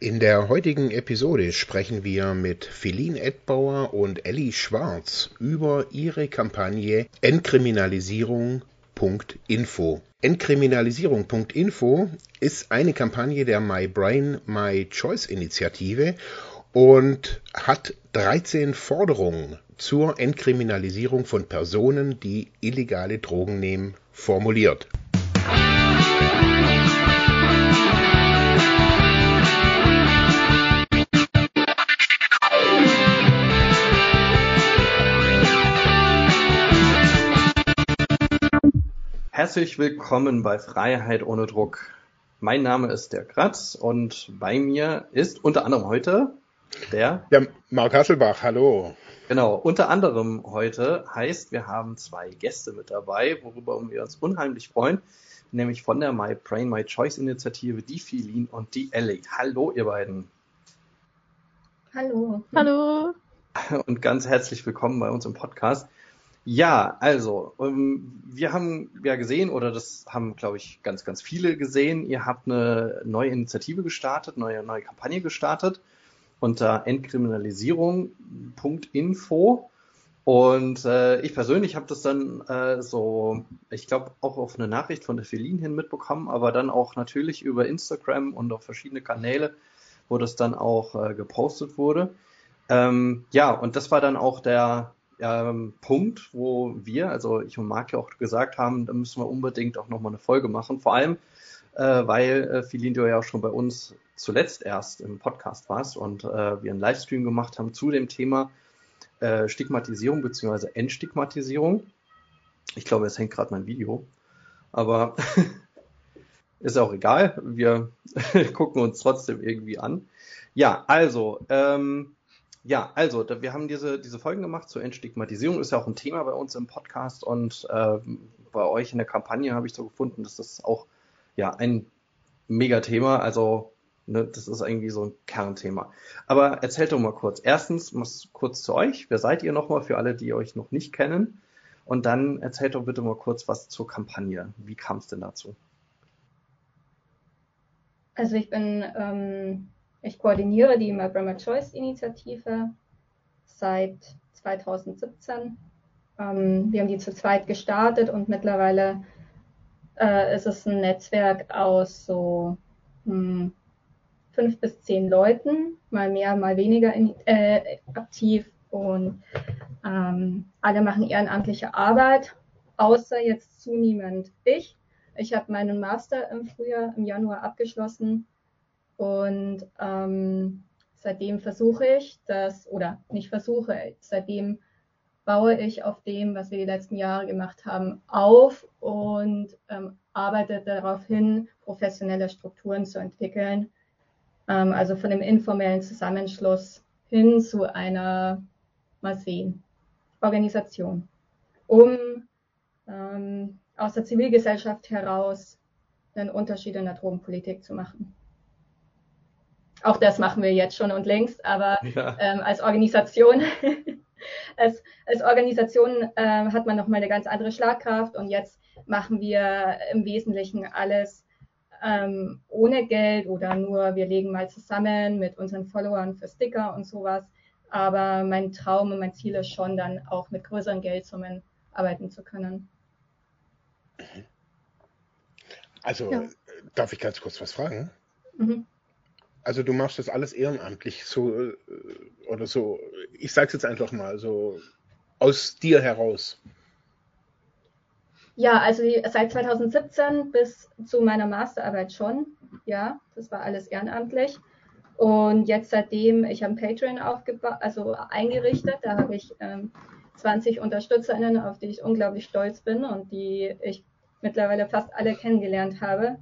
In der heutigen Episode sprechen wir mit Feline Edbauer und Ellie Schwarz über ihre Kampagne Entkriminalisierung.info. Entkriminalisierung.info ist eine Kampagne der My Brain, My Choice Initiative und hat 13 Forderungen zur Entkriminalisierung von Personen, die illegale Drogen nehmen, formuliert. Herzlich willkommen bei Freiheit ohne Druck. Mein Name ist der Kratz und bei mir ist unter anderem heute der. Ja, Marc Hasselbach, hallo. Genau, unter anderem heute heißt, wir haben zwei Gäste mit dabei, worüber wir uns unheimlich freuen, nämlich von der My Brain, My Choice Initiative, die Filin und die Ellie. Hallo, ihr beiden. Hallo. Hallo. Und ganz herzlich willkommen bei uns im Podcast. Ja, also, ähm, wir haben ja gesehen, oder das haben, glaube ich, ganz, ganz viele gesehen, ihr habt eine neue Initiative gestartet, neue, neue Kampagne gestartet unter entkriminalisierung.info. Und äh, ich persönlich habe das dann äh, so, ich glaube, auch auf eine Nachricht von der Feline hin mitbekommen, aber dann auch natürlich über Instagram und auf verschiedene Kanäle, wo das dann auch äh, gepostet wurde. Ähm, ja, und das war dann auch der, ähm, Punkt, wo wir, also ich und Marc ja auch gesagt haben, da müssen wir unbedingt auch nochmal eine Folge machen. Vor allem, äh, weil äh, Filin, du ja auch schon bei uns zuletzt erst im Podcast warst und äh, wir einen Livestream gemacht haben zu dem Thema äh, Stigmatisierung bzw. Entstigmatisierung. Ich glaube, es hängt gerade mein Video, aber ist auch egal. Wir gucken uns trotzdem irgendwie an. Ja, also, ähm, ja, also wir haben diese, diese Folgen gemacht zur Entstigmatisierung, ist ja auch ein Thema bei uns im Podcast und äh, bei euch in der Kampagne habe ich so gefunden, dass das auch ja ein Megathema, also ne, das ist irgendwie so ein Kernthema. Aber erzählt doch mal kurz. Erstens, was kurz zu euch. Wer seid ihr nochmal für alle, die euch noch nicht kennen? Und dann erzählt doch bitte mal kurz was zur Kampagne. Wie kam es denn dazu? Also ich bin ähm, ich koordiniere die My Brahma Choice Initiative seit 2017. Ähm, wir haben die zu zweit gestartet und mittlerweile äh, ist es ein Netzwerk aus so hm, fünf bis zehn Leuten, mal mehr, mal weniger in, äh, aktiv und ähm, alle machen ehrenamtliche Arbeit, außer jetzt zunehmend ich. Ich habe meinen Master im Frühjahr, im Januar abgeschlossen und ähm, seitdem versuche ich das, oder nicht versuche, seitdem baue ich auf dem, was wir die letzten Jahre gemacht haben, auf und ähm, arbeite darauf hin, professionelle Strukturen zu entwickeln. Ähm, also von dem informellen Zusammenschluss hin zu einer, mal sehen, Organisation, um ähm, aus der Zivilgesellschaft heraus einen Unterschied in der Drogenpolitik zu machen. Auch das machen wir jetzt schon und längst, aber ja. ähm, als Organisation, als, als Organisation äh, hat man nochmal eine ganz andere Schlagkraft und jetzt machen wir im Wesentlichen alles ähm, ohne Geld oder nur wir legen mal zusammen mit unseren Followern für Sticker und sowas. Aber mein Traum und mein Ziel ist schon dann auch mit größeren Geldsummen arbeiten zu können. Also ja. darf ich ganz kurz was fragen? Mhm. Also du machst das alles ehrenamtlich, so äh, oder so. Ich sag's jetzt einfach mal so aus dir heraus. Ja, also seit 2017 bis zu meiner Masterarbeit schon. Ja, das war alles ehrenamtlich. Und jetzt seitdem, ich habe Patreon aufgebaut, also eingerichtet, da habe ich ähm, 20 UnterstützerInnen, auf die ich unglaublich stolz bin und die ich mittlerweile fast alle kennengelernt habe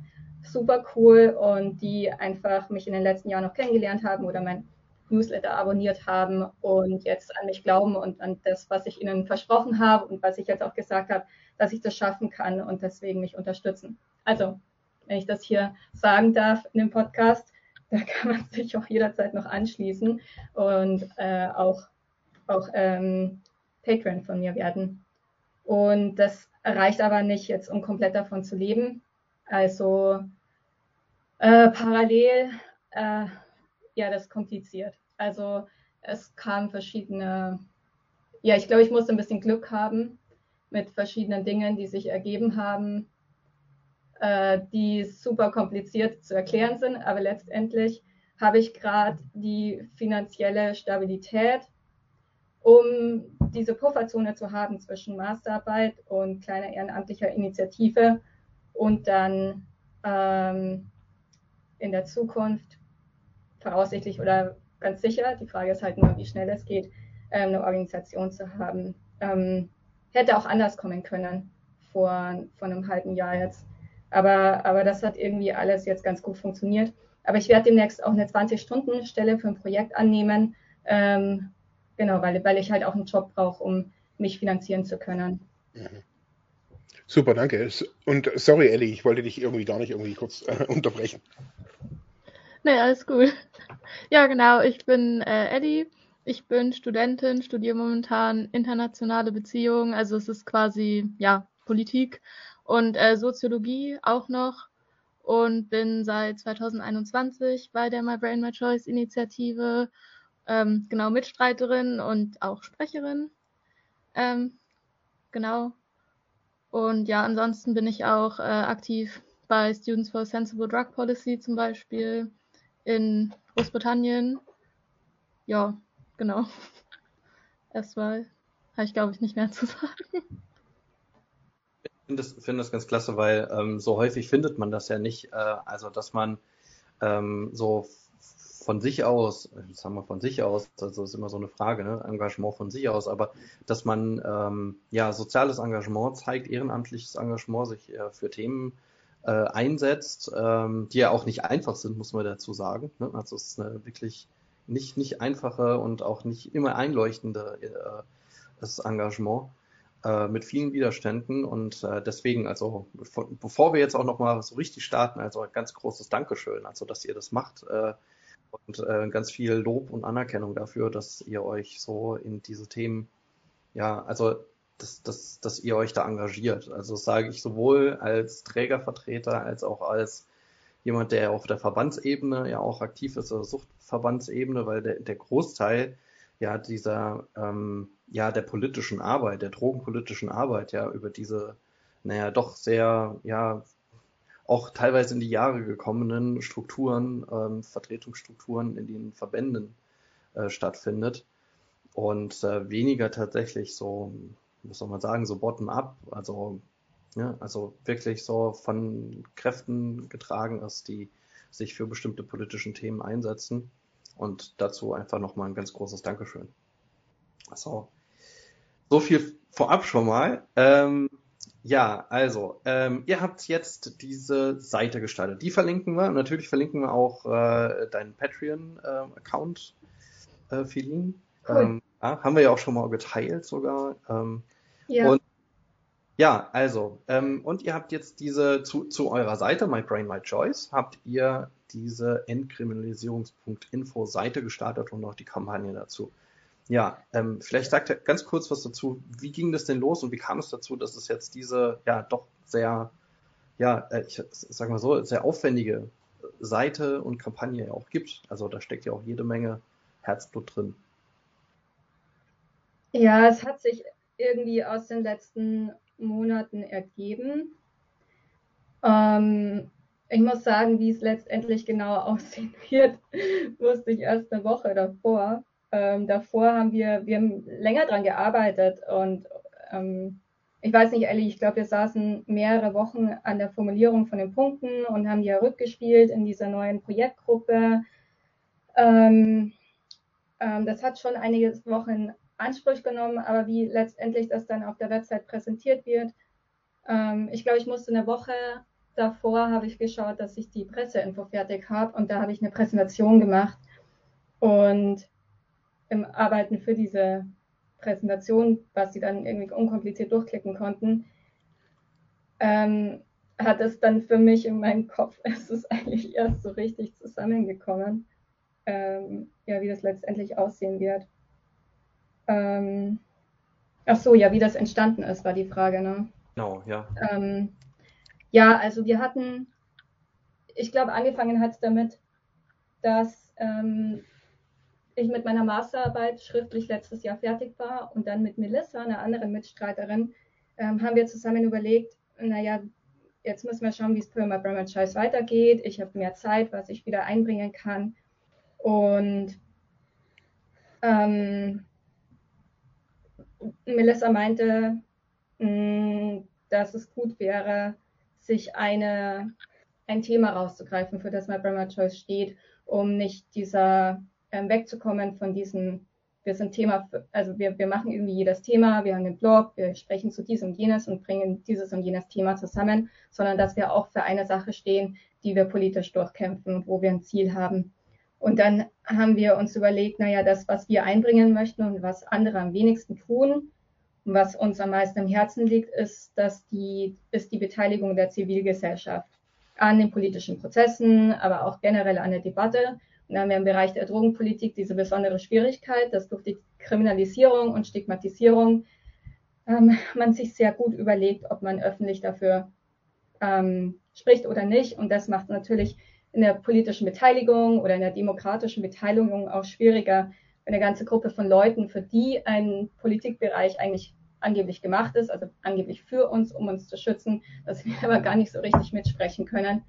super cool und die einfach mich in den letzten Jahren noch kennengelernt haben oder mein Newsletter abonniert haben und jetzt an mich glauben und an das, was ich ihnen versprochen habe und was ich jetzt auch gesagt habe, dass ich das schaffen kann und deswegen mich unterstützen. Also, wenn ich das hier sagen darf in dem Podcast, da kann man sich auch jederzeit noch anschließen und äh, auch, auch ähm, Patreon von mir werden. Und das reicht aber nicht jetzt, um komplett davon zu leben. Also äh, parallel äh, ja, das ist kompliziert. Also es kamen verschiedene, ja, ich glaube, ich musste ein bisschen Glück haben mit verschiedenen Dingen, die sich ergeben haben, äh, die super kompliziert zu erklären sind, aber letztendlich habe ich gerade die finanzielle Stabilität, um diese Pufferzone zu haben zwischen Masterarbeit und kleiner ehrenamtlicher Initiative und dann ähm, in der Zukunft voraussichtlich oder ganz sicher, die Frage ist halt nur, wie schnell es geht, ähm, eine Organisation zu haben. Ähm, hätte auch anders kommen können vor, vor einem halben Jahr jetzt. Aber, aber das hat irgendwie alles jetzt ganz gut funktioniert. Aber ich werde demnächst auch eine 20-Stunden-Stelle für ein Projekt annehmen. Ähm, genau, weil, weil ich halt auch einen Job brauche, um mich finanzieren zu können. Mhm. Super, danke. Und sorry, Ellie, ich wollte dich irgendwie gar nicht irgendwie kurz äh, unterbrechen. Nee, alles gut. Ja, genau. Ich bin äh, Ellie. Ich bin Studentin, studiere momentan internationale Beziehungen. Also es ist quasi, ja, Politik und äh, Soziologie auch noch. Und bin seit 2021 bei der My Brain, My Choice Initiative ähm, genau Mitstreiterin und auch Sprecherin. Ähm, genau. Und ja, ansonsten bin ich auch äh, aktiv bei Students for Sensible Drug Policy zum Beispiel in Großbritannien. Ja, genau. Erstmal habe ich, glaube ich, nicht mehr zu sagen. Ich finde das, find das ganz klasse, weil ähm, so häufig findet man das ja nicht. Äh, also, dass man ähm, so von sich aus, das haben wir von sich aus, also ist immer so eine Frage, ne? Engagement von sich aus, aber dass man ähm, ja soziales Engagement zeigt, ehrenamtliches Engagement, sich äh, für Themen äh, einsetzt, ähm, die ja auch nicht einfach sind, muss man dazu sagen. Ne? Also es ist eine wirklich nicht, nicht einfache und auch nicht immer einleuchtende äh, das Engagement äh, mit vielen Widerständen und äh, deswegen, also bevor, wir jetzt auch nochmal so richtig starten, also ein ganz großes Dankeschön, also dass ihr das macht äh, und äh, ganz viel Lob und Anerkennung dafür, dass ihr euch so in diese Themen, ja, also dass, dass, dass ihr euch da engagiert. Also das sage ich sowohl als Trägervertreter als auch als jemand, der auf der Verbandsebene ja auch aktiv ist, also Suchtverbandsebene, weil der, der Großteil ja dieser ähm, ja der politischen Arbeit, der drogenpolitischen Arbeit ja über diese naja doch sehr ja auch teilweise in die Jahre gekommenen Strukturen, ähm, Vertretungsstrukturen in den Verbänden äh, stattfindet und äh, weniger tatsächlich so, muss man sagen, so bottom-up, also ja, also wirklich so von Kräften getragen ist, die sich für bestimmte politischen Themen einsetzen. Und dazu einfach nochmal ein ganz großes Dankeschön. Also, so viel vorab schon mal. Ähm, ja, also, ähm, ihr habt jetzt diese Seite gestartet. Die verlinken wir. Natürlich verlinken wir auch äh, deinen Patreon-Account, äh, Feline. Cool. Ähm, ja, haben wir ja auch schon mal geteilt sogar. Ähm, ja. Und ja, also, ähm, und ihr habt jetzt diese zu, zu eurer Seite, My Brain, My Choice, habt ihr diese Entkriminalisierungs.info Seite gestartet und noch die Kampagne dazu. Ja, ähm, vielleicht sagt er ganz kurz was dazu. Wie ging das denn los und wie kam es dazu, dass es jetzt diese, ja, doch sehr, ja, äh, ich sag mal so, sehr aufwendige Seite und Kampagne auch gibt? Also da steckt ja auch jede Menge Herzblut drin. Ja, es hat sich irgendwie aus den letzten Monaten ergeben. Ähm, ich muss sagen, wie es letztendlich genau aussehen wird, wusste ich erst eine Woche davor. Ähm, davor haben wir, wir haben länger dran gearbeitet und ähm, ich weiß nicht, Ellie, ich glaube, wir saßen mehrere Wochen an der Formulierung von den Punkten und haben die ja rückgespielt in dieser neuen Projektgruppe. Ähm, ähm das hat schon einige Wochen in Anspruch genommen, aber wie letztendlich das dann auf der Website präsentiert wird, ähm, ich glaube, ich musste eine Woche davor habe ich geschaut, dass ich die Presseinfo fertig habe und da habe ich eine Präsentation gemacht und im Arbeiten für diese Präsentation, was sie dann irgendwie unkompliziert durchklicken konnten, ähm, hat es dann für mich in meinem Kopf, es ist eigentlich erst so richtig zusammengekommen, ähm, ja, wie das letztendlich aussehen wird. Ähm, ach so, ja, wie das entstanden ist, war die Frage, ne? Genau, ja. Ähm, ja, also wir hatten, ich glaube, angefangen hat es damit, dass ähm, ich mit meiner Masterarbeit schriftlich letztes Jahr fertig war und dann mit Melissa, einer anderen Mitstreiterin, ähm, haben wir zusammen überlegt, naja, jetzt müssen wir schauen, wie es für My Brahma Choice weitergeht. Ich habe mehr Zeit, was ich wieder einbringen kann. Und ähm, Melissa meinte, mh, mm, dass es gut wäre, sich eine, ein Thema rauszugreifen, für das My Brahma Choice steht, um nicht dieser ähm, wegzukommen von diesem, wir sind Thema, also wir, wir machen irgendwie jedes Thema, wir haben einen Blog, wir sprechen zu diesem und jenes und bringen dieses und jenes Thema zusammen, sondern dass wir auch für eine Sache stehen, die wir politisch durchkämpfen, wo wir ein Ziel haben. Und dann haben wir uns überlegt, naja, das, was wir einbringen möchten und was andere am wenigsten tun, und was uns am meisten im Herzen liegt, ist, dass die, ist die Beteiligung der Zivilgesellschaft an den politischen Prozessen, aber auch generell an der Debatte. Dann haben wir im Bereich der Drogenpolitik diese besondere Schwierigkeit, dass durch die Kriminalisierung und Stigmatisierung ähm, man sich sehr gut überlegt, ob man öffentlich dafür ähm, spricht oder nicht. Und das macht natürlich in der politischen Beteiligung oder in der demokratischen Beteiligung auch schwieriger, eine ganze Gruppe von Leuten, für die ein Politikbereich eigentlich angeblich gemacht ist, also angeblich für uns, um uns zu schützen, dass wir aber gar nicht so richtig mitsprechen können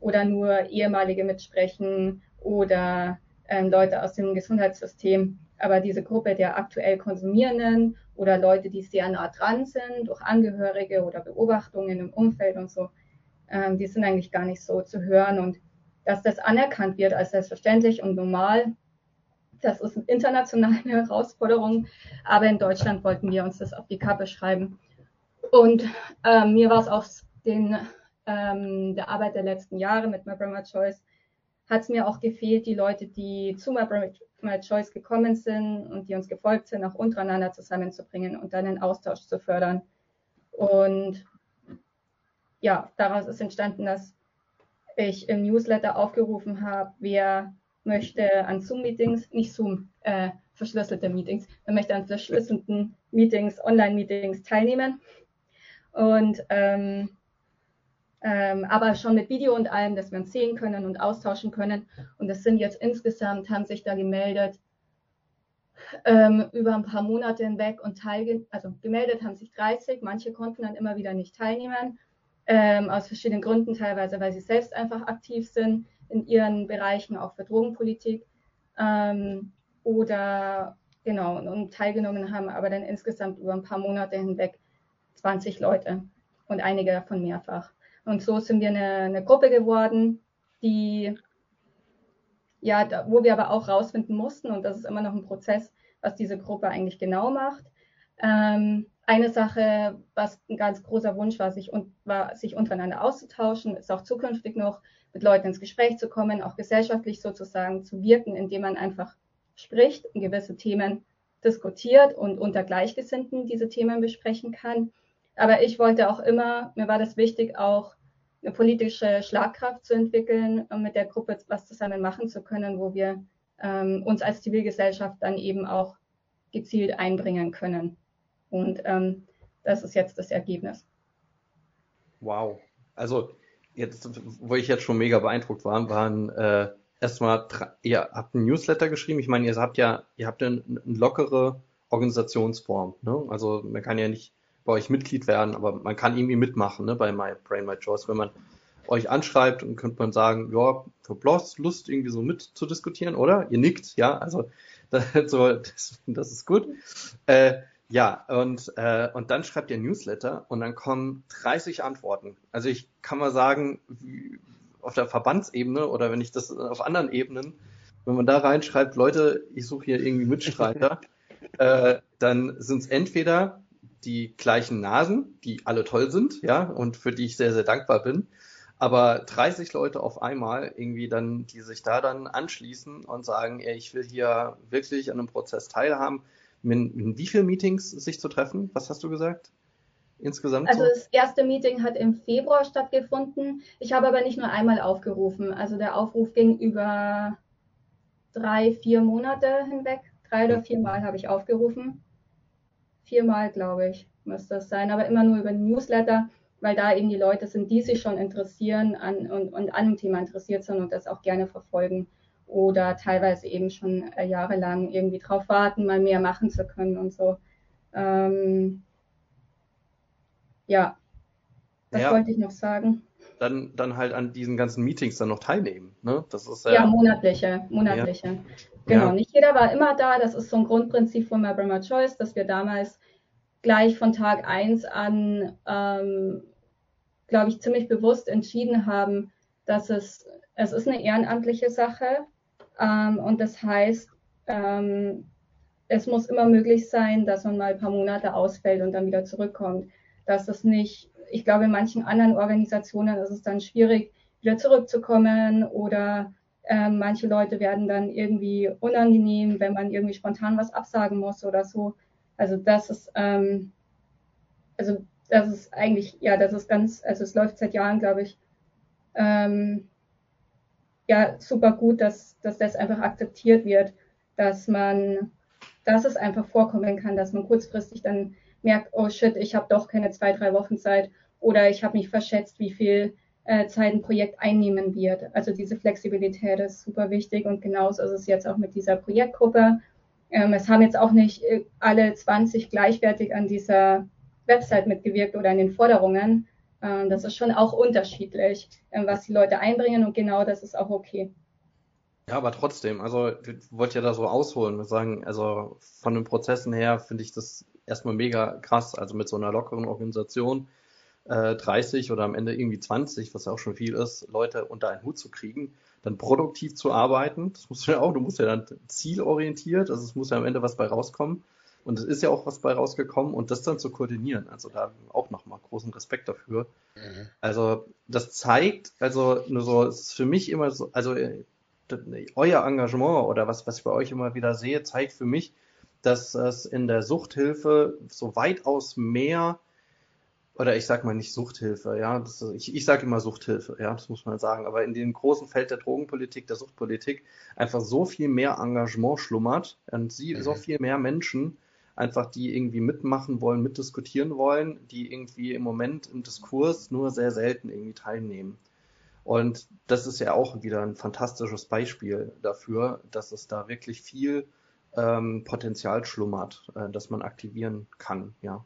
oder nur ehemalige mitsprechen oder ähm, Leute aus dem Gesundheitssystem. Aber diese Gruppe der aktuell Konsumierenden oder Leute, die sehr nah dran sind, durch Angehörige oder Beobachtungen im Umfeld und so, ähm, die sind eigentlich gar nicht so zu hören. Und dass das anerkannt wird als selbstverständlich und normal, das ist eine Herausforderung, aber in Deutschland wollten wir uns das auf die Kappe schreiben. Und ähm, mir war es aus den, ähm, der Arbeit der letzten Jahre mit My Brahma Choice, hat es mir auch gefehlt, die Leute, die zu My Choice gekommen sind und die uns gefolgt sind, auch untereinander zusammenzubringen und dann einen Austausch zu fördern. Und ja, daraus ist entstanden, dass ich im Newsletter aufgerufen habe, wer möchte an Zoom-Meetings, nicht Zoom, äh, verschlüsselte Meetings, wer möchte an verschlüsselten Meetings, Online-Meetings teilnehmen. Und ähm, ähm, aber schon mit Video und allem, dass wir uns sehen können und austauschen können. Und das sind jetzt insgesamt, haben sich da gemeldet, ähm, über ein paar Monate hinweg und teilge also gemeldet haben sich 30, manche konnten dann immer wieder nicht teilnehmen, ähm, aus verschiedenen Gründen, teilweise weil sie selbst einfach aktiv sind in ihren Bereichen, auch für Drogenpolitik. Ähm, oder genau, und teilgenommen haben aber dann insgesamt über ein paar Monate hinweg 20 Leute und einige davon mehrfach. Und so sind wir eine, eine Gruppe geworden, die ja, da, wo wir aber auch rausfinden mussten, und das ist immer noch ein Prozess, was diese Gruppe eigentlich genau macht. Ähm, eine Sache, was ein ganz großer Wunsch war, sich, war, sich untereinander auszutauschen, ist auch zukünftig noch mit Leuten ins Gespräch zu kommen, auch gesellschaftlich sozusagen zu wirken, indem man einfach spricht und gewisse Themen diskutiert und unter Gleichgesinnten diese Themen besprechen kann. Aber ich wollte auch immer, mir war das wichtig, auch eine politische Schlagkraft zu entwickeln, um mit der Gruppe was zusammen machen zu können, wo wir ähm, uns als Zivilgesellschaft dann eben auch gezielt einbringen können. Und ähm, das ist jetzt das Ergebnis. Wow. Also jetzt, wo ich jetzt schon mega beeindruckt war, waren äh, erstmal, ihr habt einen Newsletter geschrieben. Ich meine, ihr habt ja, ihr habt eine, eine lockere Organisationsform. Ne? Also man kann ja nicht bei euch Mitglied werden, aber man kann irgendwie mitmachen ne, bei My Brain My Choice. Wenn man euch anschreibt und könnte man sagen, ja, für bloß Lust irgendwie so mit zu diskutieren, oder? Ihr nickt, ja, also das, so, das, das ist gut. Äh, ja, und, äh, und dann schreibt ihr Newsletter und dann kommen 30 Antworten. Also ich kann mal sagen, auf der Verbandsebene oder wenn ich das auf anderen Ebenen, wenn man da reinschreibt, Leute, ich suche hier irgendwie Mitstreiter, äh, dann sind es entweder die gleichen Nasen, die alle toll sind, ja, und für die ich sehr, sehr dankbar bin. Aber 30 Leute auf einmal irgendwie dann, die sich da dann anschließen und sagen, ey, ich will hier wirklich an einem Prozess teilhaben, in, in wie vielen Meetings sich zu treffen? Was hast du gesagt? Insgesamt? Also das erste Meeting hat im Februar stattgefunden. Ich habe aber nicht nur einmal aufgerufen. Also der Aufruf ging über drei, vier Monate hinweg. Drei oder vier Mal habe ich aufgerufen. Viermal, glaube ich, muss das sein. Aber immer nur über Newsletter, weil da eben die Leute sind, die sich schon interessieren an, und, und an dem Thema interessiert sind und das auch gerne verfolgen. oder teilweise eben schon äh, jahrelang irgendwie drauf warten, mal mehr machen zu können und so. Ähm, ja, das ja. wollte ich noch sagen. Dann, dann halt an diesen ganzen Meetings dann noch teilnehmen. Ne? Das ist, äh, ja, monatliche, monatliche. Ja. Genau, ja. nicht jeder war immer da. Das ist so ein Grundprinzip von My Brahma Choice, dass wir damals gleich von Tag 1 an, ähm, glaube ich, ziemlich bewusst entschieden haben, dass es, es ist eine ehrenamtliche Sache ähm, und das heißt, ähm, es muss immer möglich sein, dass man mal ein paar Monate ausfällt und dann wieder zurückkommt. Dass es nicht, ich glaube, in manchen anderen Organisationen ist es dann schwierig, wieder zurückzukommen oder äh, manche Leute werden dann irgendwie unangenehm, wenn man irgendwie spontan was absagen muss oder so. Also das ist, ähm, also das ist eigentlich, ja, das ist ganz, also es läuft seit Jahren, glaube ich, ähm, ja, super gut, dass, dass das einfach akzeptiert wird, dass man, dass es einfach vorkommen kann, dass man kurzfristig dann merkt, oh shit, ich habe doch keine zwei, drei Wochen Zeit oder ich habe mich verschätzt, wie viel äh, Zeit ein Projekt einnehmen wird. Also diese Flexibilität ist super wichtig und genauso ist es jetzt auch mit dieser Projektgruppe. Ähm, es haben jetzt auch nicht äh, alle 20 gleichwertig an dieser Website mitgewirkt oder an den Forderungen. Ähm, das ist schon auch unterschiedlich, ähm, was die Leute einbringen und genau das ist auch okay. Ja, aber trotzdem, also ich wollte ja da so ausholen und sagen, also von den Prozessen her finde ich das erstmal mega krass, also mit so einer lockeren Organisation äh, 30 oder am Ende irgendwie 20, was ja auch schon viel ist, Leute unter einen Hut zu kriegen, dann produktiv zu arbeiten, das musst du ja auch, du musst ja dann zielorientiert, also es muss ja am Ende was bei rauskommen und es ist ja auch was bei rausgekommen und das dann zu koordinieren. Also da auch nochmal großen Respekt dafür. Mhm. Also das zeigt, also nur so, es ist für mich immer so, also äh, euer Engagement oder was, was ich bei euch immer wieder sehe, zeigt für mich, dass es in der Suchthilfe so weitaus mehr oder ich sag mal nicht Suchthilfe, ja, das, ich, ich sage immer Suchthilfe, ja, das muss man sagen, aber in dem großen Feld der Drogenpolitik, der Suchtpolitik einfach so viel mehr Engagement schlummert und sie, mhm. so viel mehr Menschen einfach die irgendwie mitmachen wollen, mitdiskutieren wollen, die irgendwie im Moment im Diskurs nur sehr selten irgendwie teilnehmen. Und das ist ja auch wieder ein fantastisches Beispiel dafür, dass es da wirklich viel ähm, Potenzial schlummert, äh, das man aktivieren kann, ja.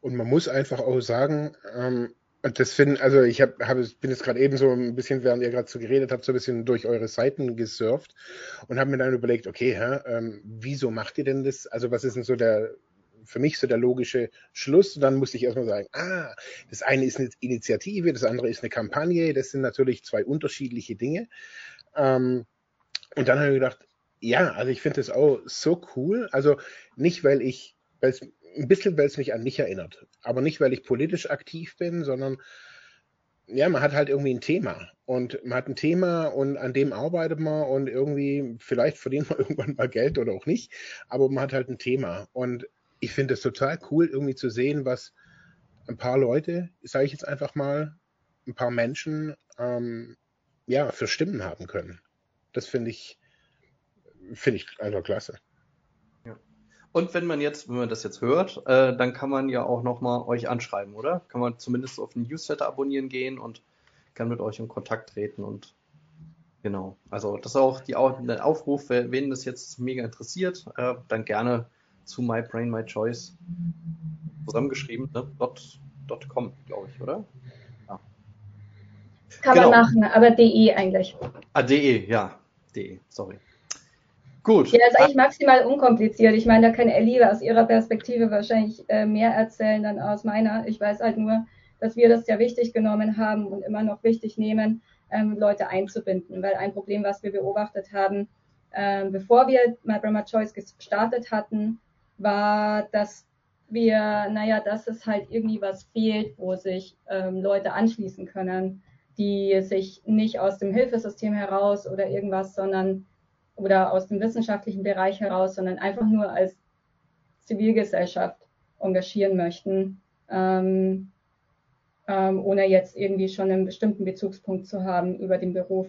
Und man muss einfach auch sagen, ähm, und das finde, also ich hab, hab, bin jetzt gerade eben so ein bisschen, während ihr gerade so geredet habt, so ein bisschen durch eure Seiten gesurft und habe mir dann überlegt, okay, hä, ähm, wieso macht ihr denn das? Also was ist denn so der, für mich so der logische Schluss? Und dann musste ich erstmal sagen, ah, das eine ist eine Initiative, das andere ist eine Kampagne, das sind natürlich zwei unterschiedliche Dinge. Ähm, und dann habe ich gedacht, ja, also ich finde das auch so cool. Also nicht, weil ich, weil es ein bisschen, weil es mich an mich erinnert. Aber nicht, weil ich politisch aktiv bin, sondern ja, man hat halt irgendwie ein Thema. Und man hat ein Thema und an dem arbeitet man und irgendwie, vielleicht verdient man irgendwann mal Geld oder auch nicht, aber man hat halt ein Thema. Und ich finde es total cool, irgendwie zu sehen, was ein paar Leute, sage ich jetzt einfach mal, ein paar Menschen, ähm, ja, für Stimmen haben können. Das finde ich, finde ich einfach klasse. Und wenn man jetzt, wenn man das jetzt hört, äh, dann kann man ja auch nochmal euch anschreiben, oder? Kann man zumindest auf den Newsletter abonnieren gehen und kann mit euch in Kontakt treten und genau. Also das ist auch die, der Aufruf, wen das jetzt mega interessiert, äh, dann gerne zu My Brain, My Choice zusammengeschrieben, ne? Dot, dot .com, glaube ich, oder? Ja. Kann genau. man machen, aber de eigentlich. Ah, de, ja. De, sorry. Gut. Ja, ist eigentlich maximal unkompliziert. Ich meine, da kann Ellie aus ihrer Perspektive wahrscheinlich äh, mehr erzählen dann aus meiner. Ich weiß halt nur, dass wir das ja wichtig genommen haben und immer noch wichtig nehmen, ähm, Leute einzubinden. Weil ein Problem, was wir beobachtet haben, ähm, bevor wir My Brahma Choice gestartet hatten, war, dass wir, naja, dass es halt irgendwie was fehlt, wo sich ähm, Leute anschließen können, die sich nicht aus dem Hilfesystem heraus oder irgendwas, sondern oder aus dem wissenschaftlichen Bereich heraus, sondern einfach nur als Zivilgesellschaft engagieren möchten, ähm, ähm, ohne jetzt irgendwie schon einen bestimmten Bezugspunkt zu haben über den Beruf.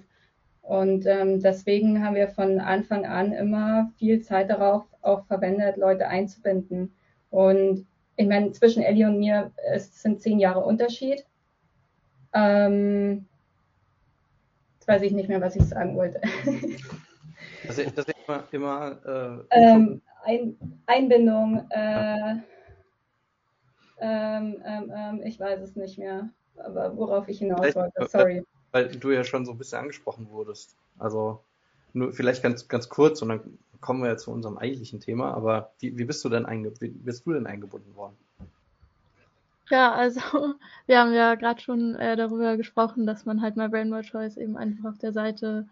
Und ähm, deswegen haben wir von Anfang an immer viel Zeit darauf auch verwendet, Leute einzubinden. Und ich meine, zwischen Ellie und mir es sind zehn Jahre Unterschied. Ähm, Jetzt weiß ich nicht mehr, was ich sagen wollte. Das ist, das ist immer, immer äh, ähm, Ein, Einbindung. Äh, ähm, ähm, ähm, ich weiß es nicht mehr, aber worauf ich hinaus wollte, sorry. Weil, du ja schon so ein bisschen angesprochen wurdest. Also nur vielleicht ganz, ganz kurz und dann kommen wir ja zu unserem eigentlichen Thema. Aber wie, wie bist du denn einge wie bist du denn eingebunden worden? Ja, also wir haben ja gerade schon äh, darüber gesprochen, dass man halt mal Brainwall Choice eben einfach auf der Seite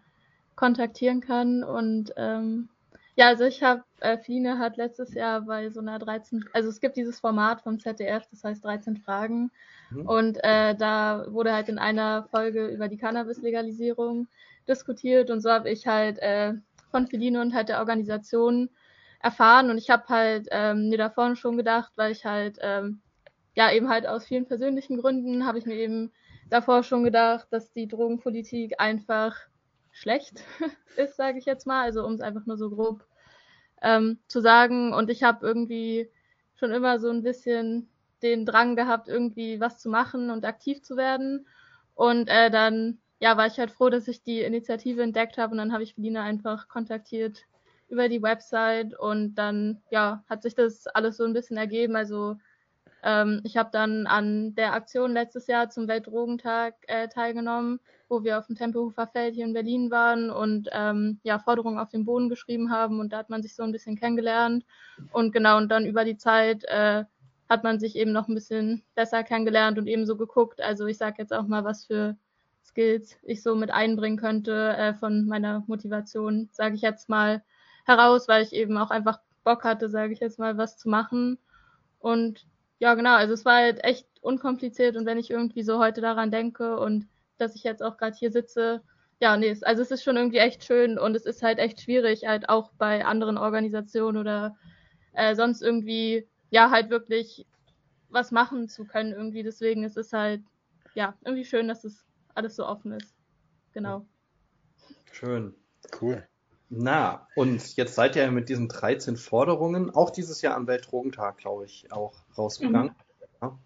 kontaktieren kann. Und ähm, ja, also ich habe, äh, Fline hat letztes Jahr bei so einer 13, also es gibt dieses Format vom ZDF, das heißt 13 Fragen. Mhm. Und äh, da wurde halt in einer Folge über die Cannabis-Legalisierung diskutiert und so habe ich halt äh, von Feline und halt der Organisation erfahren und ich habe halt ähm, mir davon schon gedacht, weil ich halt ähm, ja eben halt aus vielen persönlichen Gründen habe ich mir eben davor schon gedacht, dass die Drogenpolitik einfach schlecht ist, sage ich jetzt mal, also um es einfach nur so grob ähm, zu sagen. Und ich habe irgendwie schon immer so ein bisschen den Drang gehabt, irgendwie was zu machen und aktiv zu werden. Und äh, dann ja, war ich halt froh, dass ich die Initiative entdeckt habe. Und dann habe ich Felina einfach kontaktiert über die Website. Und dann ja, hat sich das alles so ein bisschen ergeben. Also ähm, ich habe dann an der Aktion letztes Jahr zum Weltdrogentag äh, teilgenommen, wo wir auf dem Tempelhofer Feld hier in Berlin waren und ähm, ja, Forderungen auf den Boden geschrieben haben und da hat man sich so ein bisschen kennengelernt und genau und dann über die Zeit äh, hat man sich eben noch ein bisschen besser kennengelernt und eben so geguckt. Also ich sage jetzt auch mal, was für Skills ich so mit einbringen könnte äh, von meiner Motivation, sage ich jetzt mal, heraus, weil ich eben auch einfach Bock hatte, sage ich jetzt mal, was zu machen. Und ja, genau, also es war halt echt unkompliziert und wenn ich irgendwie so heute daran denke und dass ich jetzt auch gerade hier sitze, ja, nee, also es ist schon irgendwie echt schön und es ist halt echt schwierig, halt auch bei anderen Organisationen oder äh, sonst irgendwie, ja, halt wirklich was machen zu können irgendwie. Deswegen ist es halt, ja, irgendwie schön, dass es alles so offen ist. Genau. Schön. Cool. Na, und jetzt seid ihr mit diesen 13 Forderungen auch dieses Jahr am Weltdrogentag, glaube ich, auch rausgegangen. Mhm. Ja.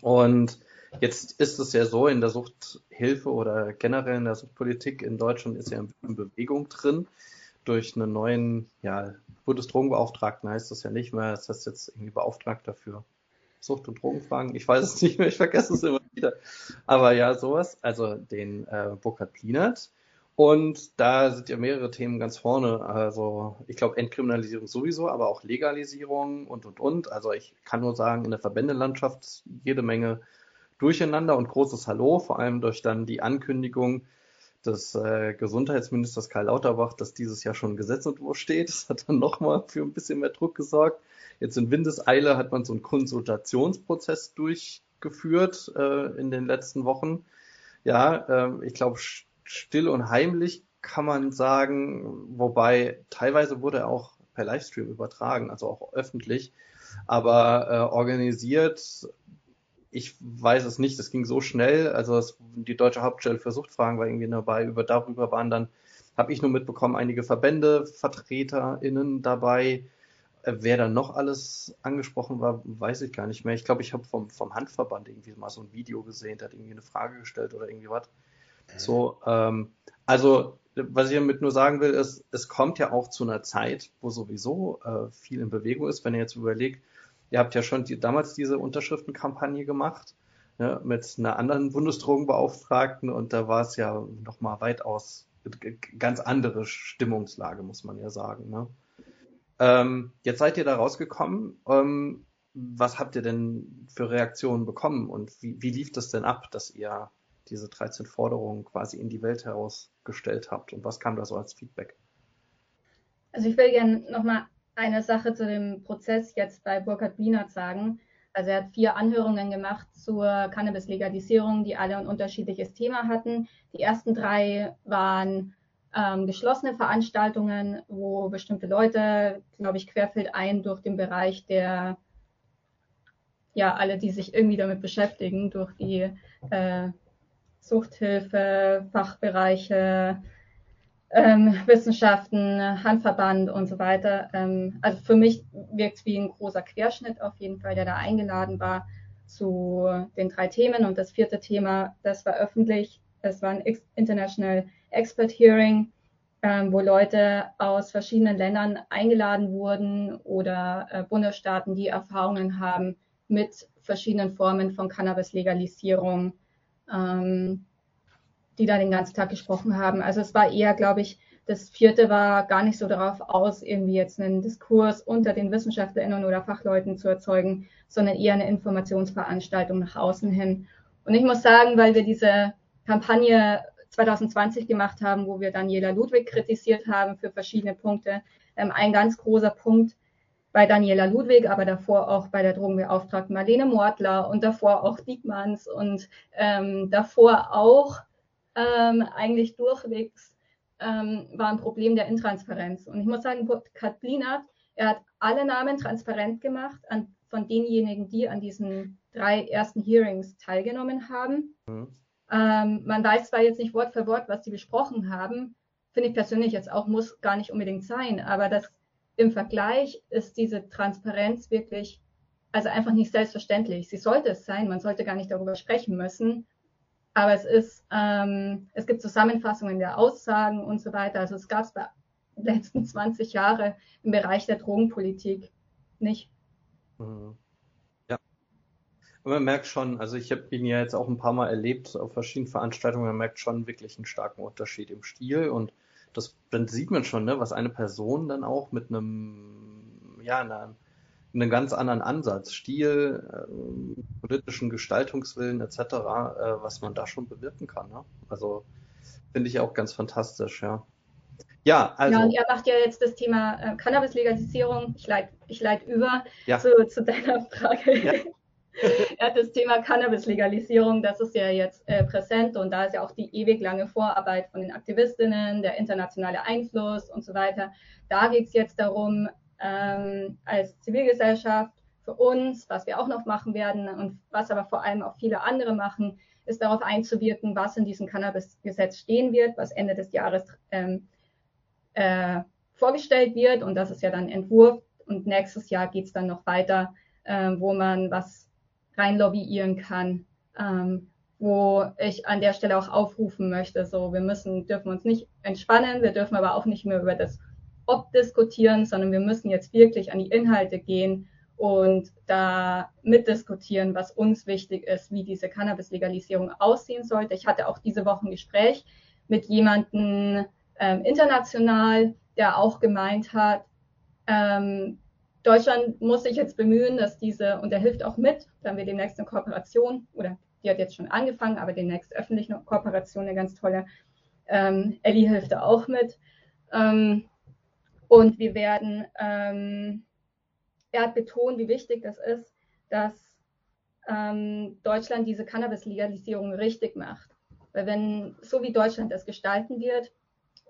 Und jetzt ist es ja so, in der Suchthilfe oder generell in der Suchtpolitik in Deutschland ist ja in Bewegung drin. Durch einen neuen, ja, Bundesdrogenbeauftragten heißt das ja nicht mehr, das heißt jetzt irgendwie Beauftragter für Sucht- und Drogenfragen. Ich weiß es nicht mehr, ich vergesse es immer wieder. Aber ja, sowas. Also den äh, Burkhard Plinert. Und da sind ja mehrere Themen ganz vorne. Also ich glaube Entkriminalisierung sowieso, aber auch Legalisierung und, und, und. Also ich kann nur sagen, in der Verbändelandschaft jede Menge Durcheinander und großes Hallo, vor allem durch dann die Ankündigung des äh, Gesundheitsministers Karl Lauterbach, dass dieses Jahr schon ein Gesetzentwurf steht. Das hat dann nochmal für ein bisschen mehr Druck gesorgt. Jetzt in Windeseile hat man so einen Konsultationsprozess durchgeführt äh, in den letzten Wochen. Ja, äh, ich glaube, still und heimlich kann man sagen, wobei teilweise wurde er auch per Livestream übertragen, also auch öffentlich, aber äh, organisiert, ich weiß es nicht, das ging so schnell, also es, die deutsche Hauptstelle für Suchtfragen war irgendwie dabei, über darüber waren dann, habe ich nur mitbekommen, einige Verbände, VertreterInnen dabei, äh, wer da noch alles angesprochen war, weiß ich gar nicht mehr. Ich glaube, ich habe vom, vom Handverband irgendwie mal so ein Video gesehen, der hat irgendwie eine Frage gestellt oder irgendwie was. So, ähm, also was ich damit nur sagen will, ist, es kommt ja auch zu einer Zeit, wo sowieso äh, viel in Bewegung ist. Wenn ihr jetzt überlegt, ihr habt ja schon die, damals diese Unterschriftenkampagne gemacht ne, mit einer anderen Bundesdrogenbeauftragten und da war es ja nochmal weitaus ganz andere Stimmungslage, muss man ja sagen. Ne? Ähm, jetzt seid ihr da rausgekommen. Ähm, was habt ihr denn für Reaktionen bekommen und wie, wie lief das denn ab, dass ihr diese 13 Forderungen quasi in die Welt herausgestellt habt und was kam da so als Feedback? Also ich will gerne nochmal eine Sache zu dem Prozess jetzt bei Burkhard Wienert sagen. Also er hat vier Anhörungen gemacht zur Cannabis-Legalisierung, die alle ein unterschiedliches Thema hatten. Die ersten drei waren ähm, geschlossene Veranstaltungen, wo bestimmte Leute, glaube ich, querfeldein durch den Bereich der, ja, alle, die sich irgendwie damit beschäftigen, durch die äh, Suchthilfe, Fachbereiche, ähm, Wissenschaften, Handverband und so weiter. Ähm, also für mich wirkt es wie ein großer Querschnitt auf jeden Fall, der da eingeladen war zu den drei Themen. Und das vierte Thema, das war öffentlich es war ein International Expert Hearing, ähm, wo Leute aus verschiedenen Ländern eingeladen wurden oder äh, Bundesstaaten, die Erfahrungen haben mit verschiedenen Formen von Cannabis-Legalisierung, ähm, die da den ganzen Tag gesprochen haben. Also es war eher, glaube ich, das vierte war gar nicht so darauf aus, irgendwie jetzt einen Diskurs unter den WissenschaftlerInnen oder Fachleuten zu erzeugen, sondern eher eine Informationsveranstaltung nach außen hin. Und ich muss sagen, weil wir diese Kampagne 2020 gemacht haben, wo wir Daniela Ludwig kritisiert haben für verschiedene Punkte, ähm, ein ganz großer Punkt bei Daniela Ludwig, aber davor auch bei der Drogenbeauftragten Marlene Mortler und davor auch Diekmanns und ähm, davor auch ähm, eigentlich durchwegs ähm, war ein Problem der Intransparenz. Und ich muss sagen, Kat Blinert, er hat alle Namen transparent gemacht an, von denjenigen, die an diesen drei ersten Hearings teilgenommen haben. Mhm. Ähm, man weiß zwar jetzt nicht Wort für Wort, was die besprochen haben, finde ich persönlich jetzt auch, muss gar nicht unbedingt sein, aber das im Vergleich ist diese Transparenz wirklich, also einfach nicht selbstverständlich. Sie sollte es sein, man sollte gar nicht darüber sprechen müssen, aber es ist, ähm, es gibt Zusammenfassungen der Aussagen und so weiter. Also es gab es bei den letzten 20 Jahren im Bereich der Drogenpolitik nicht. Mhm. Ja. Und man merkt schon, also ich habe ihn ja jetzt auch ein paar Mal erlebt auf verschiedenen Veranstaltungen, man merkt schon wirklich einen starken Unterschied im Stil und das, dann sieht man schon, ne, was eine Person dann auch mit einem, ja, einer einen ganz anderen Ansatz, Stil, äh, politischen Gestaltungswillen etc., äh, was man da schon bewirken kann. Ne? Also finde ich auch ganz fantastisch, ja. Ja, also. Ja, und ihr macht ja jetzt das Thema äh, Cannabis-Legalisierung. Ich leite ich leit über ja. zu, zu deiner Frage. Ja. ja, das Thema Cannabis-Legalisierung, das ist ja jetzt äh, präsent und da ist ja auch die ewig lange Vorarbeit von den Aktivistinnen, der internationale Einfluss und so weiter. Da geht es jetzt darum, ähm, als Zivilgesellschaft für uns, was wir auch noch machen werden und was aber vor allem auch viele andere machen, ist darauf einzuwirken, was in diesem Cannabis-Gesetz stehen wird, was Ende des Jahres ähm, äh, vorgestellt wird. Und das ist ja dann Entwurf. Und nächstes Jahr geht es dann noch weiter, äh, wo man was rein lobbyieren kann, ähm, wo ich an der Stelle auch aufrufen möchte. So, wir müssen, dürfen uns nicht entspannen, wir dürfen aber auch nicht mehr über das ob diskutieren, sondern wir müssen jetzt wirklich an die Inhalte gehen und da mitdiskutieren, was uns wichtig ist, wie diese Cannabis-Legalisierung aussehen sollte. Ich hatte auch diese Woche ein Gespräch mit jemandem ähm, international, der auch gemeint hat, ähm, Deutschland muss sich jetzt bemühen, dass diese, und er hilft auch mit, da haben wir demnächst eine Kooperation, oder die hat jetzt schon angefangen, aber demnächst öffentlich eine Kooperation, eine ganz tolle. Ähm, Ellie hilft da auch mit. Ähm, und wir werden, ähm, er hat betont, wie wichtig das ist, dass ähm, Deutschland diese Cannabis-Legalisierung richtig macht. Weil wenn, so wie Deutschland es gestalten wird,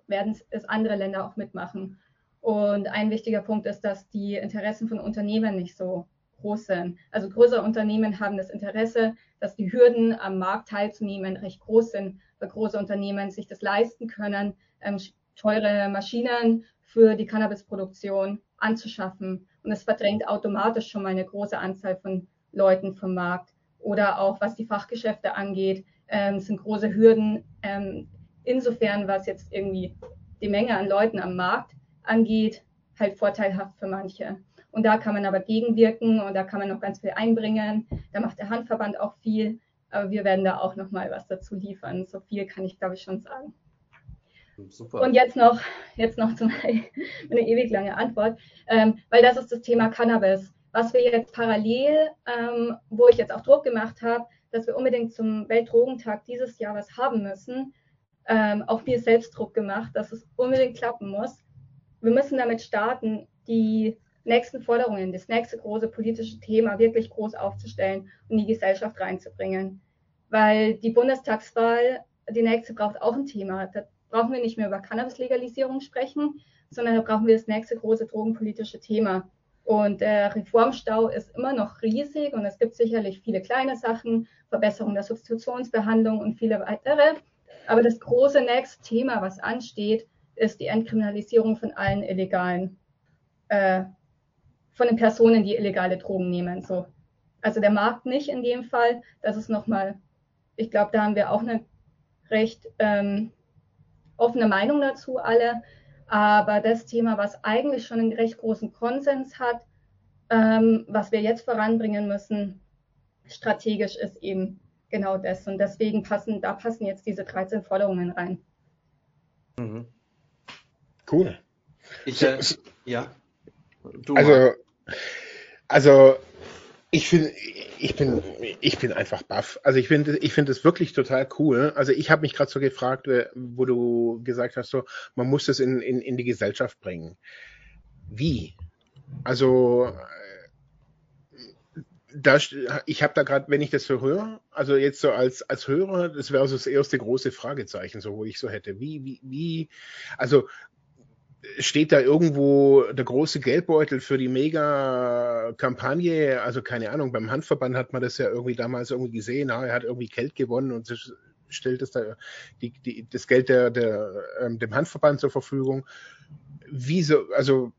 werden es andere Länder auch mitmachen. Und ein wichtiger Punkt ist, dass die Interessen von Unternehmen nicht so groß sind. Also größere Unternehmen haben das Interesse, dass die Hürden am Markt teilzunehmen recht groß sind, weil große Unternehmen sich das leisten können, ähm, teure Maschinen für die Cannabisproduktion anzuschaffen. Und es verdrängt automatisch schon mal eine große Anzahl von Leuten vom Markt. Oder auch was die Fachgeschäfte angeht, ähm, sind große Hürden. Ähm, insofern, was jetzt irgendwie die Menge an Leuten am Markt angeht, halt vorteilhaft für manche. Und da kann man aber gegenwirken und da kann man noch ganz viel einbringen. Da macht der Handverband auch viel. Aber wir werden da auch noch mal was dazu liefern. So viel kann ich, glaube ich, schon sagen. Super. Und jetzt noch, jetzt noch zu meiner eine ewig lange Antwort, ähm, weil das ist das Thema Cannabis. Was wir jetzt parallel, ähm, wo ich jetzt auch Druck gemacht habe, dass wir unbedingt zum Weltdrogentag dieses Jahr was haben müssen, ähm, auch viel Selbstdruck gemacht, dass es unbedingt klappen muss. Wir müssen damit starten, die nächsten Forderungen, das nächste große politische Thema wirklich groß aufzustellen und die Gesellschaft reinzubringen. Weil die Bundestagswahl, die nächste braucht auch ein Thema. Da brauchen wir nicht mehr über Cannabis-Legalisierung sprechen, sondern da brauchen wir das nächste große drogenpolitische Thema. Und der Reformstau ist immer noch riesig und es gibt sicherlich viele kleine Sachen, Verbesserung der Substitutionsbehandlung und viele weitere. Aber das große nächste Thema, was ansteht, ist die Entkriminalisierung von allen illegalen, äh, von den Personen, die illegale Drogen nehmen. So. Also der Markt nicht in dem Fall. Das ist nochmal, ich glaube, da haben wir auch eine recht ähm, offene Meinung dazu alle. Aber das Thema, was eigentlich schon einen recht großen Konsens hat, ähm, was wir jetzt voranbringen müssen, strategisch ist eben genau das. Und deswegen passen, da passen jetzt diese 13 Forderungen rein. Mhm. Cool. Ich, äh, ja. Du also, also ich finde, ich bin, ich bin einfach baff. Also ich finde, ich finde es wirklich total cool. Also ich habe mich gerade so gefragt, äh, wo du gesagt hast, so man muss das in, in, in die Gesellschaft bringen. Wie? Also da, ich habe da gerade, wenn ich das so höre, also jetzt so als, als Hörer, das wäre so das erste große Fragezeichen, so wo ich so hätte. Wie, wie, wie, also steht da irgendwo der große Geldbeutel für die Mega-Kampagne? Also keine Ahnung, beim Handverband hat man das ja irgendwie damals irgendwie gesehen, na, er hat irgendwie Geld gewonnen und stellt das, da, die, die, das Geld der, der, ähm, dem Handverband zur Verfügung. Wie so, also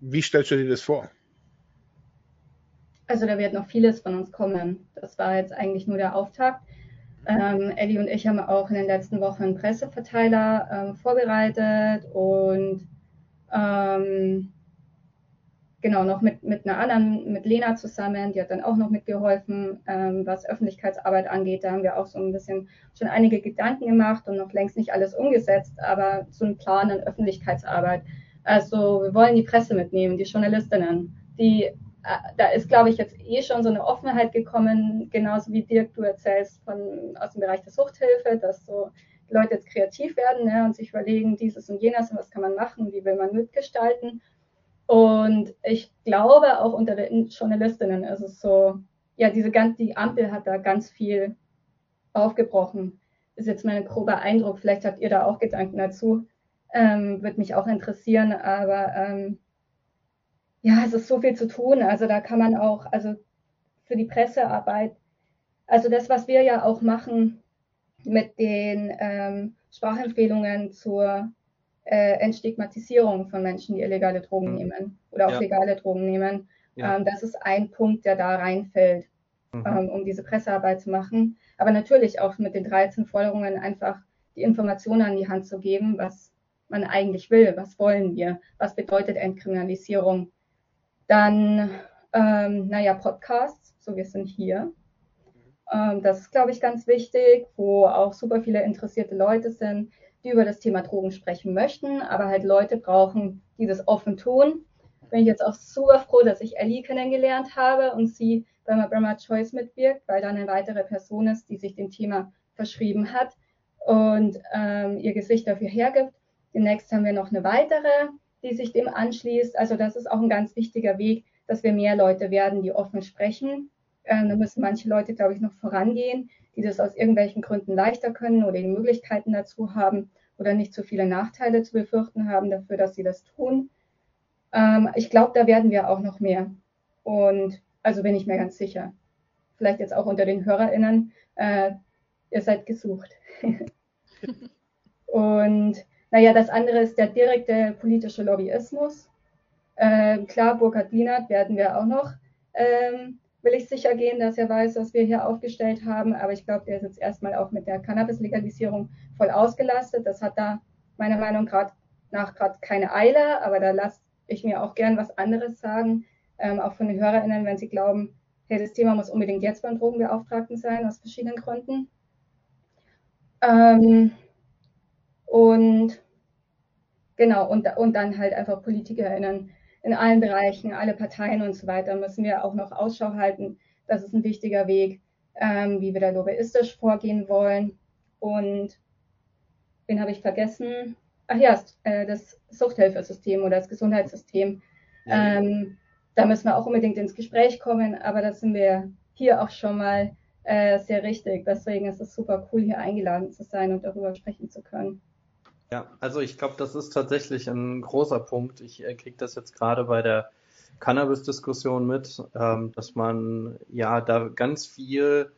wie stellst du dir das vor? Also da wird noch vieles von uns kommen. Das war jetzt eigentlich nur der Auftakt. Ähm, Ellie und ich haben auch in den letzten Wochen einen Presseverteiler ähm, vorbereitet und ähm, genau noch mit, mit einer anderen, mit Lena zusammen, die hat dann auch noch mitgeholfen, ähm, was Öffentlichkeitsarbeit angeht. Da haben wir auch so ein bisschen schon einige Gedanken gemacht und noch längst nicht alles umgesetzt, aber so ein Plan an Öffentlichkeitsarbeit. Also wir wollen die Presse mitnehmen, die Journalistinnen, die da ist, glaube ich, jetzt eh schon so eine Offenheit gekommen, genauso wie Dirk, du erzählst von, aus dem Bereich der Suchthilfe, dass so Leute jetzt kreativ werden ne, und sich überlegen, dieses und jenes und was kann man machen, wie will man mitgestalten. Und ich glaube, auch unter den Journalistinnen ist es so, ja, diese ganze, die Ampel hat da ganz viel aufgebrochen. Ist jetzt mein grober Eindruck, vielleicht habt ihr da auch Gedanken dazu. Ähm, Würde mich auch interessieren, aber ähm, ja, es ist so viel zu tun. Also da kann man auch, also für die Pressearbeit, also das, was wir ja auch machen mit den ähm, Sprachempfehlungen zur äh, Entstigmatisierung von Menschen, die illegale Drogen mhm. nehmen oder auch ja. legale Drogen nehmen. Ja. Ähm, das ist ein Punkt, der da reinfällt, mhm. ähm, um diese Pressearbeit zu machen. Aber natürlich auch mit den 13 Forderungen einfach die Informationen an die Hand zu geben, was man eigentlich will, was wollen wir, was bedeutet Entkriminalisierung, dann, ähm, naja, Podcasts, so wir sind hier. Ähm, das ist, glaube ich, ganz wichtig, wo auch super viele interessierte Leute sind, die über das Thema Drogen sprechen möchten, aber halt Leute brauchen, die das offen tun. Bin ich jetzt auch super froh, dass ich Ellie kennengelernt habe und sie bei Brahma Choice mitwirkt, weil da eine weitere Person ist, die sich dem Thema verschrieben hat und ähm, ihr Gesicht dafür hergibt. Demnächst haben wir noch eine weitere, die sich dem anschließt. Also das ist auch ein ganz wichtiger Weg, dass wir mehr Leute werden, die offen sprechen. Ähm, da müssen manche Leute, glaube ich, noch vorangehen, die das aus irgendwelchen Gründen leichter können oder die Möglichkeiten dazu haben oder nicht so viele Nachteile zu befürchten haben dafür, dass sie das tun. Ähm, ich glaube, da werden wir auch noch mehr. Und also bin ich mir ganz sicher. Vielleicht jetzt auch unter den HörerInnen. Äh, ihr seid gesucht. und naja, das andere ist der direkte politische Lobbyismus. Ähm, klar, Burkhard Lienert werden wir auch noch, ähm, will ich sicher gehen, dass er weiß, was wir hier aufgestellt haben. Aber ich glaube, der ist jetzt erstmal auch mit der Cannabis-Legalisierung voll ausgelastet. Das hat da meiner Meinung nach gerade keine Eile, aber da lasse ich mir auch gern was anderes sagen, ähm, auch von den HörerInnen, wenn sie glauben, hey, das Thema muss unbedingt jetzt beim Drogenbeauftragten sein, aus verschiedenen Gründen. Ähm, und Genau, und, und dann halt einfach PolitikerInnen in allen Bereichen, alle Parteien und so weiter müssen wir auch noch Ausschau halten. Das ist ein wichtiger Weg, ähm, wie wir da lobbyistisch vorgehen wollen. Und wen habe ich vergessen? Ach ja, äh, das Suchthilfesystem oder das Gesundheitssystem. Ja. Ähm, da müssen wir auch unbedingt ins Gespräch kommen, aber da sind wir hier auch schon mal äh, sehr richtig. Deswegen ist es super cool, hier eingeladen zu sein und darüber sprechen zu können. Ja, also ich glaube, das ist tatsächlich ein großer Punkt. Ich äh, kriege das jetzt gerade bei der Cannabis-Diskussion mit, ähm, dass man ja da ganz viel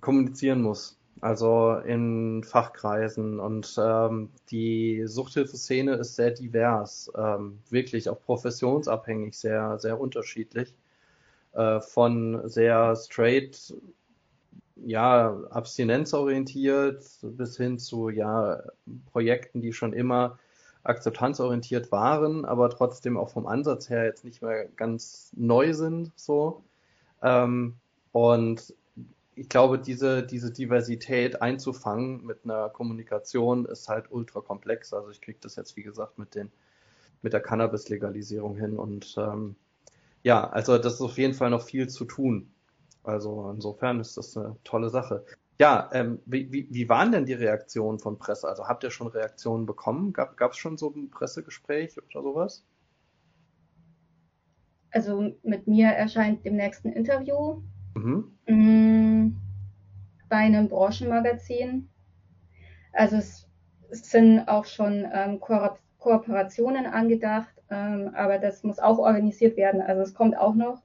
kommunizieren muss. Also in Fachkreisen und ähm, die Suchthilfeszene ist sehr divers, ähm, wirklich auch professionsabhängig, sehr, sehr unterschiedlich. Äh, von sehr straight ja, abstinenzorientiert bis hin zu ja, Projekten, die schon immer akzeptanzorientiert waren, aber trotzdem auch vom Ansatz her jetzt nicht mehr ganz neu sind, so. Ähm, und ich glaube, diese, diese Diversität einzufangen mit einer Kommunikation ist halt ultra komplex. Also ich kriege das jetzt, wie gesagt, mit den, mit der Cannabis-Legalisierung hin und ähm, ja, also das ist auf jeden Fall noch viel zu tun. Also insofern ist das eine tolle Sache. Ja, ähm, wie, wie, wie waren denn die Reaktionen von Presse? Also habt ihr schon Reaktionen bekommen? Gab es schon so ein Pressegespräch oder sowas? Also mit mir erscheint demnächst ein Interview mhm. Mm, bei einem Branchenmagazin. Also es, es sind auch schon ähm, Ko Kooperationen angedacht, ähm, aber das muss auch organisiert werden. Also es kommt auch noch.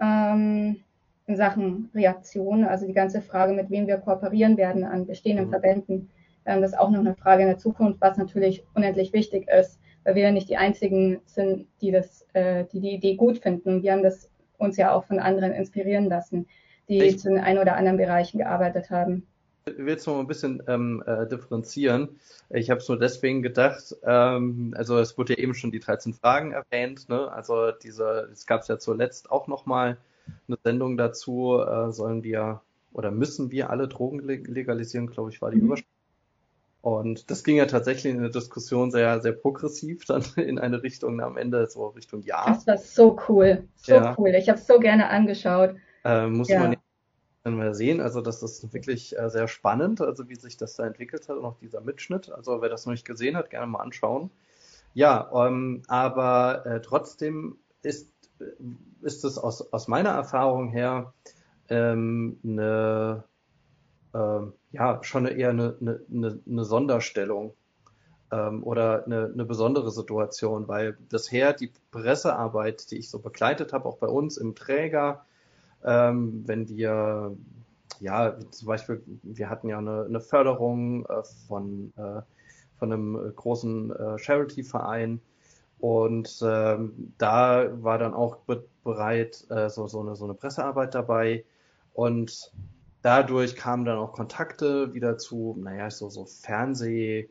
Ähm, in Sachen Reaktion, also die ganze Frage, mit wem wir kooperieren werden an bestehenden mhm. Verbänden, ähm, das ist auch noch eine Frage in der Zukunft, was natürlich unendlich wichtig ist, weil wir ja nicht die einzigen sind, die das, äh, die die Idee gut finden. Wir haben das uns ja auch von anderen inspirieren lassen, die ich, zu den ein oder anderen Bereichen gearbeitet haben. Ich will jetzt noch ein bisschen ähm, äh, differenzieren. Ich habe es nur deswegen gedacht, ähm, also es wurde ja eben schon die 13 Fragen erwähnt, ne? also diese, es gab es ja zuletzt auch nochmal eine Sendung dazu, äh, sollen wir oder müssen wir alle Drogen legalisieren, glaube ich, war die mhm. Überschrift. Und das ging ja tatsächlich in der Diskussion sehr, sehr progressiv dann in eine Richtung am Ende, so Richtung Ja. Das war so cool. So ja. cool. Ich habe es so gerne angeschaut. Äh, muss ja. man mal sehen. Also das ist wirklich äh, sehr spannend, also wie sich das da entwickelt hat und auch dieser Mitschnitt. Also wer das noch nicht gesehen hat, gerne mal anschauen. Ja, ähm, aber äh, trotzdem ist ist es aus, aus meiner Erfahrung her ähm, eine, äh, ja, schon eher eine, eine, eine Sonderstellung ähm, oder eine, eine besondere Situation, weil bisher die Pressearbeit, die ich so begleitet habe, auch bei uns im Träger, ähm, wenn wir, ja, zum Beispiel, wir hatten ja eine, eine Förderung äh, von, äh, von einem großen äh, Charity-Verein, und ähm, da war dann auch bereit äh, so, so, eine, so eine Pressearbeit dabei. Und dadurch kamen dann auch Kontakte wieder zu, naja, so, so Fernseh,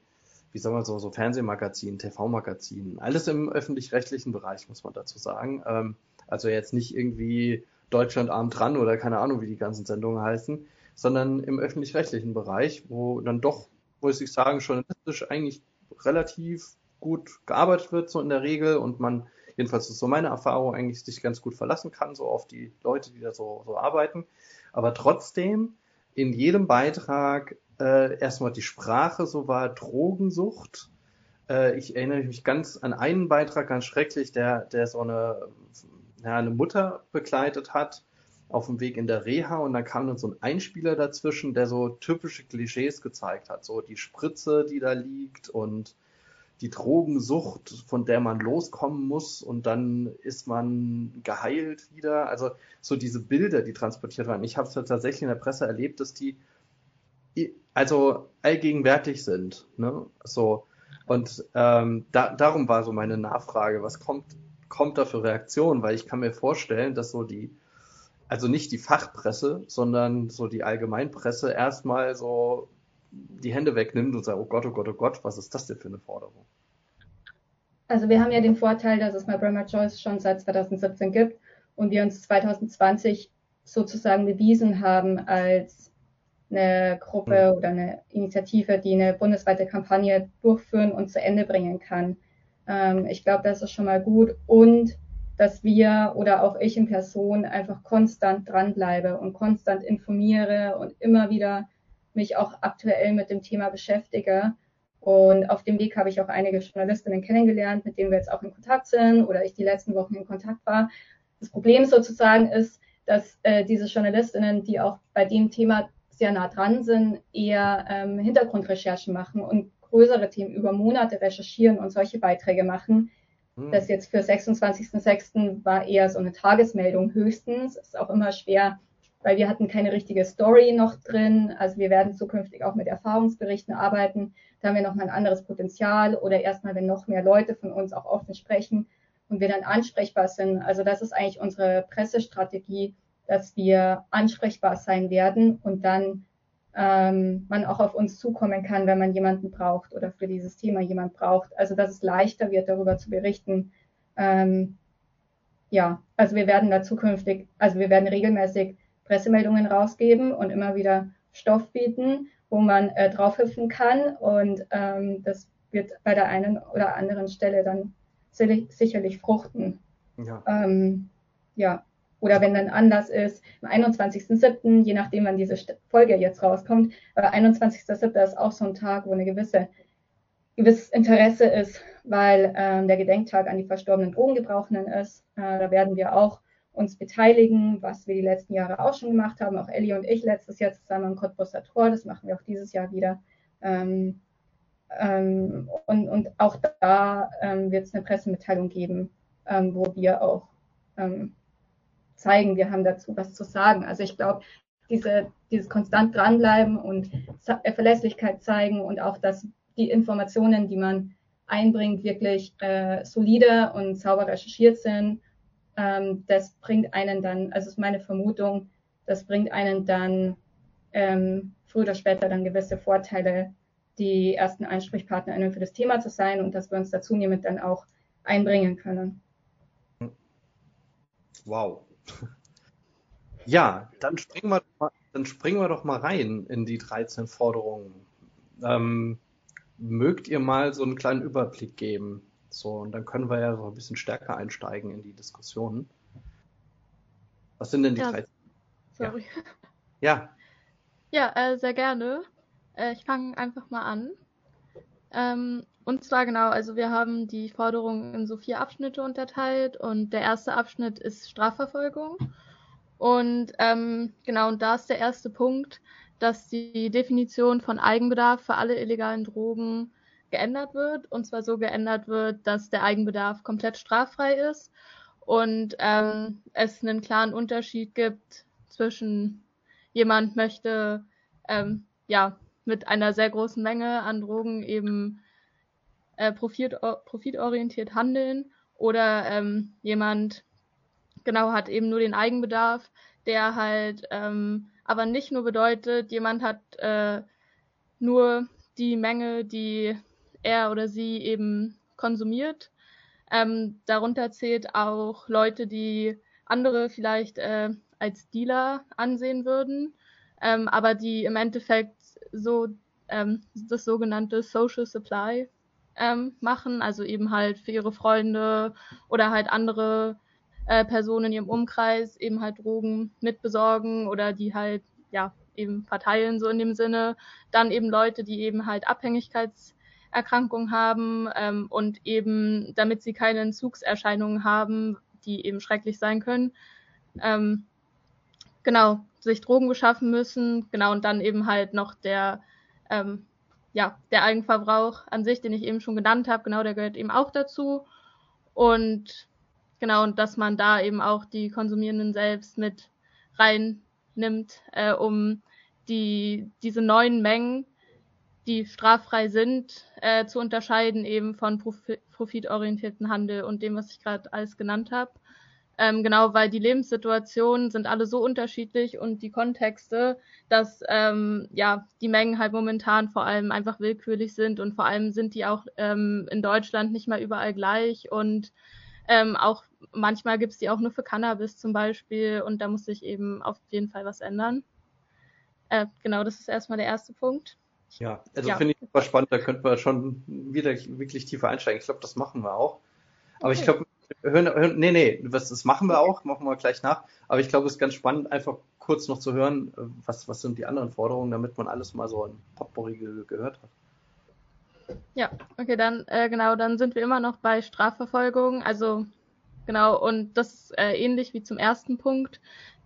wie soll man so, so Fernsehmagazinen, TV-Magazinen, alles im öffentlich-rechtlichen Bereich, muss man dazu sagen. Ähm, also jetzt nicht irgendwie Deutschland arm dran oder keine Ahnung, wie die ganzen Sendungen heißen, sondern im öffentlich-rechtlichen Bereich, wo dann doch, muss ich sagen, journalistisch eigentlich relativ gut gearbeitet wird, so in der Regel, und man, jedenfalls ist so meine Erfahrung, eigentlich sich ganz gut verlassen kann, so auf die Leute, die da so, so arbeiten. Aber trotzdem in jedem Beitrag äh, erstmal die Sprache so war Drogensucht. Äh, ich erinnere mich ganz an einen Beitrag, ganz schrecklich, der, der so eine, ja, eine Mutter begleitet hat auf dem Weg in der Reha und dann kam dann so ein Einspieler dazwischen, der so typische Klischees gezeigt hat. So die Spritze, die da liegt und die Drogensucht, von der man loskommen muss und dann ist man geheilt wieder. Also so diese Bilder, die transportiert werden. Ich habe es tatsächlich in der Presse erlebt, dass die also allgegenwärtig sind. Ne? So und ähm, da, darum war so meine Nachfrage, was kommt kommt da für Reaktionen? Weil ich kann mir vorstellen, dass so die also nicht die Fachpresse, sondern so die Allgemeinpresse erstmal so die Hände wegnimmt und sagt, oh Gott, oh Gott, oh Gott, was ist das denn für eine Forderung? Also wir haben ja den Vorteil, dass es My Brahma Choice schon seit 2017 gibt und wir uns 2020 sozusagen bewiesen haben als eine Gruppe mhm. oder eine Initiative, die eine bundesweite Kampagne durchführen und zu Ende bringen kann. Ähm, ich glaube, das ist schon mal gut und dass wir oder auch ich in Person einfach konstant dranbleibe und konstant informiere und immer wieder mich auch aktuell mit dem Thema beschäftige. Und auf dem Weg habe ich auch einige Journalistinnen kennengelernt, mit denen wir jetzt auch in Kontakt sind oder ich die letzten Wochen in Kontakt war. Das Problem sozusagen ist, dass äh, diese Journalistinnen, die auch bei dem Thema sehr nah dran sind, eher ähm, Hintergrundrecherchen machen und größere Themen über Monate recherchieren und solche Beiträge machen. Hm. Das jetzt für 26.06. war eher so eine Tagesmeldung höchstens. Ist auch immer schwer, weil wir hatten keine richtige Story noch drin. Also wir werden zukünftig auch mit Erfahrungsberichten arbeiten. Da haben wir nochmal ein anderes Potenzial oder erstmal, wenn noch mehr Leute von uns auch offen sprechen und wir dann ansprechbar sind. Also das ist eigentlich unsere Pressestrategie, dass wir ansprechbar sein werden und dann ähm, man auch auf uns zukommen kann, wenn man jemanden braucht oder für dieses Thema jemand braucht. Also dass es leichter wird, darüber zu berichten. Ähm, ja, also wir werden da zukünftig, also wir werden regelmäßig Pressemeldungen rausgeben und immer wieder Stoff bieten, wo man äh, draufhüpfen kann und ähm, das wird bei der einen oder anderen Stelle dann sicherlich fruchten. Ja. Ähm, ja. Oder wenn dann Anlass ist, am 21.07., je nachdem, wann diese Folge jetzt rauskommt, aber 21.07. ist auch so ein Tag, wo eine gewisse gewisses Interesse ist, weil ähm, der Gedenktag an die verstorbenen Drogengebrauchenden ist. Äh, da werden wir auch uns beteiligen, was wir die letzten Jahre auch schon gemacht haben. Auch Ellie und ich letztes Jahr zusammen am Cottbusser Tor. Das machen wir auch dieses Jahr wieder. Ähm, ähm, und, und auch da ähm, wird es eine Pressemitteilung geben, ähm, wo wir auch ähm, zeigen, wir haben dazu was zu sagen. Also ich glaube, diese, dieses konstant dranbleiben und Verlässlichkeit zeigen und auch, dass die Informationen, die man einbringt, wirklich äh, solide und sauber recherchiert sind, ähm, das bringt einen dann, also ist meine Vermutung, das bringt einen dann ähm, früher oder später dann gewisse Vorteile, die ersten AnsprechpartnerInnen für das Thema zu sein und dass wir uns da zunehmend dann auch einbringen können. Wow. Ja, dann springen wir, dann springen wir doch mal rein in die 13 Forderungen. Ähm, mögt ihr mal so einen kleinen Überblick geben? So, und dann können wir ja so ein bisschen stärker einsteigen in die Diskussionen. Was sind denn die ja, 13? Sorry. Ja. Ja, ja äh, sehr gerne. Äh, ich fange einfach mal an. Ähm, und zwar genau, also wir haben die Forderungen in so vier Abschnitte unterteilt und der erste Abschnitt ist Strafverfolgung. Und ähm, genau, und da ist der erste Punkt, dass die Definition von Eigenbedarf für alle illegalen Drogen geändert wird. Und zwar so geändert wird, dass der Eigenbedarf komplett straffrei ist und ähm, es einen klaren Unterschied gibt zwischen jemand möchte ähm, ja mit einer sehr großen Menge an Drogen eben äh, profit, profitorientiert handeln oder ähm, jemand genau hat eben nur den Eigenbedarf, der halt ähm, aber nicht nur bedeutet, jemand hat äh, nur die Menge, die er oder sie eben konsumiert. Ähm, darunter zählt auch Leute, die andere vielleicht äh, als Dealer ansehen würden, ähm, aber die im Endeffekt so ähm, das sogenannte Social Supply ähm, machen, also eben halt für ihre Freunde oder halt andere äh, Personen in ihrem Umkreis eben halt Drogen mitbesorgen oder die halt ja eben verteilen so in dem Sinne. Dann eben Leute, die eben halt Abhängigkeitserkrankungen haben ähm, und eben damit sie keine Entzugserscheinungen haben, die eben schrecklich sein können. Ähm, genau, sich Drogen beschaffen müssen, genau, und dann eben halt noch der ähm, ja, der Eigenverbrauch an sich, den ich eben schon genannt habe, genau, der gehört eben auch dazu. Und genau, und dass man da eben auch die Konsumierenden selbst mit reinnimmt, äh, um die, diese neuen Mengen, die straffrei sind, äh, zu unterscheiden eben von profitorientierten Handel und dem, was ich gerade alles genannt habe. Ähm, genau, weil die Lebenssituationen sind alle so unterschiedlich und die Kontexte, dass ähm, ja die Mengen halt momentan vor allem einfach willkürlich sind und vor allem sind die auch ähm, in Deutschland nicht mal überall gleich und ähm, auch manchmal gibt's die auch nur für Cannabis zum Beispiel und da muss sich eben auf jeden Fall was ändern. Äh, genau, das ist erstmal der erste Punkt. Ja, also ja. finde ich super spannend, da könnten wir schon wieder wirklich tiefer einsteigen. Ich glaube, das machen wir auch. Aber okay. ich glaube, hören, hören, nee, nee, was, das machen wir auch, machen wir gleich nach. Aber ich glaube, es ist ganz spannend, einfach kurz noch zu hören, was, was sind die anderen Forderungen, damit man alles mal so in Potpourri ge gehört hat. Ja, okay, dann äh, genau, dann sind wir immer noch bei Strafverfolgung. Also genau, und das ist äh, ähnlich wie zum ersten Punkt.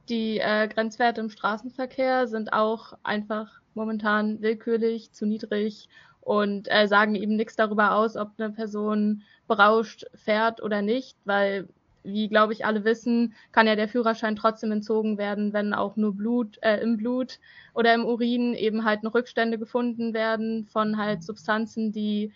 Die äh, Grenzwerte im Straßenverkehr sind auch einfach momentan willkürlich, zu niedrig und äh, sagen eben nichts darüber aus, ob eine Person berauscht fährt oder nicht, weil wie glaube ich alle wissen, kann ja der Führerschein trotzdem entzogen werden, wenn auch nur Blut äh, im Blut oder im Urin eben halt noch Rückstände gefunden werden von halt Substanzen, die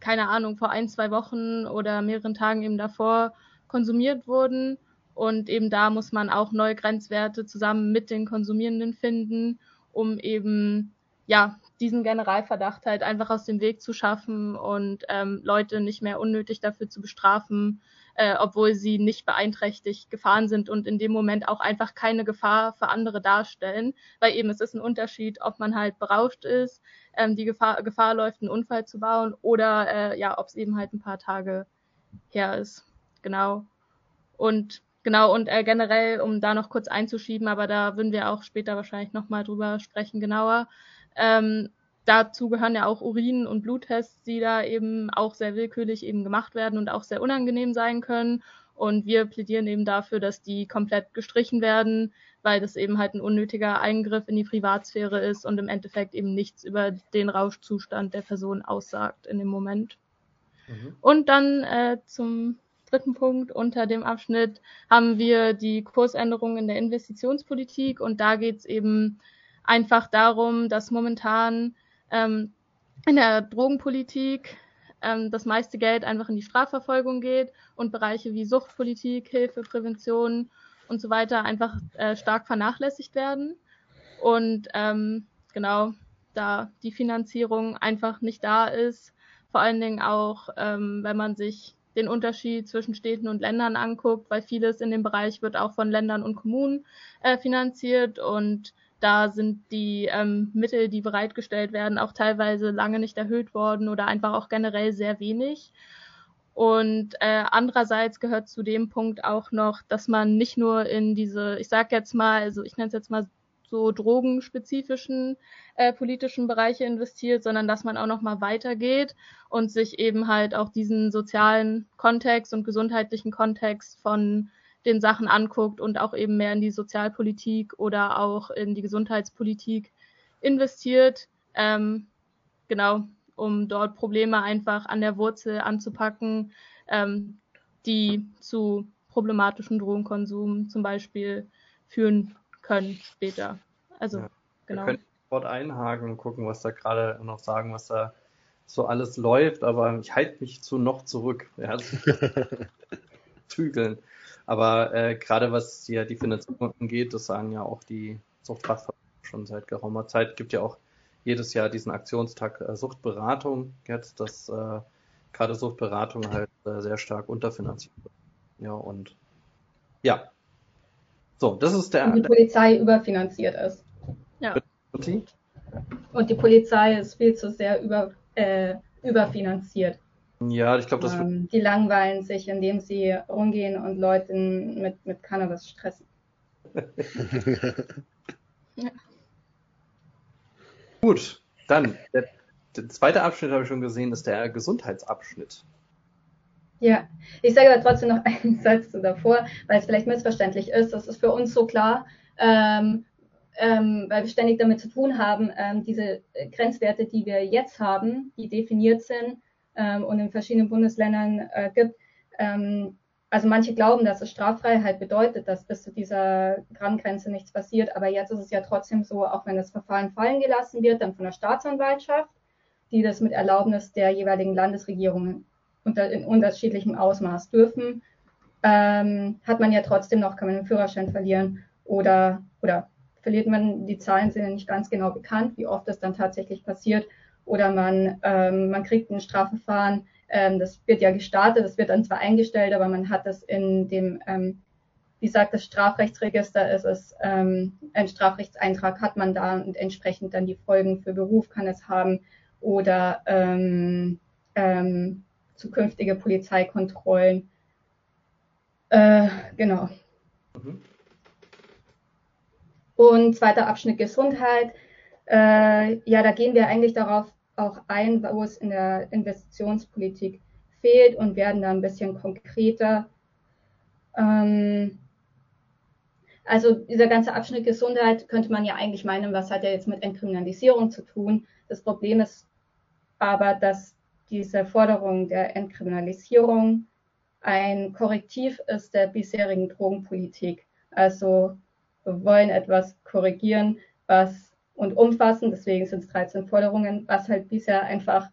keine Ahnung vor ein zwei Wochen oder mehreren Tagen eben davor konsumiert wurden Und eben da muss man auch neue Grenzwerte zusammen mit den Konsumierenden finden, um eben ja diesen Generalverdacht halt einfach aus dem Weg zu schaffen und ähm, Leute nicht mehr unnötig dafür zu bestrafen, äh, obwohl sie nicht beeinträchtigt gefahren sind und in dem Moment auch einfach keine Gefahr für andere darstellen, weil eben es ist ein Unterschied, ob man halt berauscht ist, ähm, die Gefahr, Gefahr läuft, einen Unfall zu bauen oder äh, ja, ob es eben halt ein paar Tage her ist. Genau. Und genau, und äh, generell, um da noch kurz einzuschieben, aber da würden wir auch später wahrscheinlich nochmal drüber sprechen, genauer. Ähm, dazu gehören ja auch Urin- und Bluttests, die da eben auch sehr willkürlich eben gemacht werden und auch sehr unangenehm sein können. Und wir plädieren eben dafür, dass die komplett gestrichen werden, weil das eben halt ein unnötiger Eingriff in die Privatsphäre ist und im Endeffekt eben nichts über den Rauschzustand der Person aussagt in dem Moment. Mhm. Und dann äh, zum dritten Punkt. Unter dem Abschnitt haben wir die Kursänderungen in der Investitionspolitik. Und da geht es eben einfach darum, dass momentan ähm, in der Drogenpolitik ähm, das meiste Geld einfach in die Strafverfolgung geht und Bereiche wie Suchtpolitik, Hilfe, Prävention und so weiter einfach äh, stark vernachlässigt werden. Und ähm, genau, da die Finanzierung einfach nicht da ist, vor allen Dingen auch, ähm, wenn man sich den Unterschied zwischen Städten und Ländern anguckt, weil vieles in dem Bereich wird auch von Ländern und Kommunen äh, finanziert und da sind die ähm, Mittel, die bereitgestellt werden, auch teilweise lange nicht erhöht worden oder einfach auch generell sehr wenig. Und äh, andererseits gehört zu dem Punkt auch noch, dass man nicht nur in diese, ich sag jetzt mal, also ich nenne es jetzt mal so drogenspezifischen äh, politischen Bereiche investiert, sondern dass man auch noch mal weitergeht und sich eben halt auch diesen sozialen Kontext und gesundheitlichen Kontext von den Sachen anguckt und auch eben mehr in die Sozialpolitik oder auch in die Gesundheitspolitik investiert. Ähm, genau, um dort Probleme einfach an der Wurzel anzupacken, ähm, die zu problematischen Drogenkonsum zum Beispiel führen können später. Also, ja, genau. Wir können sofort einhaken und gucken, was da gerade noch sagen, was da so alles läuft, aber ich halte mich zu noch zurück. Ja, zügeln. Aber äh, gerade was ja die Finanzierung angeht, das sagen ja auch die Suchtfachverbände schon seit geraumer Zeit, gibt ja auch jedes Jahr diesen Aktionstag äh, Suchtberatung jetzt, dass äh, gerade Suchtberatung halt äh, sehr stark unterfinanziert wird. Ja, und ja. So, das ist der. Und die Polizei überfinanziert ist. Ja. Und die? Polizei ist viel zu sehr über, äh, überfinanziert. Ja, ich glaube, das ähm, Die langweilen sich, indem sie rumgehen und Leute mit, mit Cannabis stressen. ja. Gut, dann der, der, zweite Abschnitt habe ich schon gesehen, ist der Gesundheitsabschnitt. Ja, ich sage aber trotzdem noch einen Satz davor, weil es vielleicht missverständlich ist. Das ist für uns so klar, ähm, ähm, weil wir ständig damit zu tun haben, ähm, diese Grenzwerte, die wir jetzt haben, die definiert sind, ähm, und in verschiedenen Bundesländern äh, gibt. Ähm, also manche glauben, dass es Straffreiheit bedeutet, dass bis zu dieser Grammgrenze nichts passiert. Aber jetzt ist es ja trotzdem so, auch wenn das Verfahren fallen gelassen wird, dann von der Staatsanwaltschaft, die das mit Erlaubnis der jeweiligen Landesregierungen unter, in unterschiedlichem Ausmaß dürfen, ähm, hat man ja trotzdem noch, kann man den Führerschein verlieren oder, oder verliert man, die Zahlen sind ja nicht ganz genau bekannt, wie oft das dann tatsächlich passiert oder man, ähm, man kriegt ein Strafverfahren, ähm, das wird ja gestartet, das wird dann zwar eingestellt, aber man hat das in dem, ähm, wie sagt das Strafrechtsregister, ist es ähm, ein Strafrechtseintrag hat man da und entsprechend dann die Folgen für Beruf kann es haben oder ähm, ähm, zukünftige Polizeikontrollen. Äh, genau. Mhm. Und zweiter Abschnitt Gesundheit. Äh, ja, da gehen wir eigentlich darauf auch ein, wo es in der Investitionspolitik fehlt und werden da ein bisschen konkreter. Ähm, also dieser ganze Abschnitt Gesundheit könnte man ja eigentlich meinen, was hat er jetzt mit Entkriminalisierung zu tun? Das Problem ist aber, dass diese Forderung der Entkriminalisierung ein Korrektiv ist der bisherigen Drogenpolitik. Also wir wollen etwas korrigieren, was und umfassen. Deswegen sind es 13 Forderungen, was halt bisher einfach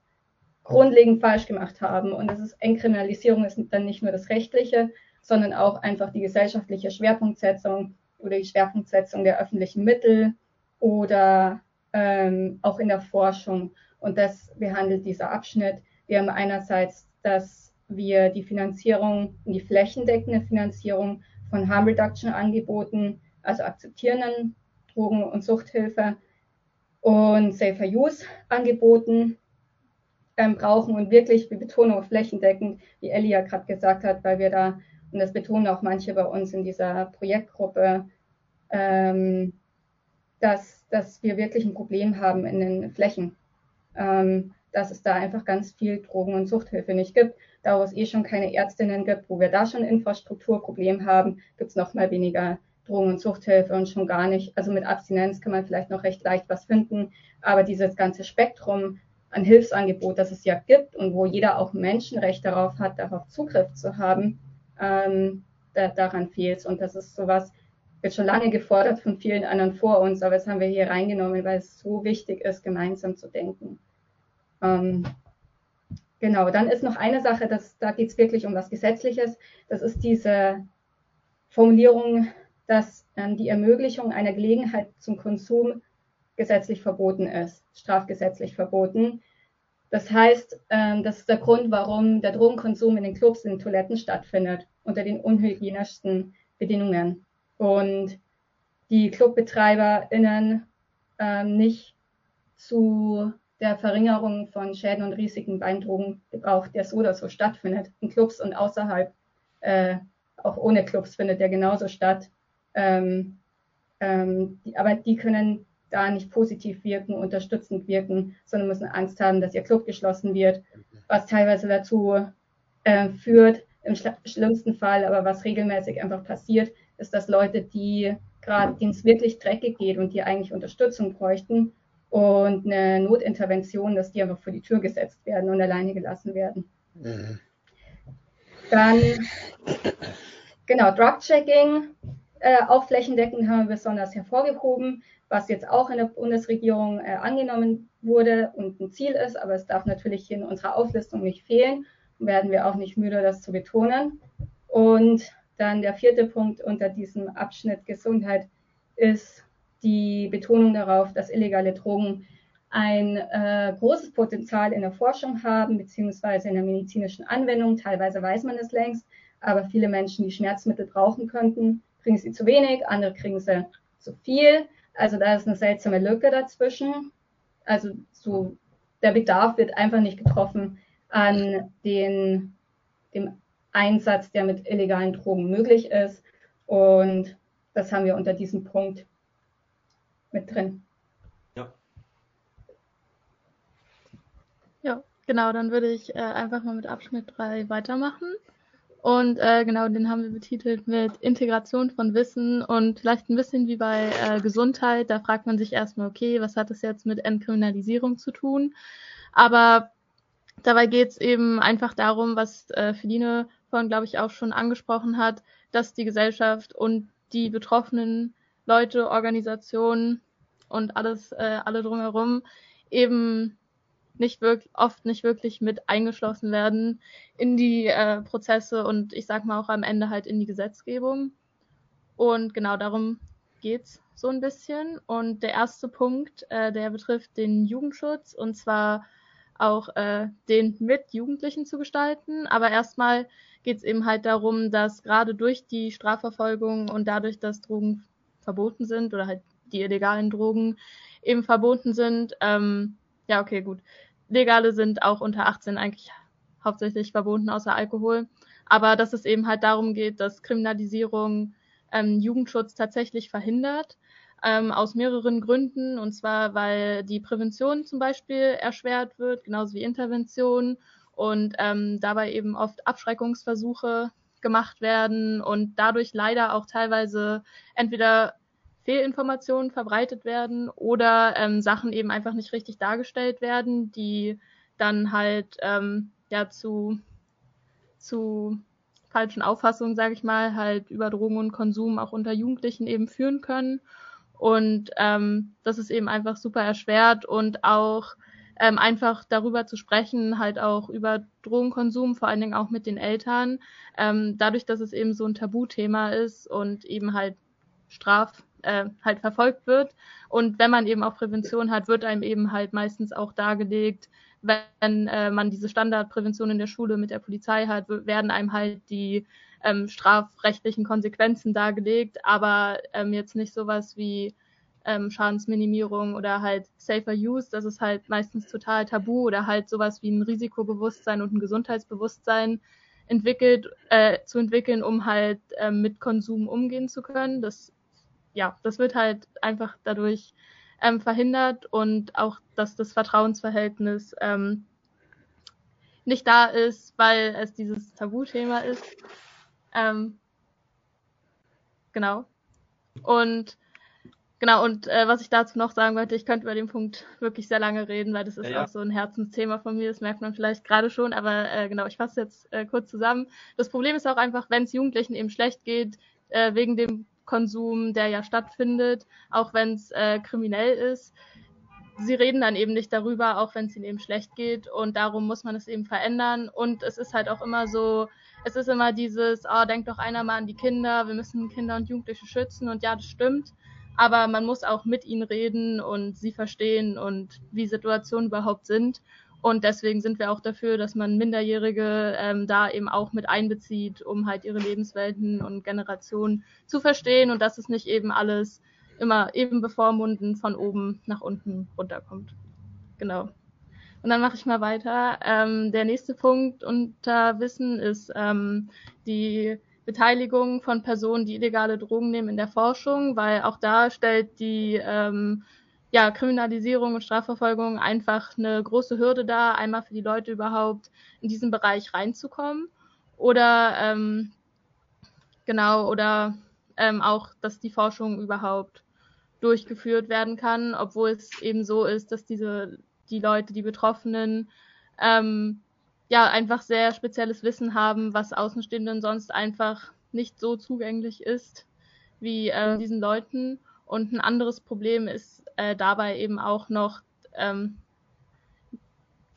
grundlegend falsch gemacht haben. Und das ist Entkriminalisierung ist dann nicht nur das Rechtliche, sondern auch einfach die gesellschaftliche Schwerpunktsetzung oder die Schwerpunktsetzung der öffentlichen Mittel oder ähm, auch in der Forschung. Und das behandelt dieser Abschnitt. Wir haben einerseits, dass wir die Finanzierung, die flächendeckende Finanzierung von Harm Reduction Angeboten, also akzeptierenden Drogen- und Suchthilfe und Safer Use Angeboten ähm, brauchen und wirklich, wir betonen auch flächendeckend, wie Ellie ja gerade gesagt hat, weil wir da, und das betonen auch manche bei uns in dieser Projektgruppe, ähm, dass, dass wir wirklich ein Problem haben in den Flächen. Ähm, dass es da einfach ganz viel Drogen- und Suchthilfe nicht gibt. Da wo es eh schon keine Ärztinnen gibt, wo wir da schon Infrastrukturproblem haben, gibt es noch mal weniger Drogen- und Suchthilfe und schon gar nicht. Also mit Abstinenz kann man vielleicht noch recht leicht was finden, aber dieses ganze Spektrum an Hilfsangebot, das es ja gibt und wo jeder auch Menschenrecht darauf hat, darauf Zugriff zu haben, ähm, da, daran fehlt es. Und das ist sowas, wird schon lange gefordert von vielen anderen vor uns, aber das haben wir hier reingenommen, weil es so wichtig ist, gemeinsam zu denken. Ähm, genau, dann ist noch eine Sache, dass, da geht es wirklich um was Gesetzliches. Das ist diese Formulierung, dass ähm, die Ermöglichung einer Gelegenheit zum Konsum gesetzlich verboten ist, strafgesetzlich verboten. Das heißt, ähm, das ist der Grund, warum der Drogenkonsum in den Clubs, in den Toiletten stattfindet, unter den unhygienischsten Bedingungen. Und die ClubbetreiberInnen ähm, nicht zu der Verringerung von Schäden und Risiken beim Drogengebrauch, der so oder so stattfindet, in Clubs und außerhalb, äh, auch ohne Clubs findet der genauso statt. Ähm, ähm, die, aber die können da nicht positiv wirken, unterstützend wirken, sondern müssen Angst haben, dass ihr Club geschlossen wird, was teilweise dazu äh, führt, im schlimmsten Fall, aber was regelmäßig einfach passiert, ist, dass Leute, die gerade, denen es wirklich dreckig geht und die eigentlich Unterstützung bräuchten und eine Notintervention, dass die einfach vor die Tür gesetzt werden und alleine gelassen werden. Mhm. Dann, genau, Drug-Checking, äh, auch flächendeckend haben wir besonders hervorgehoben was jetzt auch in der Bundesregierung äh, angenommen wurde und ein Ziel ist, aber es darf natürlich in unserer Auflistung nicht fehlen. Werden wir auch nicht müde, das zu betonen. Und dann der vierte Punkt unter diesem Abschnitt Gesundheit ist die Betonung darauf, dass illegale Drogen ein äh, großes Potenzial in der Forschung haben, beziehungsweise in der medizinischen Anwendung. Teilweise weiß man es längst, aber viele Menschen, die Schmerzmittel brauchen könnten, kriegen sie zu wenig, andere kriegen sie zu viel. Also da ist eine seltsame Lücke dazwischen. Also so, der Bedarf wird einfach nicht getroffen an den, dem Einsatz, der mit illegalen Drogen möglich ist. Und das haben wir unter diesem Punkt mit drin. Ja. Ja, genau, dann würde ich äh, einfach mal mit Abschnitt 3 weitermachen. Und äh, genau, den haben wir betitelt mit Integration von Wissen und vielleicht ein bisschen wie bei äh, Gesundheit. Da fragt man sich erstmal, okay, was hat das jetzt mit Entkriminalisierung zu tun? Aber dabei geht es eben einfach darum, was äh, Feline vorhin, glaube ich, auch schon angesprochen hat, dass die Gesellschaft und die betroffenen Leute, Organisationen und alles, äh, alle drumherum eben nicht wirklich, oft nicht wirklich mit eingeschlossen werden in die äh, Prozesse und ich sag mal auch am Ende halt in die Gesetzgebung. Und genau darum geht's so ein bisschen. Und der erste Punkt, äh, der betrifft den Jugendschutz und zwar auch äh, den mit Jugendlichen zu gestalten. Aber erstmal geht's eben halt darum, dass gerade durch die Strafverfolgung und dadurch, dass Drogen verboten sind oder halt die illegalen Drogen eben verboten sind, ähm, ja, okay, gut, Legale sind auch unter 18 eigentlich hauptsächlich verboten, außer Alkohol. Aber dass es eben halt darum geht, dass Kriminalisierung ähm, Jugendschutz tatsächlich verhindert, ähm, aus mehreren Gründen. Und zwar, weil die Prävention zum Beispiel erschwert wird, genauso wie Intervention. Und ähm, dabei eben oft Abschreckungsversuche gemacht werden und dadurch leider auch teilweise entweder Fehlinformationen verbreitet werden oder ähm, Sachen eben einfach nicht richtig dargestellt werden, die dann halt ähm, ja zu, zu falschen Auffassungen, sage ich mal, halt über Drogen und Konsum auch unter Jugendlichen eben führen können. Und ähm, das ist eben einfach super erschwert und auch ähm, einfach darüber zu sprechen, halt auch über Drogenkonsum, vor allen Dingen auch mit den Eltern, ähm, dadurch, dass es eben so ein Tabuthema ist und eben halt Straf äh, halt verfolgt wird. Und wenn man eben auch Prävention hat, wird einem eben halt meistens auch dargelegt, wenn äh, man diese Standardprävention in der Schule mit der Polizei hat, werden einem halt die ähm, strafrechtlichen Konsequenzen dargelegt, aber ähm, jetzt nicht sowas wie ähm, Schadensminimierung oder halt Safer Use, das ist halt meistens total tabu oder halt sowas wie ein Risikobewusstsein und ein Gesundheitsbewusstsein entwickelt, äh, zu entwickeln, um halt äh, mit Konsum umgehen zu können. Das, ja, das wird halt einfach dadurch ähm, verhindert und auch, dass das Vertrauensverhältnis ähm, nicht da ist, weil es dieses Tabuthema ist. Ähm, genau. Und genau, und äh, was ich dazu noch sagen wollte, ich könnte über den Punkt wirklich sehr lange reden, weil das ist ja, ja. auch so ein Herzensthema von mir, das merkt man vielleicht gerade schon, aber äh, genau, ich fasse jetzt äh, kurz zusammen. Das Problem ist auch einfach, wenn es Jugendlichen eben schlecht geht, äh, wegen dem Konsum, der ja stattfindet, auch wenn es äh, kriminell ist. Sie reden dann eben nicht darüber, auch wenn es ihnen eben schlecht geht. Und darum muss man es eben verändern. Und es ist halt auch immer so, es ist immer dieses, oh, denkt doch einer mal an die Kinder, wir müssen Kinder und Jugendliche schützen. Und ja, das stimmt. Aber man muss auch mit ihnen reden und sie verstehen und wie Situationen überhaupt sind. Und deswegen sind wir auch dafür, dass man Minderjährige ähm, da eben auch mit einbezieht, um halt ihre Lebenswelten und Generationen zu verstehen und dass es nicht eben alles immer eben bevormunden von oben nach unten runterkommt. Genau. Und dann mache ich mal weiter. Ähm, der nächste Punkt unter Wissen ist ähm, die Beteiligung von Personen, die illegale Drogen nehmen in der Forschung, weil auch da stellt die ähm, ja, Kriminalisierung und Strafverfolgung einfach eine große Hürde da, einmal für die Leute überhaupt in diesen Bereich reinzukommen. Oder ähm, genau, oder ähm, auch, dass die Forschung überhaupt durchgeführt werden kann, obwohl es eben so ist, dass diese die Leute, die Betroffenen, ähm, ja einfach sehr spezielles Wissen haben, was Außenstehenden sonst einfach nicht so zugänglich ist wie äh, diesen Leuten. Und ein anderes Problem ist äh, dabei eben auch noch, ähm,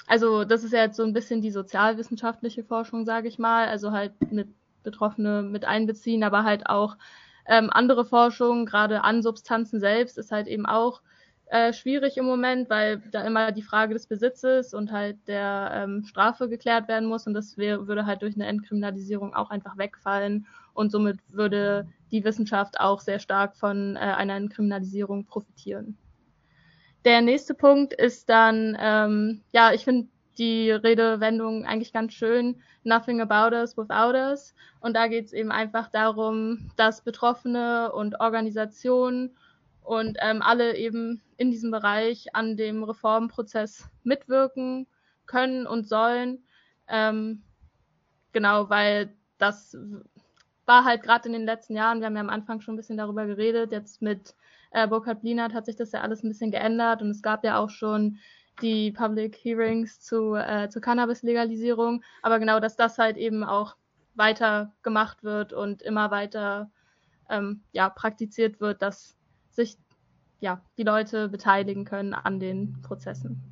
also das ist ja jetzt so ein bisschen die sozialwissenschaftliche Forschung, sage ich mal, also halt mit Betroffene mit einbeziehen, aber halt auch ähm, andere Forschung, gerade an Substanzen selbst, ist halt eben auch äh, schwierig im Moment, weil da immer die Frage des Besitzes und halt der ähm, Strafe geklärt werden muss und das wär, würde halt durch eine Entkriminalisierung auch einfach wegfallen und somit würde die Wissenschaft auch sehr stark von äh, einer Entkriminalisierung profitieren. Der nächste Punkt ist dann, ähm, ja, ich finde die Redewendung eigentlich ganz schön, nothing about us without us. Und da geht es eben einfach darum, dass Betroffene und Organisationen und ähm, alle eben in diesem Bereich an dem Reformprozess mitwirken können und sollen. Ähm, genau, weil das war halt gerade in den letzten Jahren, wir haben ja am Anfang schon ein bisschen darüber geredet, jetzt mit äh, Burkhard Blinert hat sich das ja alles ein bisschen geändert und es gab ja auch schon die Public Hearings zu, äh, zur Cannabis-Legalisierung, aber genau, dass das halt eben auch weiter gemacht wird und immer weiter ähm, ja, praktiziert wird, dass sich ja, die Leute beteiligen können an den Prozessen.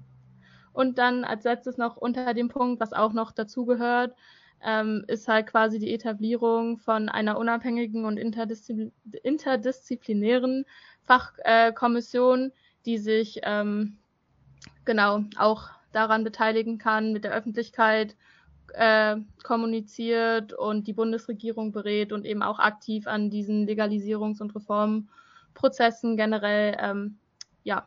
Und dann als letztes noch unter dem Punkt, was auch noch dazugehört, ähm, ist halt quasi die Etablierung von einer unabhängigen und interdiszi interdisziplinären Fachkommission, die sich ähm, genau auch daran beteiligen kann, mit der Öffentlichkeit äh, kommuniziert und die Bundesregierung berät und eben auch aktiv an diesen Legalisierungs- und Reformprozessen generell ähm, ja,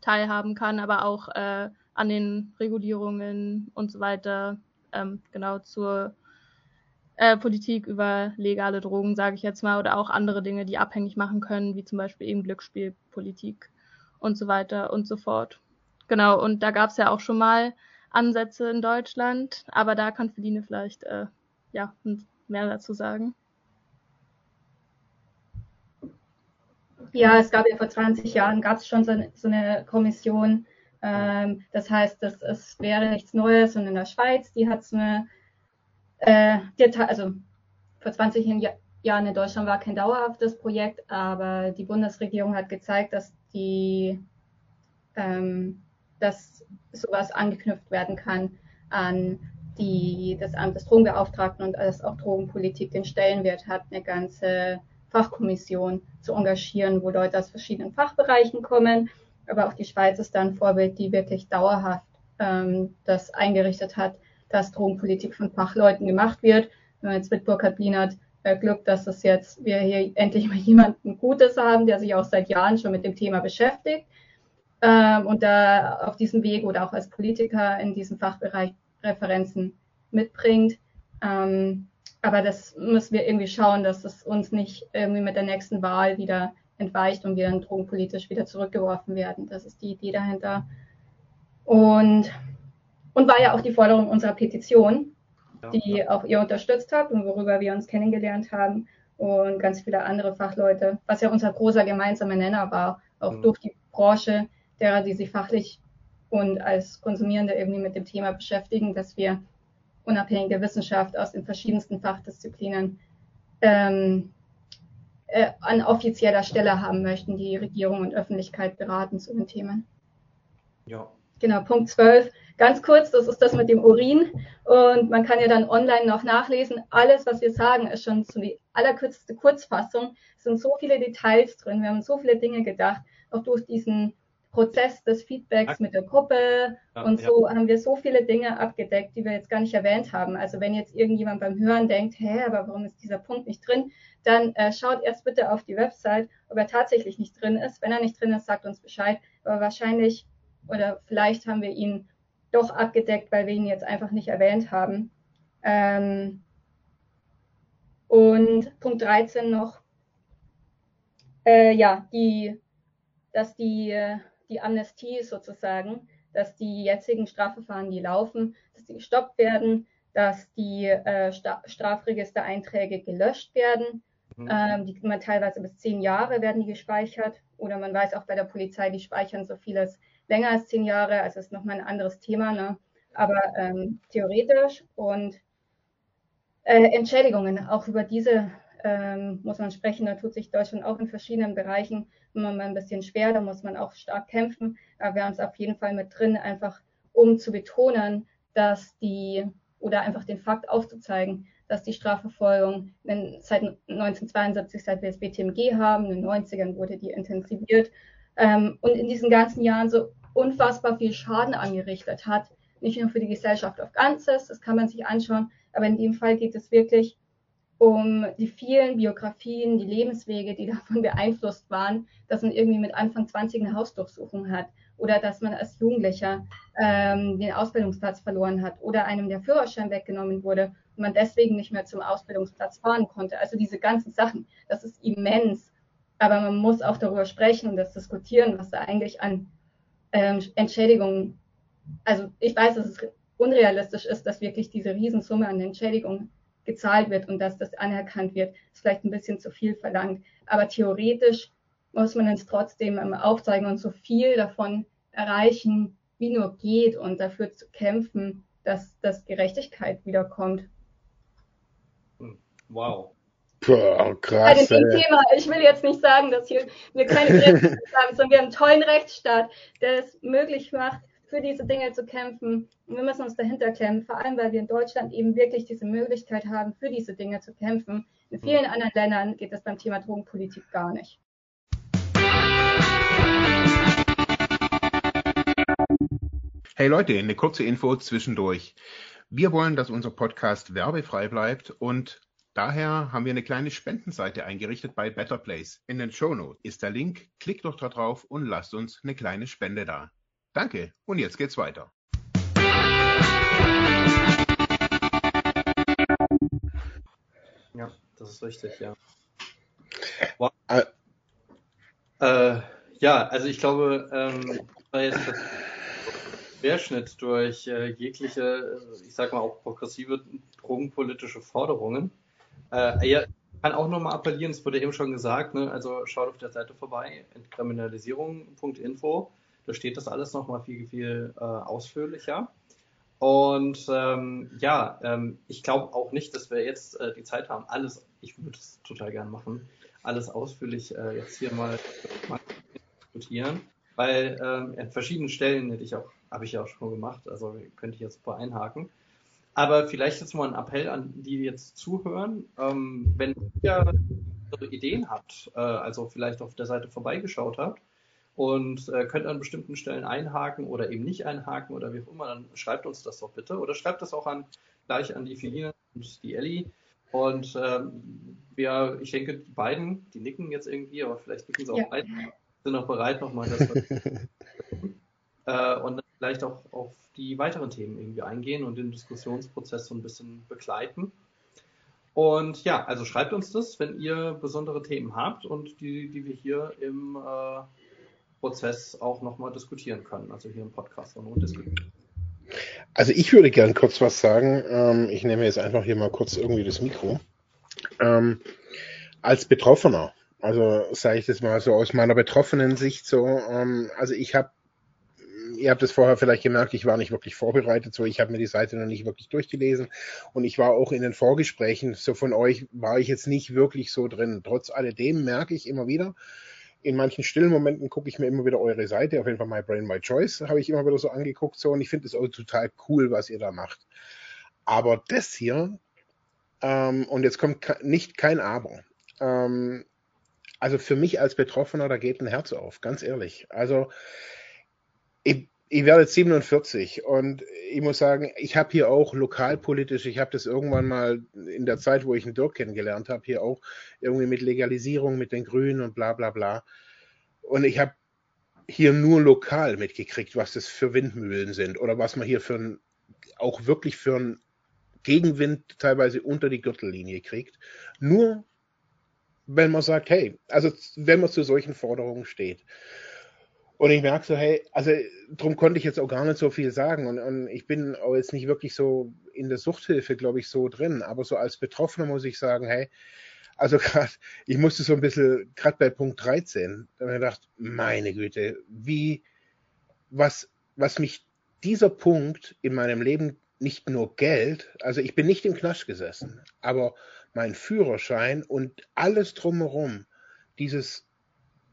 teilhaben kann, aber auch äh, an den Regulierungen und so weiter ähm, genau zur äh, Politik über legale Drogen, sage ich jetzt mal, oder auch andere Dinge, die abhängig machen können, wie zum Beispiel eben Glücksspielpolitik und so weiter und so fort. Genau, und da gab es ja auch schon mal Ansätze in Deutschland, aber da kann Feline vielleicht äh, ja mehr dazu sagen. Ja, es gab ja vor 20 Jahren, gab es schon so eine, so eine Kommission, ähm, das heißt, es wäre nichts Neues und in der Schweiz, die hat so eine, äh, die, also vor 20 Jahren in Deutschland war kein dauerhaftes Projekt, aber die Bundesregierung hat gezeigt, dass die ähm, dass sowas angeknüpft werden kann an die, das Amt des Drogenbeauftragten und dass auch Drogenpolitik den Stellenwert hat, eine ganze Fachkommission zu engagieren, wo Leute aus verschiedenen Fachbereichen kommen. Aber auch die Schweiz ist da ein Vorbild, die wirklich dauerhaft ähm, das eingerichtet hat, dass Drogenpolitik von Fachleuten gemacht wird. Wenn man jetzt mit Burkhard Bienert äh, Glück, dass es jetzt wir hier endlich mal jemanden Gutes haben, der sich auch seit Jahren schon mit dem Thema beschäftigt ähm, und da auf diesem Weg oder auch als Politiker in diesem Fachbereich Referenzen mitbringt. Ähm, aber das müssen wir irgendwie schauen, dass es uns nicht irgendwie mit der nächsten Wahl wieder entweicht und wir dann drogenpolitisch wieder zurückgeworfen werden. Das ist die Idee dahinter. Und, und war ja auch die Forderung unserer Petition, die auch ihr unterstützt habt und worüber wir uns kennengelernt haben und ganz viele andere Fachleute, was ja unser großer gemeinsamer Nenner war, auch mhm. durch die Branche derer, die sich fachlich und als Konsumierende irgendwie mit dem Thema beschäftigen, dass wir unabhängig der Wissenschaft aus den verschiedensten Fachdisziplinen ähm, äh, an offizieller Stelle haben möchten, die Regierung und Öffentlichkeit beraten zu den Themen. Ja. Genau, Punkt 12. Ganz kurz, das ist das mit dem Urin. Und man kann ja dann online noch nachlesen. Alles, was wir sagen, ist schon so die allerkürzeste Kurzfassung. Es sind so viele Details drin. Wir haben so viele Dinge gedacht, auch durch diesen Prozess des Feedbacks mit der Gruppe ja, und so ja. haben wir so viele Dinge abgedeckt, die wir jetzt gar nicht erwähnt haben. Also wenn jetzt irgendjemand beim Hören denkt, hä, aber warum ist dieser Punkt nicht drin, dann äh, schaut erst bitte auf die Website, ob er tatsächlich nicht drin ist. Wenn er nicht drin ist, sagt uns Bescheid. Aber wahrscheinlich oder vielleicht haben wir ihn doch abgedeckt, weil wir ihn jetzt einfach nicht erwähnt haben. Ähm, und Punkt 13 noch, äh, ja, die, dass die die Amnestie sozusagen, dass die jetzigen Strafverfahren, die laufen, dass die gestoppt werden, dass die äh, Strafregistereinträge gelöscht werden. Mhm. Ähm, die man teilweise bis zehn Jahre werden die gespeichert. Oder man weiß auch bei der Polizei, die speichern so vieles länger als zehn Jahre. Also ist nochmal ein anderes Thema. Ne? Aber ähm, theoretisch und äh, Entschädigungen, auch über diese ähm, muss man sprechen. Da tut sich Deutschland auch in verschiedenen Bereichen immer mal ein bisschen schwer. Da muss man auch stark kämpfen. Aber wir haben es auf jeden Fall mit drin, einfach um zu betonen, dass die oder einfach den Fakt aufzuzeigen, dass die Strafverfolgung seit 1972, seit wir das BTMG haben, in den 90ern wurde die intensiviert ähm, und in diesen ganzen Jahren so unfassbar viel Schaden angerichtet hat. Nicht nur für die Gesellschaft auf Ganzes, das kann man sich anschauen, aber in dem Fall geht es wirklich um die vielen Biografien, die Lebenswege, die davon beeinflusst waren, dass man irgendwie mit Anfang 20 eine Hausdurchsuchung hat oder dass man als Jugendlicher ähm, den Ausbildungsplatz verloren hat oder einem der Führerschein weggenommen wurde und man deswegen nicht mehr zum Ausbildungsplatz fahren konnte. Also diese ganzen Sachen, das ist immens. Aber man muss auch darüber sprechen und das diskutieren, was da eigentlich an ähm, Entschädigungen, also ich weiß, dass es unrealistisch ist, dass wirklich diese Riesensumme an Entschädigungen gezahlt wird und dass das anerkannt wird, ist vielleicht ein bisschen zu viel verlangt. Aber theoretisch muss man es trotzdem aufzeigen und so viel davon erreichen, wie nur geht und dafür zu kämpfen, dass, dass Gerechtigkeit wiederkommt. Hm, wow. Boah, krass. Also dem Thema, ich will jetzt nicht sagen, dass hier wir keine Gerechtigkeit haben, sondern wir haben einen tollen Rechtsstaat, der es möglich macht, für diese Dinge zu kämpfen. Und wir müssen uns dahinter klemmen, vor allem weil wir in Deutschland eben wirklich diese Möglichkeit haben, für diese Dinge zu kämpfen. In vielen mhm. anderen Ländern geht das beim Thema Drogenpolitik gar nicht. Hey Leute, eine kurze Info zwischendurch. Wir wollen, dass unser Podcast werbefrei bleibt und daher haben wir eine kleine Spendenseite eingerichtet bei Better Place. In den Show Notes ist der Link. Klickt doch da drauf und lasst uns eine kleine Spende da. Danke und jetzt geht's weiter. Ja, das ist richtig, ja. Wow. Äh, äh, ja, also ich glaube, ähm, war jetzt das Querschnitt durch äh, jegliche, ich sag mal auch progressive drogenpolitische Forderungen. Äh, ja, kann auch nochmal appellieren, es wurde eben schon gesagt, ne, also schaut auf der Seite vorbei, entkriminalisierung.info. Da steht das alles nochmal viel, viel äh, ausführlicher. Und ähm, ja, ähm, ich glaube auch nicht, dass wir jetzt äh, die Zeit haben, alles, ich würde es total gerne machen, alles ausführlich äh, jetzt hier mal, diskutieren. weil ähm, an verschiedenen Stellen hätte ich auch, habe ich ja auch schon gemacht, also könnte ich jetzt super einhaken. Aber vielleicht jetzt mal ein Appell an die, die jetzt zuhören. Ähm, wenn ihr Ideen habt, äh, also vielleicht auf der Seite vorbeigeschaut habt und äh, könnt an bestimmten Stellen einhaken oder eben nicht einhaken oder wie auch immer, dann schreibt uns das doch bitte. Oder schreibt das auch an gleich an die Feline und die Ellie. Und ähm, wir, ich denke, die beiden, die nicken jetzt irgendwie, aber vielleicht nicken sie auch ja. beide, sind auch bereit, nochmal das äh, und vielleicht auch auf die weiteren Themen irgendwie eingehen und den Diskussionsprozess so ein bisschen begleiten. Und ja, also schreibt uns das, wenn ihr besondere Themen habt und die, die wir hier im äh, Prozess auch nochmal diskutieren können, also hier im Podcast und diskutieren. Also ich würde gern kurz was sagen. Ähm, ich nehme jetzt einfach hier mal kurz irgendwie das Mikro. Ähm, als Betroffener, also sage ich das mal so aus meiner betroffenen Sicht so, ähm, also ich habe, ihr habt es vorher vielleicht gemerkt, ich war nicht wirklich vorbereitet, so ich habe mir die Seite noch nicht wirklich durchgelesen und ich war auch in den Vorgesprächen, so von euch war ich jetzt nicht wirklich so drin. Trotz alledem merke ich immer wieder, in manchen stillen Momenten gucke ich mir immer wieder eure Seite, auf jeden Fall My Brain, My Choice, habe ich immer wieder so angeguckt, so, und ich finde es auch total cool, was ihr da macht. Aber das hier, ähm, und jetzt kommt nicht kein Aber, ähm, also für mich als Betroffener, da geht ein Herz auf, ganz ehrlich. Also ich, ich werde jetzt 47 und ich muss sagen, ich habe hier auch lokalpolitisch, ich habe das irgendwann mal in der Zeit, wo ich einen Dirk kennengelernt habe, hier auch irgendwie mit Legalisierung, mit den Grünen und bla bla bla. Und ich habe hier nur lokal mitgekriegt, was das für Windmühlen sind oder was man hier für ein, auch wirklich für einen Gegenwind teilweise unter die Gürtellinie kriegt. Nur wenn man sagt, hey, also wenn man zu solchen Forderungen steht. Und ich merke so, hey, also darum konnte ich jetzt auch gar nicht so viel sagen. Und, und ich bin auch jetzt nicht wirklich so in der Suchthilfe, glaube ich, so drin. Aber so als Betroffener muss ich sagen, hey, also gerade, ich musste so ein bisschen, gerade bei Punkt 13, da habe ich gedacht, meine Güte, wie, was, was mich dieser Punkt in meinem Leben nicht nur Geld, also ich bin nicht im Knast gesessen, aber mein Führerschein und alles drumherum, dieses,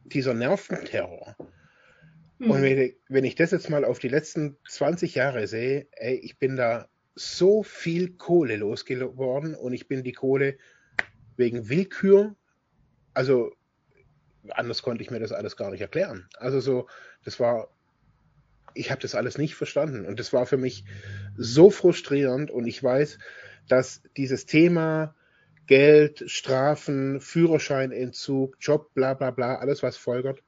dieser Nerventerror, Mhm. Und wenn, wenn ich das jetzt mal auf die letzten 20 Jahre sehe, ey, ich bin da so viel Kohle losgeworden und ich bin die Kohle wegen Willkür, also anders konnte ich mir das alles gar nicht erklären. Also so, das war, ich habe das alles nicht verstanden und das war für mich so frustrierend und ich weiß, dass dieses Thema Geld, Strafen, Führerscheinentzug, Job, bla bla bla, alles was folgert,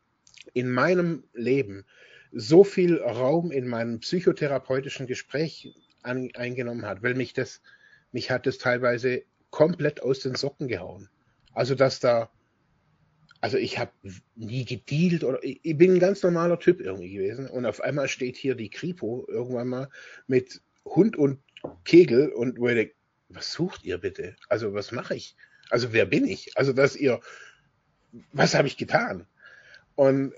in meinem Leben so viel Raum in meinem psychotherapeutischen Gespräch an, eingenommen hat, weil mich das, mich hat das teilweise komplett aus den Socken gehauen. Also dass da, also ich habe nie gedealt oder ich, ich, bin ein ganz normaler Typ irgendwie gewesen und auf einmal steht hier die Kripo irgendwann mal mit Hund und Kegel und wo ich denke, was sucht ihr bitte? Also was mache ich? Also wer bin ich? Also dass ihr, was habe ich getan? Und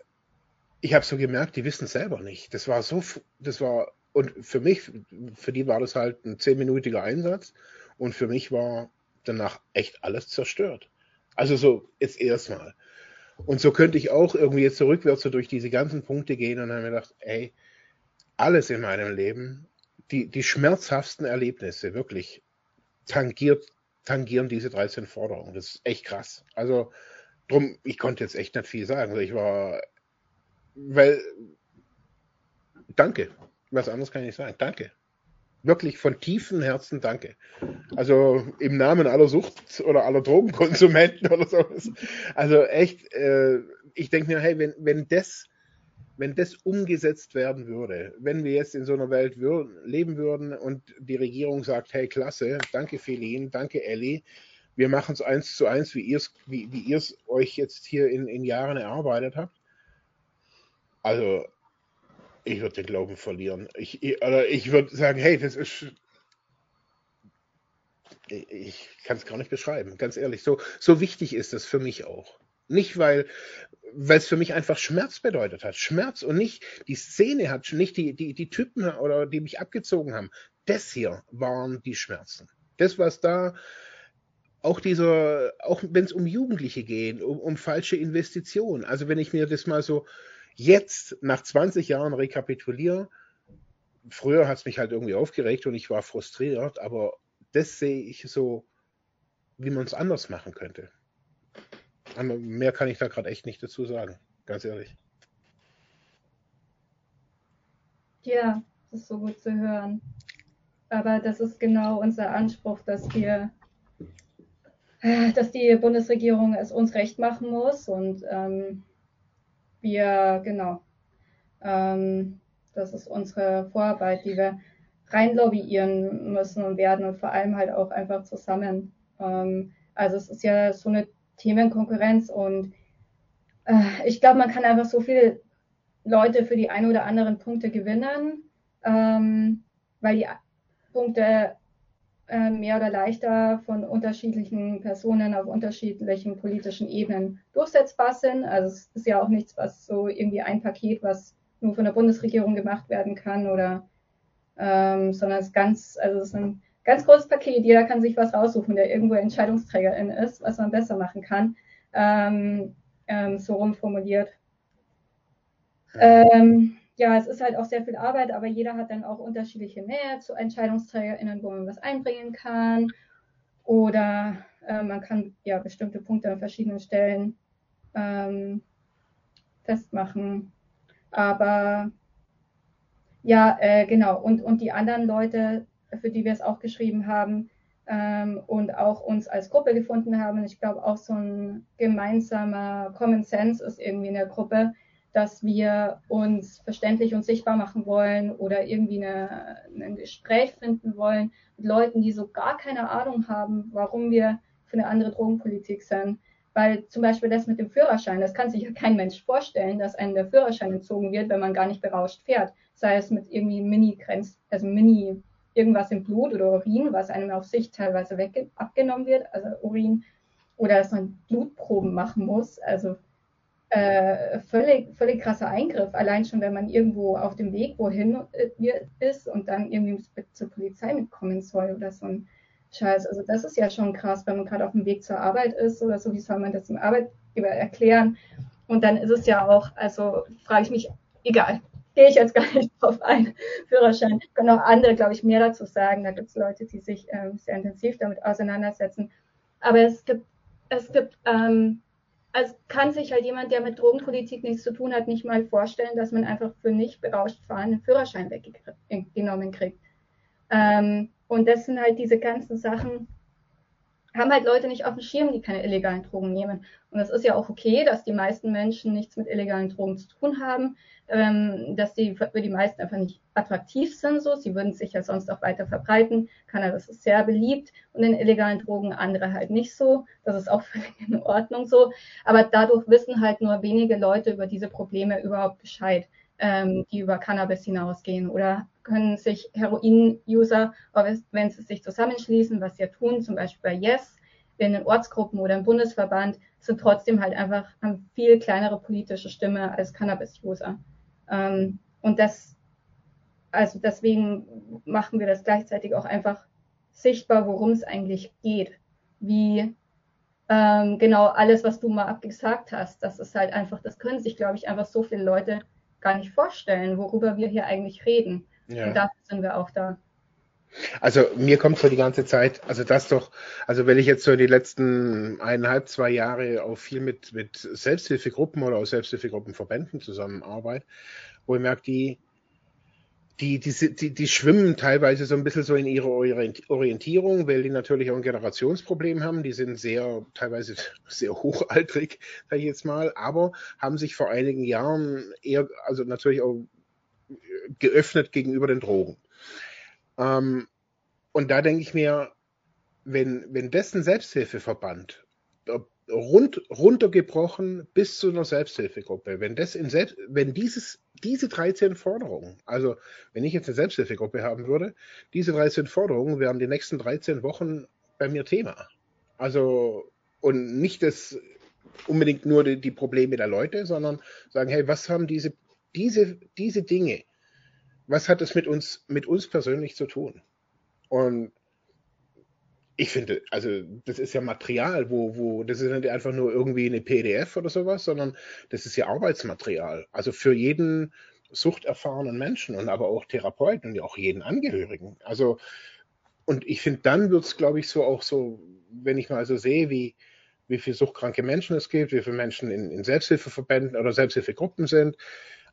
ich habe so gemerkt, die wissen selber nicht. Das war so, das war, und für mich, für die war das halt ein zehnminütiger Einsatz und für mich war danach echt alles zerstört. Also so jetzt erstmal. Und so könnte ich auch irgendwie jetzt zurückwärts so durch diese ganzen Punkte gehen und habe mir gedacht, ey, alles in meinem Leben, die, die schmerzhaftesten Erlebnisse, wirklich, tangiert, tangieren diese 13 Forderungen. Das ist echt krass. Also, drum, ich konnte jetzt echt nicht viel sagen. Also ich war, weil, danke. Was anderes kann ich sagen. Danke. Wirklich von tiefem Herzen danke. Also im Namen aller Sucht- oder aller Drogenkonsumenten oder sowas. Also echt, äh, ich denke mir, hey, wenn, wenn das, wenn das umgesetzt werden würde, wenn wir jetzt in so einer Welt wür leben würden und die Regierung sagt, hey, klasse, danke Felin, danke Ellie, wir machen es eins zu eins, wie ihr es wie, wie euch jetzt hier in, in Jahren erarbeitet habt. Also, ich würde den Glauben verlieren. Ich, ich, ich würde sagen, hey, das ist. Ich kann es gar nicht beschreiben, ganz ehrlich. So, so wichtig ist es für mich auch. Nicht, weil weil es für mich einfach Schmerz bedeutet hat. Schmerz und nicht die Szene hat, nicht die, die, die Typen oder die mich abgezogen haben. Das hier waren die Schmerzen. Das, was da auch dieser, auch wenn es um Jugendliche geht, um, um falsche Investitionen. Also wenn ich mir das mal so jetzt nach 20 Jahren rekapituliere, früher hat es mich halt irgendwie aufgeregt und ich war frustriert, aber das sehe ich so, wie man es anders machen könnte. Aber mehr kann ich da gerade echt nicht dazu sagen, ganz ehrlich. Ja, das ist so gut zu hören. Aber das ist genau unser Anspruch, dass wir, dass die Bundesregierung es uns recht machen muss und ähm, wir, genau, ähm, das ist unsere Vorarbeit, die wir rein lobbyieren müssen und werden und vor allem halt auch einfach zusammen. Ähm, also es ist ja so eine Themenkonkurrenz und äh, ich glaube, man kann einfach so viele Leute für die ein oder anderen Punkte gewinnen, ähm, weil die Punkte äh, mehr oder leichter von unterschiedlichen Personen auf unterschiedlichen politischen Ebenen durchsetzbar sind. Also es ist ja auch nichts, was so irgendwie ein Paket, was nur von der Bundesregierung gemacht werden kann oder ähm, sondern es ist ganz, also es ist ein ganz großes Paket. Jeder kann sich was raussuchen, der irgendwo Entscheidungsträgerin ist, was man besser machen kann. Ähm, ähm, so rumformuliert. Ähm, ja, es ist halt auch sehr viel Arbeit, aber jeder hat dann auch unterschiedliche Nähe zu EntscheidungsträgerInnen, wo man was einbringen kann. Oder äh, man kann ja bestimmte Punkte an verschiedenen Stellen ähm, festmachen. Aber ja, äh, genau. Und, und die anderen Leute, für die wir es auch geschrieben haben ähm, und auch uns als Gruppe gefunden haben, ich glaube auch so ein gemeinsamer Common Sense ist irgendwie in der Gruppe, dass wir uns verständlich und sichtbar machen wollen oder irgendwie eine, ein Gespräch finden wollen mit Leuten, die so gar keine Ahnung haben, warum wir für eine andere Drogenpolitik sind. Weil zum Beispiel das mit dem Führerschein, das kann sich ja kein Mensch vorstellen, dass einem der Führerschein entzogen wird, wenn man gar nicht berauscht fährt. Sei es mit irgendwie Mini-Grenz, also Mini irgendwas im Blut oder Urin, was einem auf Sicht teilweise weg abgenommen wird, also Urin, oder dass man Blutproben machen muss. Also äh, völlig, völlig krasser Eingriff. Allein schon, wenn man irgendwo auf dem Weg wohin äh, ist und dann irgendwie zur Polizei mitkommen soll oder so ein Scheiß. Also das ist ja schon krass, wenn man gerade auf dem Weg zur Arbeit ist oder so, wie soll man das dem Arbeitgeber erklären? Und dann ist es ja auch, also frage ich mich, egal, gehe ich jetzt gar nicht drauf ein, Führerschein. Können auch andere, glaube ich, mehr dazu sagen. Da gibt es Leute, die sich ähm, sehr intensiv damit auseinandersetzen. Aber es gibt, es gibt, ähm, also kann sich halt jemand, der mit Drogenpolitik nichts zu tun hat, nicht mal vorstellen, dass man einfach für nicht berauscht fahren einen Führerschein weggenommen kriegt. Ähm, und das sind halt diese ganzen Sachen, haben halt Leute nicht auf dem Schirm, die keine illegalen Drogen nehmen. Und es ist ja auch okay, dass die meisten Menschen nichts mit illegalen Drogen zu tun haben, ähm, dass die für die meisten einfach nicht attraktiv sind. So, sie würden sich ja sonst auch weiter verbreiten. Cannabis ist sehr beliebt und in illegalen Drogen andere halt nicht so. Das ist auch völlig in Ordnung so. Aber dadurch wissen halt nur wenige Leute über diese Probleme überhaupt Bescheid ähm, die über Cannabis hinausgehen oder können sich Heroin-User, wenn sie sich zusammenschließen, was sie ja tun, zum Beispiel bei Yes, in den Ortsgruppen oder im Bundesverband, sind trotzdem halt einfach eine viel kleinere politische Stimme als Cannabis-User. Ähm, und das, also deswegen machen wir das gleichzeitig auch einfach sichtbar, worum es eigentlich geht. Wie ähm, genau alles, was du mal abgesagt hast, das ist halt einfach, das können sich, glaube ich, einfach so viele Leute gar nicht vorstellen, worüber wir hier eigentlich reden. Ja. Und dafür sind wir auch da. Also mir kommt so die ganze Zeit, also das doch, also wenn ich jetzt so die letzten eineinhalb, zwei Jahre auch viel mit, mit Selbsthilfegruppen oder auch Selbsthilfegruppenverbänden zusammenarbeite, wo ich merke, die, die, die, die, die schwimmen teilweise so ein bisschen so in ihrer Orientierung, weil die natürlich auch ein Generationsproblem haben. Die sind sehr, teilweise sehr hochaltrig, sage ich jetzt mal, aber haben sich vor einigen Jahren eher, also natürlich auch geöffnet gegenüber den Drogen. Ähm, und da denke ich mir, wenn, wenn dessen Selbsthilfeverband rund, runtergebrochen bis zu einer Selbsthilfegruppe. Wenn das in Selbst, wenn dieses, diese 13 Forderungen, also wenn ich jetzt eine Selbsthilfegruppe haben würde, diese 13 Forderungen wären die nächsten 13 Wochen bei mir Thema. Also, und nicht das unbedingt nur die, die Probleme der Leute, sondern sagen, hey, was haben diese, diese, diese Dinge, was hat es mit uns, mit uns persönlich zu tun? Und ich finde, also das ist ja Material, wo, wo, das ist nicht einfach nur irgendwie eine PDF oder sowas, sondern das ist ja Arbeitsmaterial. Also für jeden suchterfahrenen Menschen und aber auch Therapeuten und auch jeden Angehörigen. Also, und ich finde, dann wird es, glaube ich, so auch so, wenn ich mal so sehe, wie, wie viele suchtkranke Menschen es gibt, wie viele Menschen in, in Selbsthilfeverbänden oder Selbsthilfegruppen sind.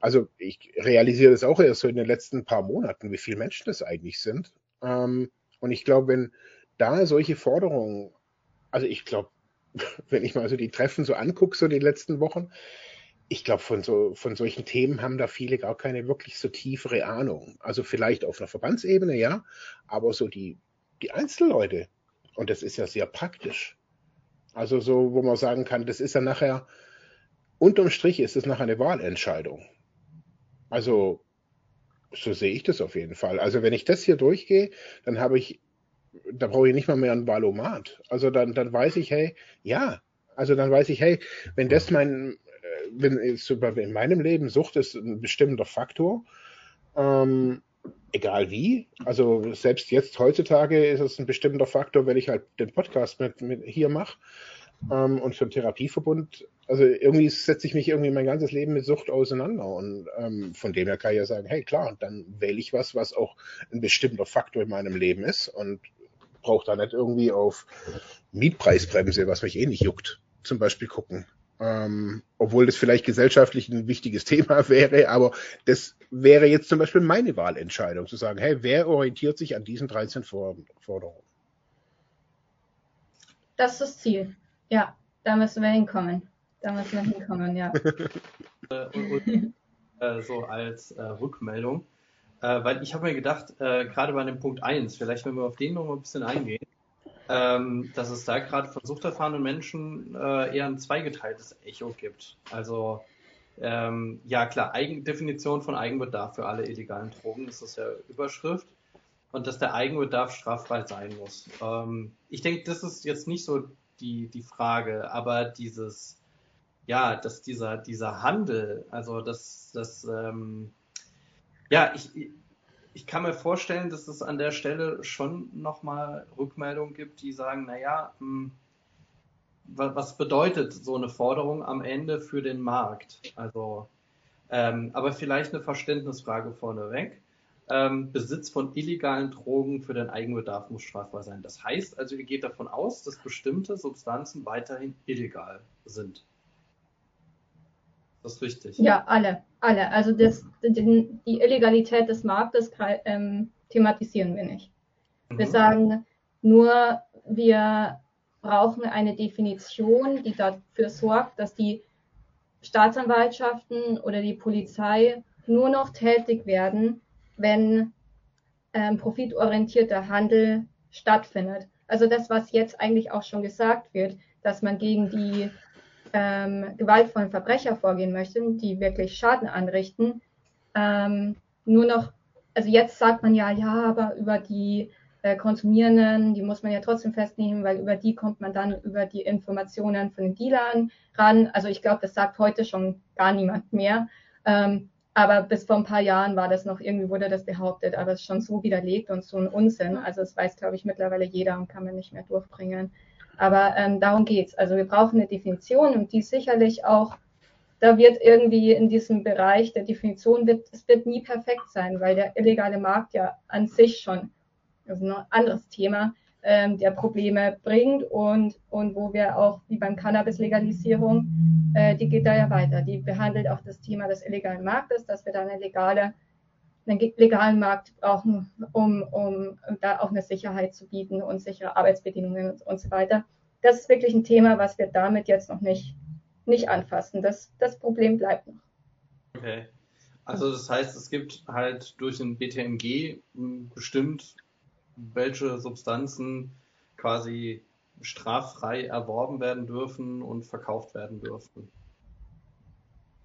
Also ich realisiere das auch erst so in den letzten paar Monaten, wie viele Menschen das eigentlich sind. Ähm, und ich glaube, wenn da solche Forderungen, also ich glaube, wenn ich mal so die Treffen so angucke, so die letzten Wochen, ich glaube, von, so, von solchen Themen haben da viele gar keine wirklich so tiefere Ahnung. Also vielleicht auf einer Verbandsebene, ja, aber so die, die Einzelleute, und das ist ja sehr praktisch. Also so, wo man sagen kann, das ist ja nachher, unterm Strich ist es nachher eine Wahlentscheidung. Also so sehe ich das auf jeden Fall. Also wenn ich das hier durchgehe, dann habe ich, da brauche ich nicht mal mehr ein Valomat. Also dann, dann weiß ich, hey, ja, also dann weiß ich, hey, wenn das mein, äh, wenn in meinem Leben Sucht ist ein bestimmter Faktor, ähm, egal wie. Also selbst jetzt heutzutage ist es ein bestimmter Faktor, wenn ich halt den Podcast mit, mit hier mache ähm, und für einen Therapieverbund. Also irgendwie setze ich mich irgendwie mein ganzes Leben mit Sucht auseinander und ähm, von dem her kann ich ja sagen, hey klar, dann wähle ich was, was auch ein bestimmter Faktor in meinem Leben ist und brauche da nicht irgendwie auf Mietpreisbremse, was mich eh nicht juckt, zum Beispiel gucken. Ähm, obwohl das vielleicht gesellschaftlich ein wichtiges Thema wäre, aber das wäre jetzt zum Beispiel meine Wahlentscheidung, zu sagen, hey, wer orientiert sich an diesen 13 Forderungen? Das ist das Ziel. Ja, da müssen wir hinkommen. Da müssen wir hinkommen, ja. und, äh, so als äh, Rückmeldung, äh, weil ich habe mir gedacht, äh, gerade bei dem Punkt 1, vielleicht wenn wir auf den noch mal ein bisschen eingehen, ähm, dass es da gerade von suchterfahrenen Menschen äh, eher ein zweigeteiltes Echo gibt. Also ähm, ja klar, Eigendefinition von Eigenbedarf für alle illegalen Drogen, das ist ja Überschrift. Und dass der Eigenbedarf straffrei sein muss. Ähm, ich denke, das ist jetzt nicht so die, die Frage, aber dieses, ja, dass dieser, dieser Handel, also das, das, ähm, ja, ich, ich kann mir vorstellen, dass es an der Stelle schon nochmal Rückmeldungen gibt, die sagen, naja, hm, was bedeutet so eine Forderung am Ende für den Markt? Also, ähm, aber vielleicht eine Verständnisfrage vorneweg. Ähm, Besitz von illegalen Drogen für den Eigenbedarf muss strafbar sein. Das heißt also, ihr geht davon aus, dass bestimmte Substanzen weiterhin illegal sind. Das ist richtig. Ja, alle, alle. Also das, die, die Illegalität des Marktes ähm, thematisieren wir nicht. Mhm. Wir sagen nur, wir brauchen eine Definition, die dafür sorgt, dass die Staatsanwaltschaften oder die Polizei nur noch tätig werden, wenn ähm, profitorientierter Handel stattfindet. Also das, was jetzt eigentlich auch schon gesagt wird, dass man gegen die ähm, gewaltvollen Verbrecher vorgehen möchte, die wirklich Schaden anrichten, ähm, nur noch, also jetzt sagt man ja, ja, aber über die äh, Konsumierenden, die muss man ja trotzdem festnehmen, weil über die kommt man dann über die Informationen von den Dealern ran. Also ich glaube, das sagt heute schon gar niemand mehr. Ähm, aber bis vor ein paar Jahren war das noch, irgendwie wurde das behauptet, aber es ist schon so widerlegt und so ein Unsinn. Also es weiß, glaube ich, mittlerweile jeder und kann man nicht mehr durchbringen. Aber ähm, darum geht's. Also wir brauchen eine Definition und die sicherlich auch, da wird irgendwie in diesem Bereich der Definition wird, es wird nie perfekt sein, weil der illegale Markt ja an sich schon, also ein anderes Thema, ähm, der Probleme bringt und, und wo wir auch, wie beim Cannabis-Legalisierung, äh, die geht da ja weiter. Die behandelt auch das Thema des illegalen Marktes, dass wir da eine legale einen legalen Markt brauchen, um, um da auch eine Sicherheit zu bieten und sichere Arbeitsbedingungen und, und so weiter. Das ist wirklich ein Thema, was wir damit jetzt noch nicht, nicht anfassen. Das, das Problem bleibt noch. Okay. Also das heißt, es gibt halt durch ein BTMG bestimmt, welche Substanzen quasi straffrei erworben werden dürfen und verkauft werden dürfen.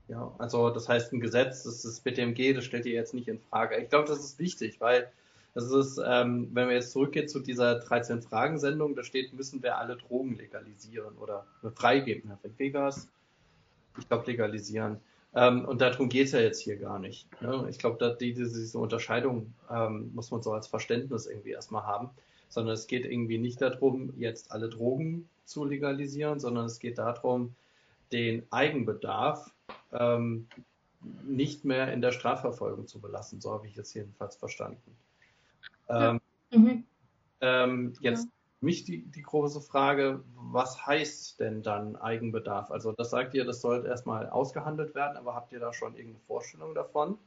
Ja, also das heißt, ein Gesetz, das ist BTMG, das stellt ihr jetzt nicht in Frage. Ich glaube, das ist wichtig, weil das ist, ähm, wenn wir jetzt zurückgehen zu dieser 13-Fragen-Sendung, da steht, müssen wir alle Drogen legalisieren oder freigeben, Herr Vegas. Ich glaube, legalisieren. Ähm, und darum geht es ja jetzt hier gar nicht. Ne? Ich glaube, die, diese Unterscheidung ähm, muss man so als Verständnis irgendwie erstmal haben. sondern es geht irgendwie nicht darum, jetzt alle Drogen zu legalisieren, sondern es geht darum, den Eigenbedarf ähm, nicht mehr in der Strafverfolgung zu belassen. So habe ich es jedenfalls verstanden. Ähm, mhm. ähm, jetzt ja. mich die, die große Frage, was heißt denn dann Eigenbedarf? Also das sagt ihr, das sollte erstmal ausgehandelt werden, aber habt ihr da schon irgendeine Vorstellung davon?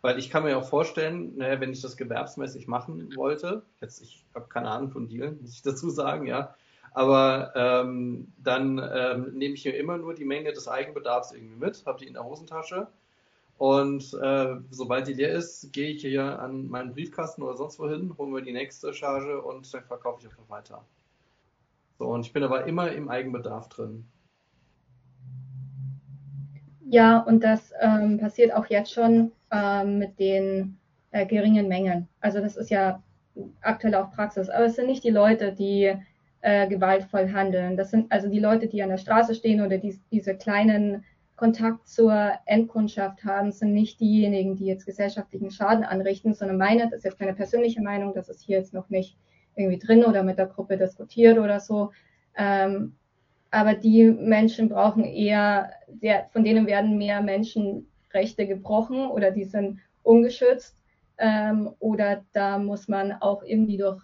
Weil ich kann mir auch vorstellen, naja, wenn ich das gewerbsmäßig machen wollte, jetzt ich habe keine Ahnung von Dealen, muss ich dazu sagen, ja, aber ähm, dann ähm, nehme ich mir immer nur die Menge des Eigenbedarfs irgendwie mit, habe die in der Hosentasche und äh, sobald die leer ist, gehe ich hier an meinen Briefkasten oder sonst wohin, holen wir die nächste Charge und dann verkaufe ich einfach weiter. So, und ich bin aber immer im Eigenbedarf drin. Ja, und das ähm, passiert auch jetzt schon ähm, mit den äh, geringen Mengen. Also das ist ja aktuell auch Praxis. Aber es sind nicht die Leute, die äh, gewaltvoll handeln. Das sind also die Leute, die an der Straße stehen oder die, diese kleinen Kontakt zur Endkundschaft haben, sind nicht diejenigen, die jetzt gesellschaftlichen Schaden anrichten, sondern meine, das ist jetzt meine persönliche Meinung, das ist hier jetzt noch nicht irgendwie drin oder mit der Gruppe diskutiert oder so. Ähm, aber die Menschen brauchen eher, der, von denen werden mehr Menschenrechte gebrochen oder die sind ungeschützt. Ähm, oder da muss man auch irgendwie durch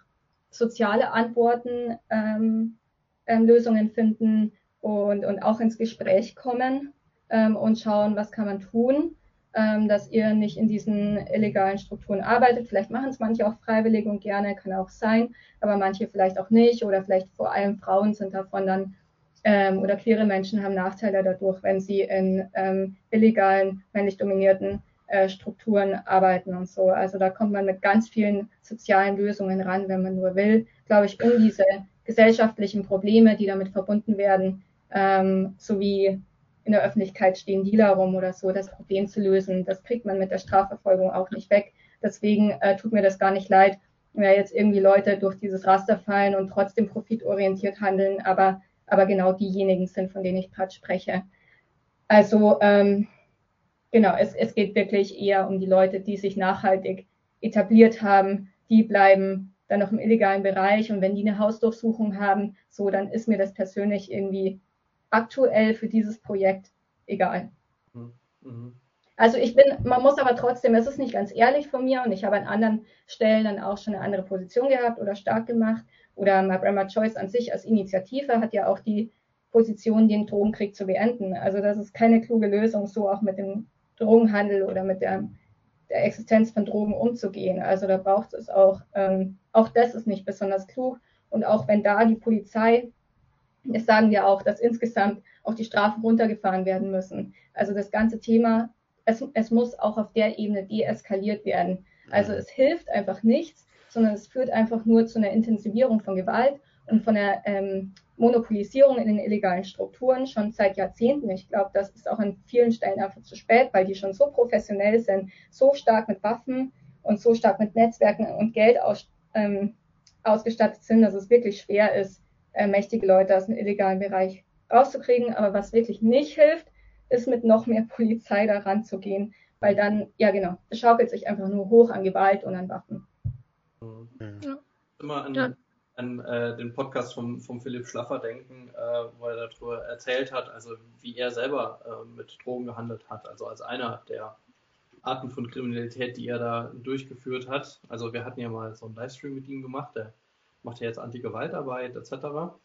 soziale Antworten ähm, ähm, Lösungen finden und, und auch ins Gespräch kommen ähm, und schauen, was kann man tun, ähm, dass ihr nicht in diesen illegalen Strukturen arbeitet. Vielleicht machen es manche auch freiwillig und gerne, kann auch sein, aber manche vielleicht auch nicht oder vielleicht vor allem Frauen sind davon dann ähm, oder queere Menschen haben Nachteile dadurch, wenn sie in ähm, illegalen, männlich dominierten äh, Strukturen arbeiten und so. Also da kommt man mit ganz vielen sozialen Lösungen ran, wenn man nur will, glaube ich, um diese gesellschaftlichen Probleme, die damit verbunden werden, ähm, sowie in der Öffentlichkeit stehen Dealer rum oder so, das Problem zu lösen. Das kriegt man mit der Strafverfolgung auch nicht weg. Deswegen äh, tut mir das gar nicht leid, wenn jetzt irgendwie Leute durch dieses Raster fallen und trotzdem profitorientiert handeln, aber aber genau diejenigen sind, von denen ich gerade spreche. Also ähm, genau, es, es geht wirklich eher um die Leute, die sich nachhaltig etabliert haben, die bleiben dann noch im illegalen Bereich und wenn die eine Hausdurchsuchung haben, so, dann ist mir das persönlich irgendwie aktuell für dieses Projekt egal. Mhm. mhm. Also ich bin, man muss aber trotzdem, es ist nicht ganz ehrlich von mir und ich habe an anderen Stellen dann auch schon eine andere Position gehabt oder stark gemacht oder My Choice an sich als Initiative hat ja auch die Position, den Drogenkrieg zu beenden. Also das ist keine kluge Lösung, so auch mit dem Drogenhandel oder mit der, der Existenz von Drogen umzugehen. Also da braucht es auch, ähm, auch das ist nicht besonders klug. Und auch wenn da die Polizei, das sagen wir auch, dass insgesamt auch die Strafen runtergefahren werden müssen. Also das ganze Thema, es, es muss auch auf der Ebene deeskaliert werden. Also es hilft einfach nichts, sondern es führt einfach nur zu einer Intensivierung von Gewalt und von der ähm, Monopolisierung in den illegalen Strukturen schon seit Jahrzehnten. Ich glaube, das ist auch an vielen Stellen einfach zu spät, weil die schon so professionell sind, so stark mit Waffen und so stark mit Netzwerken und Geld aus, ähm, ausgestattet sind, dass es wirklich schwer ist, äh, mächtige Leute aus dem illegalen Bereich rauszukriegen. Aber was wirklich nicht hilft, ist mit noch mehr Polizei da ranzugehen, weil dann, ja genau, es schaukelt sich einfach nur hoch an Gewalt und an Waffen. Ja. Immer an, ja. An äh, den Podcast vom, vom Philipp Schlaffer denken, äh, wo er darüber erzählt hat, also wie er selber äh, mit Drogen gehandelt hat, also als einer der Arten von Kriminalität, die er da durchgeführt hat. Also wir hatten ja mal so einen Livestream mit ihm gemacht, der macht ja jetzt Anti-Gewaltarbeit etc.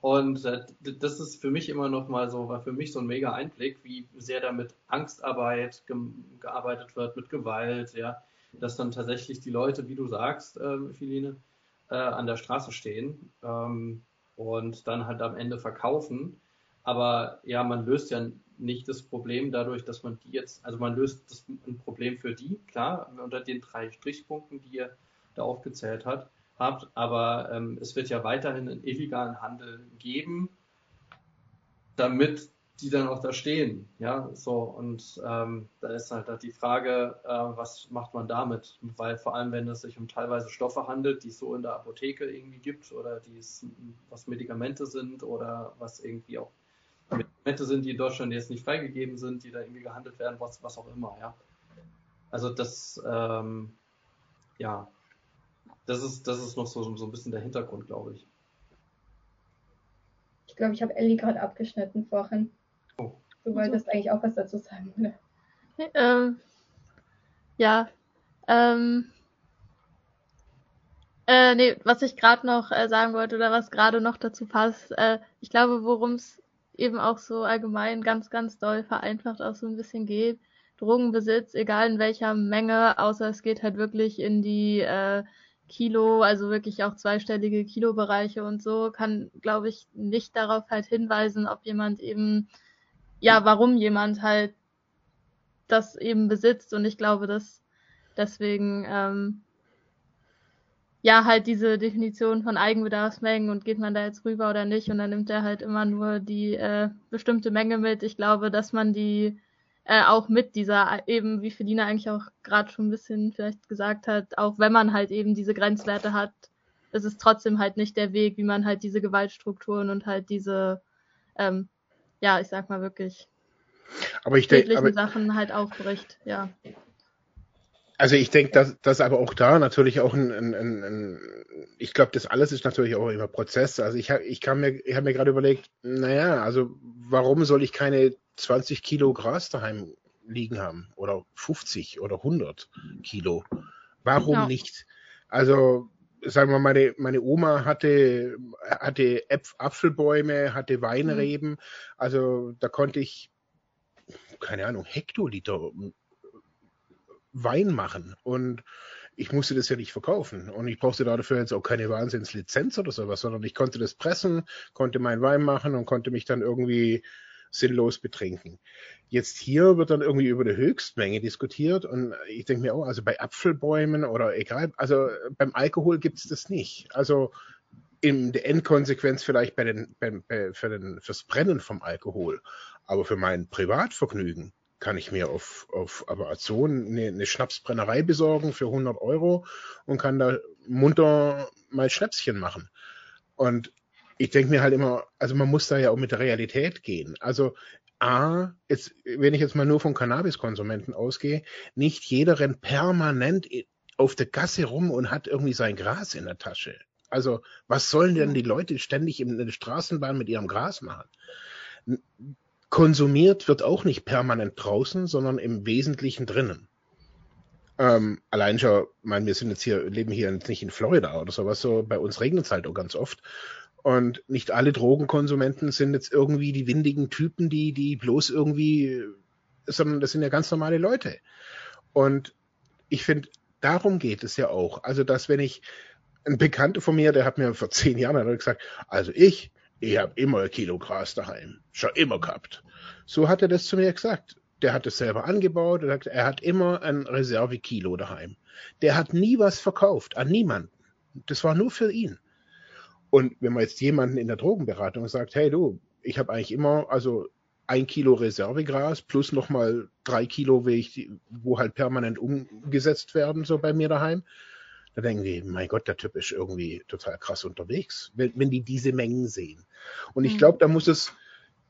Und äh, das ist für mich immer noch mal so, war für mich so ein mega Einblick, wie sehr da mit Angstarbeit ge gearbeitet wird, mit Gewalt, ja, dass dann tatsächlich die Leute, wie du sagst, äh, Philine, äh, an der Straße stehen ähm, und dann halt am Ende verkaufen. Aber ja, man löst ja nicht das Problem dadurch, dass man die jetzt, also man löst das, ein Problem für die, klar, unter den drei Strichpunkten, die ihr da aufgezählt hat, habt, aber ähm, es wird ja weiterhin einen illegalen Handel geben, damit die dann auch da stehen. Ja, so und ähm, da ist halt, halt die Frage, äh, was macht man damit? Weil vor allem, wenn es sich um teilweise Stoffe handelt, die es so in der Apotheke irgendwie gibt oder die es, was Medikamente sind oder was irgendwie auch Medikamente sind, die in Deutschland jetzt nicht freigegeben sind, die da irgendwie gehandelt werden, was, was auch immer, ja. Also das, ähm, ja, das ist, das ist noch so, so ein bisschen der Hintergrund, glaube ich. Ich glaube, ich habe Ellie gerade abgeschnitten vorhin. Du wolltest eigentlich auch was dazu sagen, oder? Ähm, ja. Ähm, äh, nee, was ich gerade noch äh, sagen wollte oder was gerade noch dazu passt, äh, ich glaube, worum es eben auch so allgemein ganz, ganz doll vereinfacht auch so ein bisschen geht, Drogenbesitz, egal in welcher Menge, außer es geht halt wirklich in die äh, Kilo, also wirklich auch zweistellige Kilobereiche und so, kann, glaube ich, nicht darauf halt hinweisen, ob jemand eben, ja, warum jemand halt das eben besitzt. Und ich glaube, dass deswegen, ähm, ja, halt diese Definition von Eigenbedarfsmengen und geht man da jetzt rüber oder nicht und dann nimmt er halt immer nur die äh, bestimmte Menge mit. Ich glaube, dass man die äh, auch mit dieser, eben wie Felina eigentlich auch gerade schon ein bisschen vielleicht gesagt hat, auch wenn man halt eben diese Grenzwerte hat, ist es trotzdem halt nicht der Weg, wie man halt diese Gewaltstrukturen und halt diese, ähm, ja, ich sag mal wirklich, aber ich denke, Sachen halt aufbricht, ja. Also ich denke, dass, dass aber auch da natürlich auch ein, ein, ein, ein ich glaube, das alles ist natürlich auch immer Prozess. Also ich, ich kann mir, ich habe mir gerade überlegt, naja, also warum soll ich keine 20 Kilo Gras daheim liegen haben oder 50 oder 100 Kilo. Warum ja. nicht? Also sagen wir, meine, meine Oma hatte, hatte Äpf Apfelbäume, hatte Weinreben. Mhm. Also da konnte ich, keine Ahnung, Hektoliter Wein machen. Und ich musste das ja nicht verkaufen. Und ich brauchte dafür jetzt auch keine Wahnsinnslizenz oder sowas, sondern ich konnte das pressen, konnte meinen Wein machen und konnte mich dann irgendwie sinnlos betrinken. Jetzt hier wird dann irgendwie über die Höchstmenge diskutiert und ich denke mir auch, also bei Apfelbäumen oder egal, also beim Alkohol gibt es das nicht. Also in der Endkonsequenz vielleicht bei den, bei, bei, für den, fürs Brennen vom Alkohol, aber für mein Privatvergnügen kann ich mir auf, auf Amazon eine, eine Schnapsbrennerei besorgen für 100 Euro und kann da munter mal Schnäpschen machen. Und ich denke mir halt immer, also man muss da ja auch mit der Realität gehen. Also A, jetzt, wenn ich jetzt mal nur von Cannabiskonsumenten ausgehe, nicht jeder rennt permanent auf der Gasse rum und hat irgendwie sein Gras in der Tasche. Also, was sollen denn die Leute ständig in der Straßenbahn mit ihrem Gras machen? Konsumiert wird auch nicht permanent draußen, sondern im Wesentlichen drinnen. Ähm, allein schon, mein, wir sind jetzt hier, leben hier nicht in Florida oder sowas, so bei uns regnet es halt auch ganz oft. Und nicht alle Drogenkonsumenten sind jetzt irgendwie die windigen Typen, die, die bloß irgendwie, sondern das sind ja ganz normale Leute. Und ich finde, darum geht es ja auch. Also, dass wenn ich, ein Bekannter von mir, der hat mir vor zehn Jahren gesagt, also ich, ich habe immer ein Kilo Gras daheim. Schon immer gehabt. So hat er das zu mir gesagt. Der hat es selber angebaut. Er hat immer ein Reservekilo daheim. Der hat nie was verkauft an niemanden. Das war nur für ihn. Und wenn man jetzt jemanden in der Drogenberatung sagt, hey du, ich habe eigentlich immer, also ein Kilo Reservegras plus nochmal drei Kilo, wo halt permanent umgesetzt werden, so bei mir daheim. Da denken die, mein Gott, der Typ ist irgendwie total krass unterwegs, wenn, wenn die diese Mengen sehen. Und ich mhm. glaube, da muss es,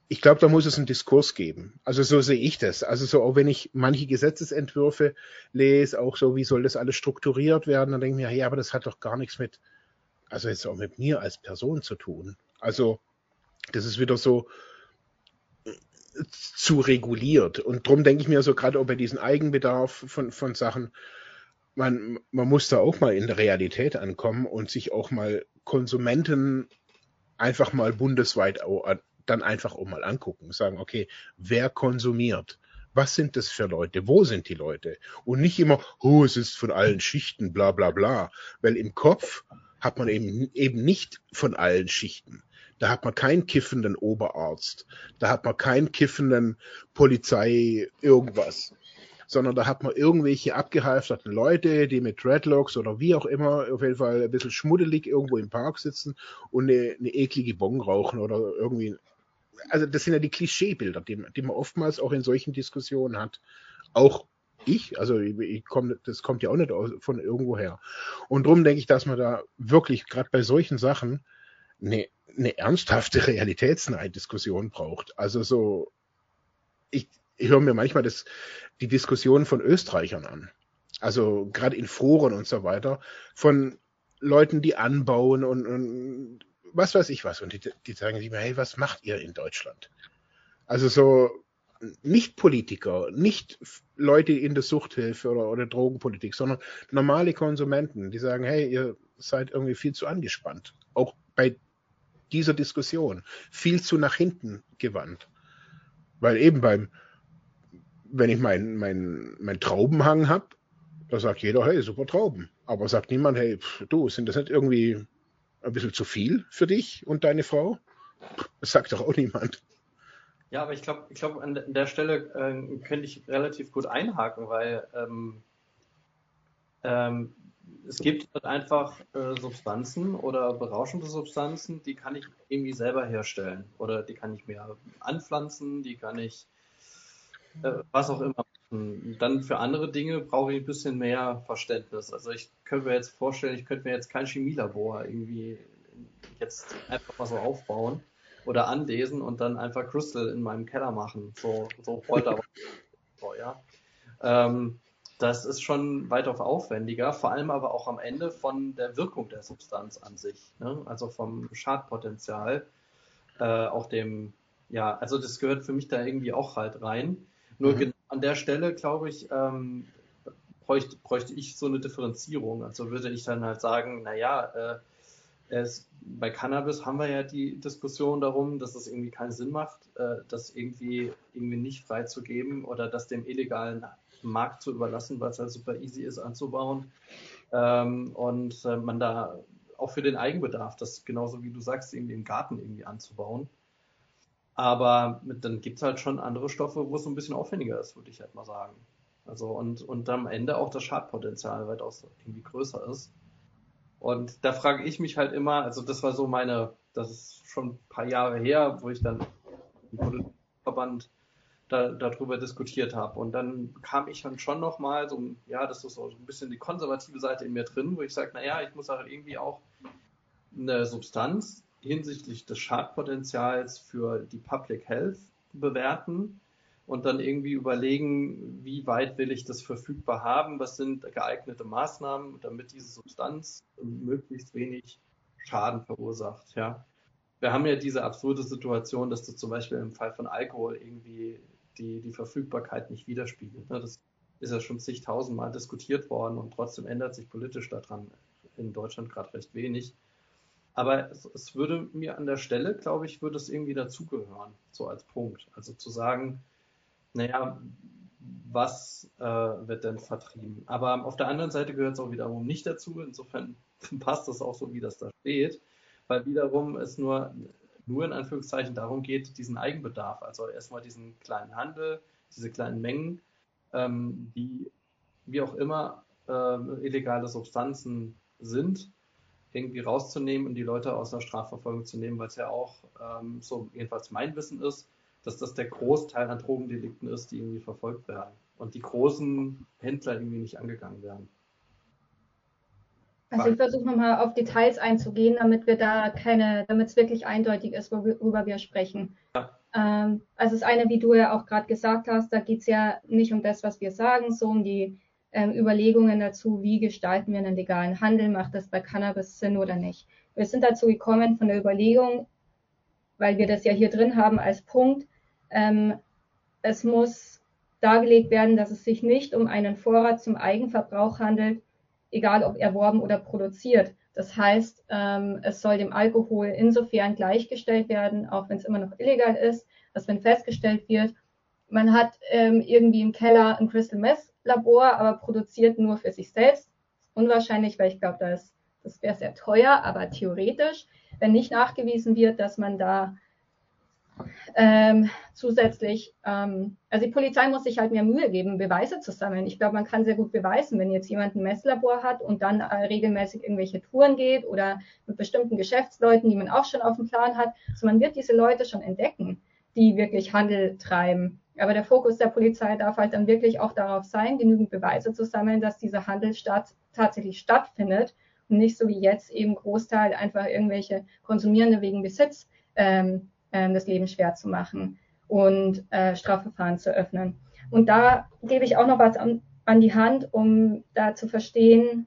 ich glaube, da muss es einen Diskurs geben. Also so sehe ich das. Also so, auch wenn ich manche Gesetzesentwürfe lese, auch so, wie soll das alles strukturiert werden, dann denke ich mir, ja, aber das hat doch gar nichts mit, also jetzt auch mit mir als Person zu tun. Also das ist wieder so äh, zu reguliert. Und darum denke ich mir so, gerade auch bei diesem Eigenbedarf von, von Sachen, man, man muss da auch mal in der Realität ankommen und sich auch mal Konsumenten einfach mal bundesweit auch, dann einfach auch mal angucken. Sagen, okay, wer konsumiert? Was sind das für Leute? Wo sind die Leute? Und nicht immer, oh, es ist von allen Schichten, bla bla bla. Weil im Kopf hat man eben, eben nicht von allen Schichten. Da hat man keinen kiffenden Oberarzt. Da hat man keinen kiffenden Polizei irgendwas. Sondern da hat man irgendwelche abgehalfterten Leute, die mit Dreadlocks oder wie auch immer auf jeden Fall ein bisschen schmuddelig irgendwo im Park sitzen und eine, eine eklige Bon rauchen oder irgendwie. Also das sind ja die Klischeebilder, die, die man oftmals auch in solchen Diskussionen hat. Auch ich, also ich, komm, das kommt ja auch nicht von irgendwoher. Und darum denke ich, dass man da wirklich gerade bei solchen Sachen eine, eine ernsthafte realitätsnahe Diskussion braucht. Also so, ich, ich höre mir manchmal das, die Diskussion von Österreichern an. Also gerade in Foren und so weiter, von Leuten, die anbauen und, und was weiß ich was. Und die, die sagen sich mal, hey, was macht ihr in Deutschland? Also so nicht Politiker, nicht Leute in der Suchthilfe oder, oder Drogenpolitik, sondern normale Konsumenten, die sagen, hey, ihr seid irgendwie viel zu angespannt. Auch bei dieser Diskussion. Viel zu nach hinten gewandt. Weil eben beim, wenn ich meinen mein, mein Traubenhang habe, da sagt jeder, hey, super Trauben. Aber sagt niemand, hey, du, sind das nicht irgendwie ein bisschen zu viel für dich und deine Frau? Das sagt doch auch niemand. Ja, aber ich glaube, ich glaube, an der Stelle äh, könnte ich relativ gut einhaken, weil ähm, ähm, es gibt halt einfach äh, Substanzen oder berauschende Substanzen, die kann ich irgendwie selber herstellen oder die kann ich mir anpflanzen, die kann ich äh, was auch immer. Dann für andere Dinge brauche ich ein bisschen mehr Verständnis. Also ich könnte mir jetzt vorstellen, ich könnte mir jetzt kein Chemielabor irgendwie jetzt einfach mal so aufbauen oder anlesen und dann einfach Crystal in meinem Keller machen. So, so Polter. so, ja. Ähm, das ist schon weitaus aufwendiger, vor allem aber auch am Ende von der Wirkung der Substanz an sich, ne? also vom Schadpotenzial, äh, auch dem, ja, also das gehört für mich da irgendwie auch halt rein. Nur mhm. an der Stelle, glaube ich, ähm, bräuchte, bräuchte ich so eine Differenzierung. Also würde ich dann halt sagen, naja, äh, es, bei Cannabis haben wir ja die Diskussion darum, dass es irgendwie keinen Sinn macht, äh, das irgendwie, irgendwie nicht freizugeben oder das dem illegalen Markt zu überlassen, weil es halt super easy ist anzubauen. Ähm, und äh, man da auch für den Eigenbedarf, das genauso wie du sagst, irgendwie im Garten irgendwie anzubauen. Aber mit, dann gibt es halt schon andere Stoffe, wo es ein bisschen aufwendiger ist, würde ich halt mal sagen. Also und, und am Ende auch das Schadpotenzial weitaus irgendwie größer ist. Und da frage ich mich halt immer, also das war so meine, das ist schon ein paar Jahre her, wo ich dann im Verband da, darüber diskutiert habe. Und dann kam ich dann schon nochmal so, ja, das ist so ein bisschen die konservative Seite in mir drin, wo ich sage, naja, ich muss halt irgendwie auch eine Substanz hinsichtlich des Schadpotenzials für die Public Health bewerten und dann irgendwie überlegen, wie weit will ich das verfügbar haben, was sind geeignete Maßnahmen, damit diese Substanz möglichst wenig Schaden verursacht. Ja. Wir haben ja diese absurde Situation, dass das zum Beispiel im Fall von Alkohol irgendwie die, die Verfügbarkeit nicht widerspiegelt. Ne? Das ist ja schon zigtausendmal diskutiert worden und trotzdem ändert sich politisch daran in Deutschland gerade recht wenig. Aber es, es, würde mir an der Stelle, glaube ich, würde es irgendwie dazugehören, so als Punkt. Also zu sagen, naja, was äh, wird denn vertrieben? Aber auf der anderen Seite gehört es auch wiederum nicht dazu. Insofern passt das auch so, wie das da steht, weil wiederum es nur nur in Anführungszeichen darum geht, diesen Eigenbedarf, also erstmal diesen kleinen Handel, diese kleinen Mengen, ähm, die wie auch immer äh, illegale Substanzen sind, irgendwie rauszunehmen und die Leute aus der Strafverfolgung zu nehmen, weil es ja auch, ähm, so jedenfalls mein Wissen ist, dass das der Großteil an Drogendelikten ist, die irgendwie verfolgt werden und die großen Händler irgendwie nicht angegangen werden. Also ich versuche nochmal auf Details einzugehen, damit wir da keine, damit es wirklich eindeutig ist, worüber wir sprechen. Ja. Ähm, also das eine, wie du ja auch gerade gesagt hast, da geht es ja nicht um das, was wir sagen, so um die ähm, Überlegungen dazu, wie gestalten wir einen legalen Handel, macht das bei Cannabis Sinn oder nicht. Wir sind dazu gekommen von der Überlegung, weil wir das ja hier drin haben als Punkt, ähm, es muss dargelegt werden, dass es sich nicht um einen Vorrat zum Eigenverbrauch handelt, egal ob erworben oder produziert. Das heißt, ähm, es soll dem Alkohol insofern gleichgestellt werden, auch wenn es immer noch illegal ist, dass wenn festgestellt wird, man hat ähm, irgendwie im Keller ein Crystal Meth Labor, aber produziert nur für sich selbst. Unwahrscheinlich, weil ich glaube, das, das wäre sehr teuer, aber theoretisch, wenn nicht nachgewiesen wird, dass man da ähm, zusätzlich, ähm, also die Polizei muss sich halt mehr Mühe geben, Beweise zu sammeln. Ich glaube, man kann sehr gut beweisen, wenn jetzt jemand ein Messlabor hat und dann äh, regelmäßig irgendwelche Touren geht oder mit bestimmten Geschäftsleuten, die man auch schon auf dem Plan hat. Also man wird diese Leute schon entdecken, die wirklich Handel treiben. Aber der Fokus der Polizei darf halt dann wirklich auch darauf sein, genügend Beweise zu sammeln, dass dieser Handel statt, tatsächlich stattfindet und nicht so wie jetzt eben Großteil einfach irgendwelche Konsumierende wegen Besitz ähm, äh, das Leben schwer zu machen und äh, Strafverfahren zu öffnen. Und da gebe ich auch noch was an, an die Hand, um da zu verstehen,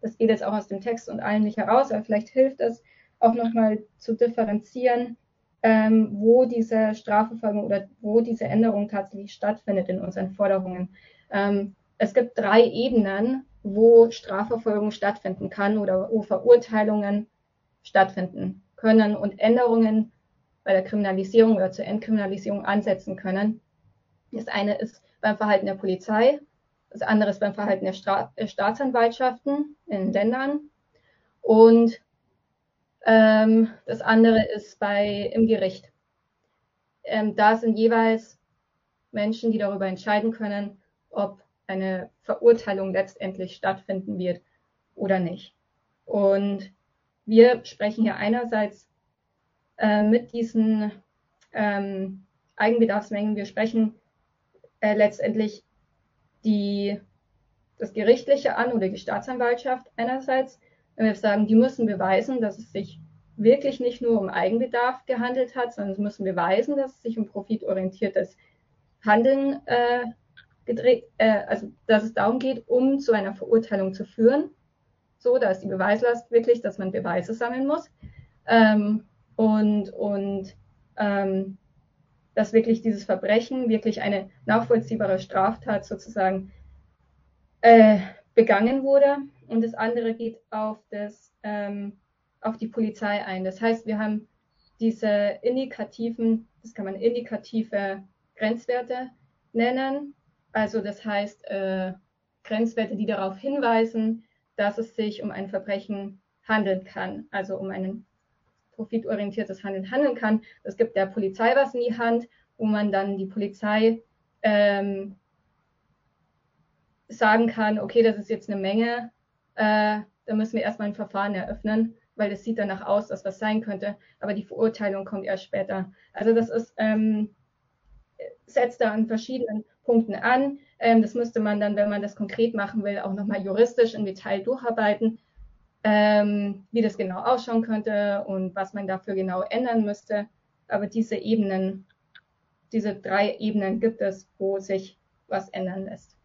das geht jetzt auch aus dem Text und allen nicht heraus, aber vielleicht hilft es auch nochmal zu differenzieren, ähm, wo diese Strafverfolgung oder wo diese Änderung tatsächlich stattfindet in unseren Forderungen. Ähm, es gibt drei Ebenen, wo Strafverfolgung stattfinden kann oder wo Verurteilungen stattfinden können und Änderungen bei der Kriminalisierung oder zur Entkriminalisierung ansetzen können. Das eine ist beim Verhalten der Polizei, das andere ist beim Verhalten der Stra Staatsanwaltschaften in Ländern und ähm, das andere ist bei im Gericht. Ähm, da sind jeweils Menschen, die darüber entscheiden können, ob eine Verurteilung letztendlich stattfinden wird oder nicht. Und wir sprechen hier einerseits äh, mit diesen ähm, Eigenbedarfsmengen, wir sprechen äh, letztendlich die, das Gerichtliche an oder die Staatsanwaltschaft einerseits wenn wir sagen, die müssen beweisen, dass es sich wirklich nicht nur um Eigenbedarf gehandelt hat, sondern sie müssen beweisen, dass es sich um profitorientiertes Handeln äh, gedreht, äh, also dass es darum geht, um zu einer Verurteilung zu führen. So, da ist die Beweislast wirklich, dass man Beweise sammeln muss. Ähm, und und ähm, dass wirklich dieses Verbrechen wirklich eine nachvollziehbare Straftat sozusagen äh, begangen wurde und das andere geht auf, das, ähm, auf die Polizei ein. Das heißt, wir haben diese indikativen, das kann man indikative Grenzwerte nennen. Also das heißt äh, Grenzwerte, die darauf hinweisen, dass es sich um ein Verbrechen handeln kann, also um ein profitorientiertes Handeln handeln kann. Es gibt der Polizei was in die Hand, wo man dann die Polizei ähm, sagen kann, okay, das ist jetzt eine Menge, äh, da müssen wir erstmal ein Verfahren eröffnen, weil es sieht danach aus, dass was sein könnte, aber die Verurteilung kommt erst später. Also das ist, ähm, setzt da an verschiedenen Punkten an. Ähm, das müsste man dann, wenn man das konkret machen will, auch nochmal juristisch im Detail durcharbeiten, ähm, wie das genau ausschauen könnte und was man dafür genau ändern müsste. Aber diese Ebenen, diese drei Ebenen gibt es, wo sich was ändern lässt.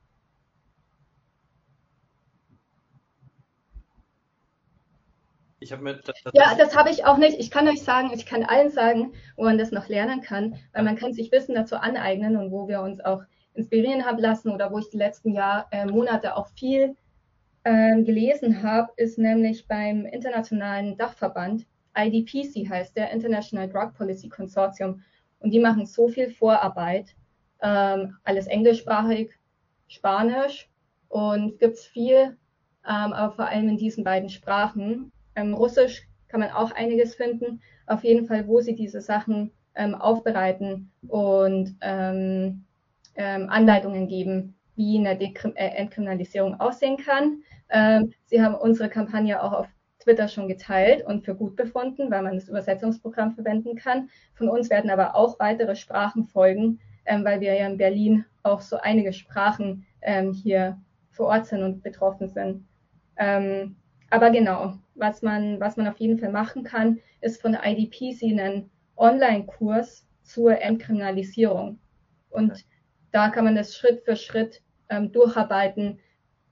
Ich habe mir das, das ja, das habe ich auch nicht. Ich kann euch sagen, ich kann allen sagen, wo man das noch lernen kann, weil man kann sich Wissen dazu aneignen und wo wir uns auch inspirieren haben lassen oder wo ich die letzten Jahr, äh, Monate auch viel äh, gelesen habe, ist nämlich beim internationalen Dachverband, IDPC heißt der, International Drug Policy Consortium. Und die machen so viel Vorarbeit, ähm, alles englischsprachig, Spanisch und gibt es viel, ähm, aber vor allem in diesen beiden Sprachen. Ähm, Russisch kann man auch einiges finden. Auf jeden Fall, wo sie diese Sachen ähm, aufbereiten und ähm, ähm Anleitungen geben, wie eine Dekrim äh, Entkriminalisierung aussehen kann. Ähm, sie haben unsere Kampagne auch auf Twitter schon geteilt und für gut befunden, weil man das Übersetzungsprogramm verwenden kann. Von uns werden aber auch weitere Sprachen folgen, ähm, weil wir ja in Berlin auch so einige Sprachen hier vor Ort sind und betroffen sind. aber genau, was man, was man auf jeden Fall machen kann, ist von der IDPC einen Online-Kurs zur Entkriminalisierung. Und da kann man das Schritt für Schritt ähm, durcharbeiten,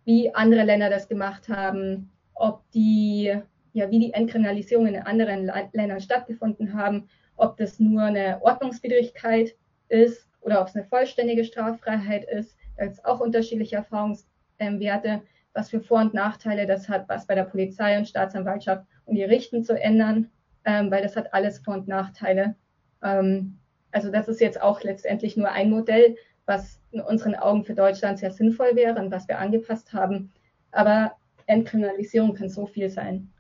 wie andere Länder das gemacht haben, ob die, ja, wie die Entkriminalisierung in anderen Ländern stattgefunden haben, ob das nur eine Ordnungswidrigkeit ist oder ob es eine vollständige Straffreiheit ist. Da gibt es auch unterschiedliche Erfahrungswerte was für Vor- und Nachteile das hat, was bei der Polizei und Staatsanwaltschaft und Gerichten zu ändern, ähm, weil das hat alles Vor- und Nachteile. Ähm, also das ist jetzt auch letztendlich nur ein Modell, was in unseren Augen für Deutschland sehr sinnvoll wäre und was wir angepasst haben. Aber Entkriminalisierung kann so viel sein.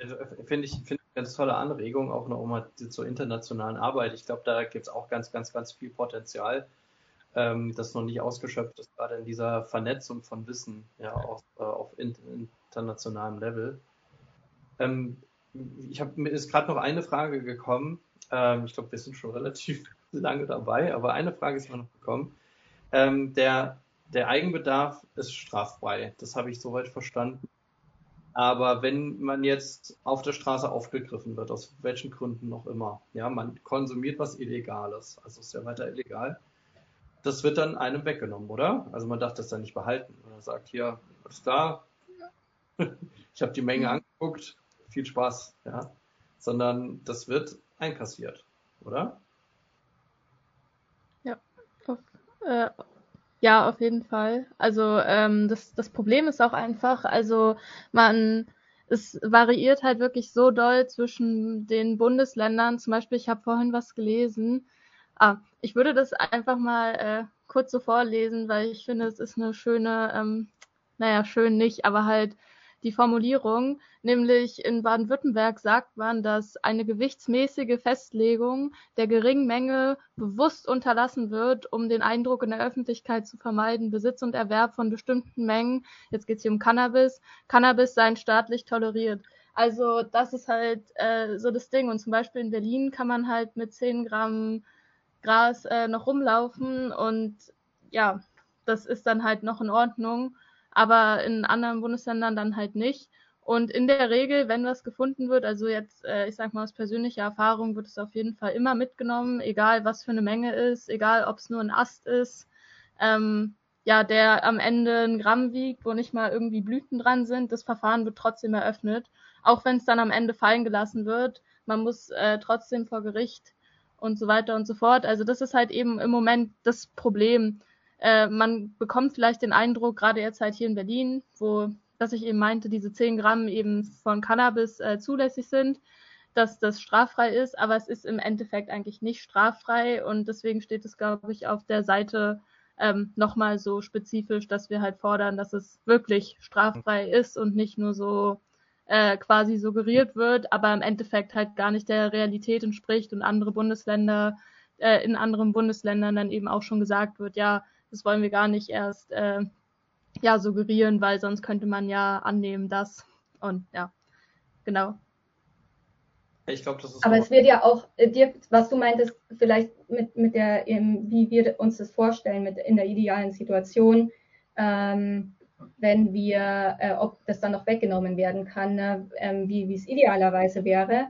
Also, finde ich, find eine ganz tolle Anregung, auch nochmal zur internationalen Arbeit. Ich glaube, da gibt es auch ganz, ganz, ganz viel Potenzial ähm, das noch nicht ausgeschöpft ist, gerade in dieser Vernetzung von Wissen, ja, auch äh, auf in, internationalem Level. Ähm, ich habe mir ist gerade noch eine Frage gekommen. Ähm, ich glaube, wir sind schon relativ lange dabei, aber eine Frage ist mir noch gekommen. Ähm, der, der Eigenbedarf ist straffrei. Das habe ich soweit verstanden. Aber wenn man jetzt auf der Straße aufgegriffen wird, aus welchen Gründen noch immer, ja, man konsumiert was Illegales, also ist ja weiter illegal, das wird dann einem weggenommen, oder? Also man darf das dann nicht behalten. Man sagt hier, alles klar, ich habe die Menge angeguckt, viel Spaß, ja. Sondern das wird einkassiert, oder? Ja, auf, äh, ja, auf jeden Fall. Also ähm, das, das Problem ist auch einfach, also man es variiert halt wirklich so doll zwischen den Bundesländern. Zum Beispiel, ich habe vorhin was gelesen. Ah, ich würde das einfach mal äh, kurz so vorlesen, weil ich finde, es ist eine schöne, ähm, naja, schön nicht, aber halt die Formulierung, nämlich in Baden-Württemberg sagt man, dass eine gewichtsmäßige Festlegung der geringen Menge bewusst unterlassen wird, um den Eindruck in der Öffentlichkeit zu vermeiden, Besitz und Erwerb von bestimmten Mengen, jetzt geht es hier um Cannabis, Cannabis seien staatlich toleriert. Also das ist halt äh, so das Ding. Und zum Beispiel in Berlin kann man halt mit 10 Gramm Gras äh, noch rumlaufen und ja, das ist dann halt noch in Ordnung aber in anderen Bundesländern dann halt nicht. Und in der Regel, wenn was gefunden wird, also jetzt, äh, ich sag mal aus persönlicher Erfahrung, wird es auf jeden Fall immer mitgenommen, egal was für eine Menge ist, egal ob es nur ein Ast ist, ähm, ja, der am Ende ein Gramm wiegt, wo nicht mal irgendwie Blüten dran sind, das Verfahren wird trotzdem eröffnet, auch wenn es dann am Ende fallen gelassen wird. Man muss äh, trotzdem vor Gericht und so weiter und so fort. Also das ist halt eben im Moment das Problem. Äh, man bekommt vielleicht den Eindruck, gerade jetzt halt hier in Berlin, wo, dass ich eben meinte, diese 10 Gramm eben von Cannabis äh, zulässig sind, dass das straffrei ist, aber es ist im Endeffekt eigentlich nicht straffrei. Und deswegen steht es, glaube ich, auf der Seite ähm, nochmal so spezifisch, dass wir halt fordern, dass es wirklich straffrei ist und nicht nur so äh, quasi suggeriert wird, aber im Endeffekt halt gar nicht der Realität entspricht und andere Bundesländer, äh, in anderen Bundesländern dann eben auch schon gesagt wird, ja, das wollen wir gar nicht erst äh, ja, suggerieren, weil sonst könnte man ja annehmen, dass und ja, genau. Ich glaube, das ist. Aber es wird ja auch, äh, dir, was du meintest, vielleicht mit, mit der, wie wir uns das vorstellen, mit in der idealen Situation, ähm, wenn wir, äh, ob das dann noch weggenommen werden kann, ne, ähm, wie es idealerweise wäre,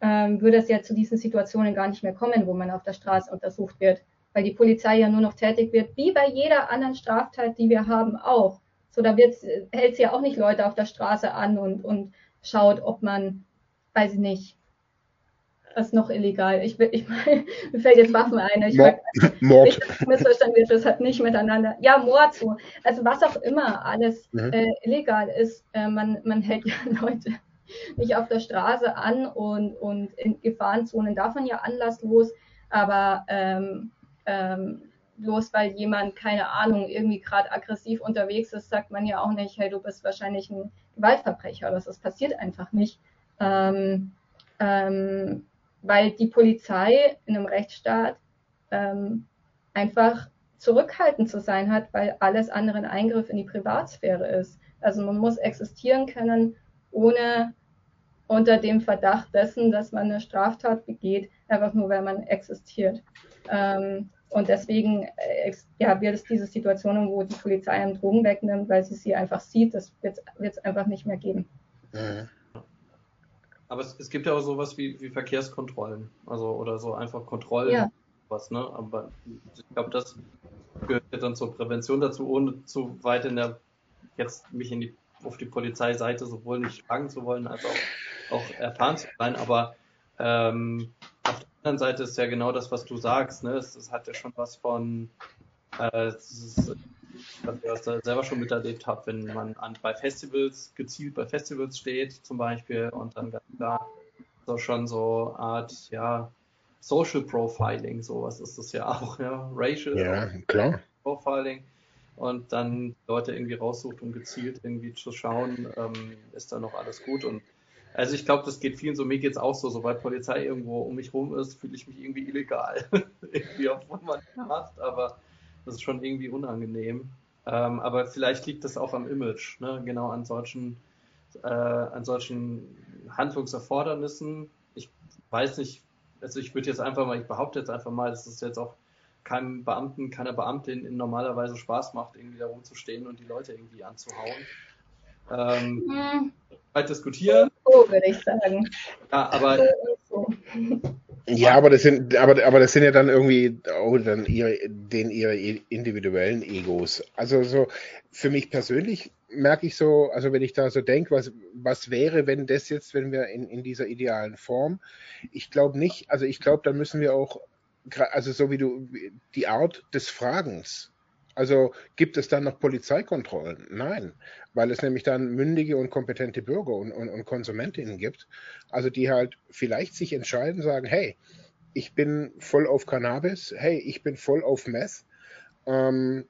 ähm, würde es ja zu diesen Situationen gar nicht mehr kommen, wo man auf der Straße untersucht wird weil die Polizei ja nur noch tätig wird, wie bei jeder anderen Straftat, die wir haben, auch. So, da hält sie ja auch nicht Leute auf der Straße an und, und schaut, ob man, weiß ich nicht, was noch illegal. Ich, ich, mir fällt jetzt Waffen ein. Ich Mord. Mord. Missverstanden wird, das hat nicht miteinander. Ja, Mord so. Also was auch immer alles mhm. äh, illegal ist, äh, man, man hält ja Leute nicht auf der Straße an und, und in Gefahrenzonen darf man ja anlasslos, aber ähm, ähm, bloß weil jemand, keine Ahnung, irgendwie gerade aggressiv unterwegs ist, sagt man ja auch nicht, hey, du bist wahrscheinlich ein Gewaltverbrecher. Das, das passiert einfach nicht. Ähm, ähm, weil die Polizei in einem Rechtsstaat ähm, einfach zurückhaltend zu sein hat, weil alles andere ein Eingriff in die Privatsphäre ist. Also man muss existieren können, ohne unter dem Verdacht dessen, dass man eine Straftat begeht, einfach nur weil man existiert. Ähm, und deswegen äh, ja, wird es diese Situationen, wo die Polizei einem Drogen wegnimmt, weil sie sie einfach sieht, das wird es einfach nicht mehr geben. Mhm. Aber es, es, gibt ja auch sowas wie, wie Verkehrskontrollen, also oder so einfach Kontrollen, ja. was, ne? Aber ich glaube, das gehört dann zur Prävention dazu, ohne zu weit in der jetzt mich in die auf die Polizeiseite sowohl nicht schlagen zu wollen, als auch, auch erfahren zu sein. Aber ähm, anderen Seite ist ja genau das, was du sagst. Ne? Es, es hat ja schon was von, äh, ist, was ich das selber schon miterlebt habe, wenn man an, bei Festivals, gezielt bei Festivals steht zum Beispiel und dann ganz klar so schon so Art, ja, Social Profiling, sowas ist das ja auch, ja, Racial ja, klar. Profiling und dann Leute irgendwie raussucht, um gezielt irgendwie zu schauen, ähm, ist da noch alles gut und also ich glaube, das geht vielen so, mir geht es auch so, sobald Polizei irgendwo um mich rum ist, fühle ich mich irgendwie illegal. irgendwie, obwohl man das macht, aber das ist schon irgendwie unangenehm. Ähm, aber vielleicht liegt das auch am Image, ne? genau an solchen, äh, an solchen Handlungserfordernissen. Ich weiß nicht, also ich würde jetzt einfach mal, ich behaupte jetzt einfach mal, dass es jetzt auch keinem Beamten, keiner Beamtin in normalerweise Spaß macht, irgendwie da rumzustehen und die Leute irgendwie anzuhauen. Ähm, hm. Halt diskutieren. So würde ich sagen. Ja, aber Ja, aber das sind, aber, aber das sind ja dann irgendwie auch dann ihre, den ihre individuellen Egos. Also so für mich persönlich merke ich so, also wenn ich da so denke, was, was wäre, wenn das jetzt, wenn wir in, in dieser idealen Form, ich glaube nicht, also ich glaube, dann müssen wir auch, also so wie du, die Art des Fragens, also gibt es dann noch Polizeikontrollen? Nein, weil es nämlich dann mündige und kompetente Bürger und, und, und Konsumentinnen gibt, also die halt vielleicht sich entscheiden, sagen, hey, ich bin voll auf Cannabis, hey, ich bin voll auf Meth, ähm,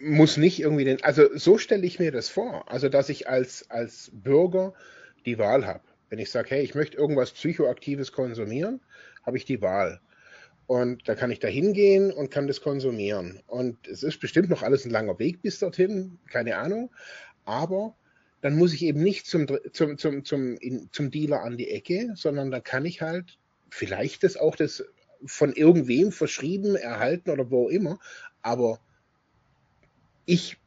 muss nicht irgendwie den, also so stelle ich mir das vor, also dass ich als, als Bürger die Wahl habe. Wenn ich sage, hey, ich möchte irgendwas Psychoaktives konsumieren, habe ich die Wahl. Und da kann ich da hingehen und kann das konsumieren. Und es ist bestimmt noch alles ein langer Weg bis dorthin, keine Ahnung. Aber dann muss ich eben nicht zum, zum, zum, zum, in, zum Dealer an die Ecke, sondern dann kann ich halt vielleicht das auch das von irgendwem verschrieben, erhalten oder wo immer. Aber ich,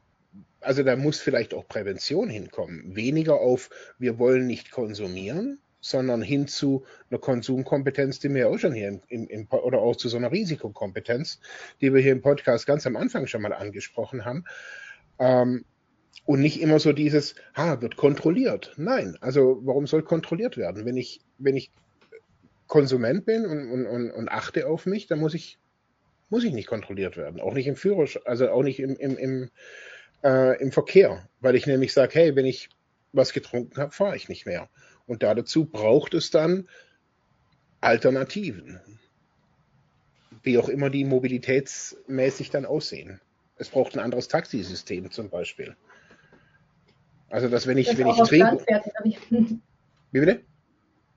also da muss vielleicht auch Prävention hinkommen. Weniger auf, wir wollen nicht konsumieren, sondern hin zu einer Konsumkompetenz, die wir auch schon hier im, im, im, oder auch zu so einer Risikokompetenz, die wir hier im Podcast ganz am Anfang schon mal angesprochen haben. Ähm, und nicht immer so dieses, ha, wird kontrolliert. Nein, also warum soll kontrolliert werden? Wenn ich, wenn ich Konsument bin und, und, und, und achte auf mich, dann muss ich, muss ich nicht kontrolliert werden. Auch nicht im Führerschein, also auch nicht im, im, im, äh, im Verkehr. Weil ich nämlich sage, hey, wenn ich was getrunken habe, fahre ich nicht mehr. Und dazu braucht es dann Alternativen. Wie auch immer die mobilitätsmäßig dann aussehen. Es braucht ein anderes Taxisystem zum Beispiel. Also, dass wenn ich, das wenn ich trinke. Wie bitte?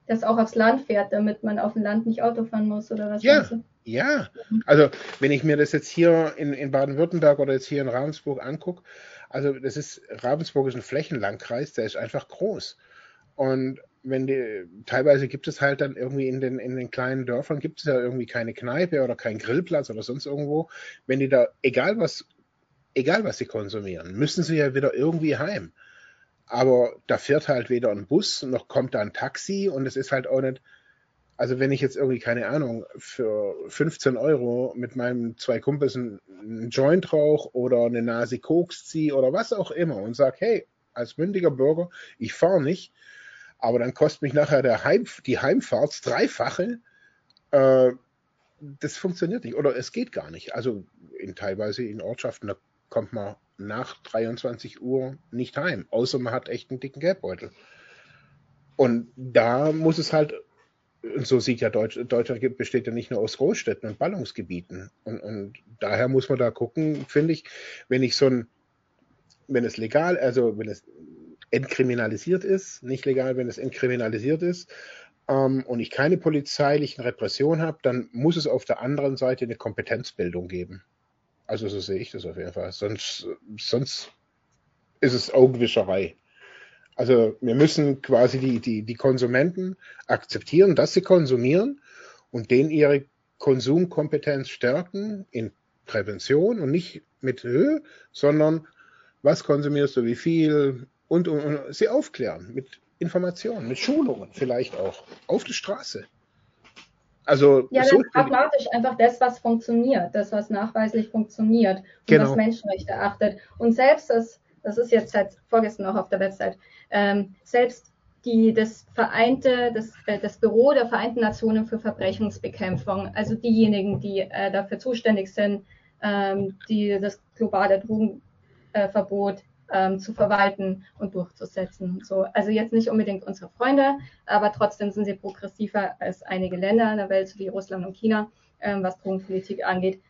Das auch aufs Land fährt, damit man auf dem Land nicht Auto fahren muss oder was? Ja, ja. Also, wenn ich mir das jetzt hier in, in Baden-Württemberg oder jetzt hier in Ravensburg angucke, also das ist, Ravensburg ist ein Flächenlandkreis, der ist einfach groß. Und wenn die, teilweise gibt es halt dann irgendwie in den, in den kleinen Dörfern gibt es ja irgendwie keine Kneipe oder keinen Grillplatz oder sonst irgendwo. Wenn die da, egal was, egal was sie konsumieren, müssen sie ja wieder irgendwie heim. Aber da fährt halt weder ein Bus noch kommt da ein Taxi und es ist halt auch nicht, also wenn ich jetzt irgendwie, keine Ahnung, für 15 Euro mit meinen zwei Kumpels einen Joint rauch oder eine Nase Koks ziehe oder was auch immer und sag, hey, als mündiger Bürger, ich fahre nicht, aber dann kostet mich nachher der Heim, die Heimfahrt dreifache. Äh, das funktioniert nicht oder es geht gar nicht. Also in teilweise in Ortschaften, da kommt man nach 23 Uhr nicht heim, außer man hat echt einen dicken Geldbeutel. Und da muss es halt, und so sieht ja Deutsch, Deutschland besteht ja nicht nur aus Großstädten und Ballungsgebieten. Und, und daher muss man da gucken, finde ich, wenn ich so ein, wenn es legal, also wenn es entkriminalisiert ist, nicht legal, wenn es entkriminalisiert ist, ähm, und ich keine polizeilichen Repressionen habe, dann muss es auf der anderen Seite eine Kompetenzbildung geben. Also so sehe ich das auf jeden Fall. Sonst, sonst ist es Augenwischerei. Also wir müssen quasi die, die, die Konsumenten akzeptieren, dass sie konsumieren und denen ihre Konsumkompetenz stärken in Prävention und nicht mit Höhe, sondern was konsumierst du, wie viel, und, und, und sie aufklären mit Informationen, mit Schulungen vielleicht auch auf der Straße. Also ja, so pragmatisch einfach das, was funktioniert, das, was nachweislich funktioniert und genau. was Menschenrechte achtet. Und selbst das, das ist jetzt seit vorgestern auch auf der Website, ähm, selbst die, das Vereinte, das, äh, das Büro der Vereinten Nationen für Verbrechensbekämpfung, also diejenigen, die äh, dafür zuständig sind, ähm, die das globale Drogenverbot ähm, zu verwalten und durchzusetzen. So, also jetzt nicht unbedingt unsere Freunde, aber trotzdem sind sie progressiver als einige Länder in der Welt, wie Russland und China, ähm, was Drogenpolitik angeht.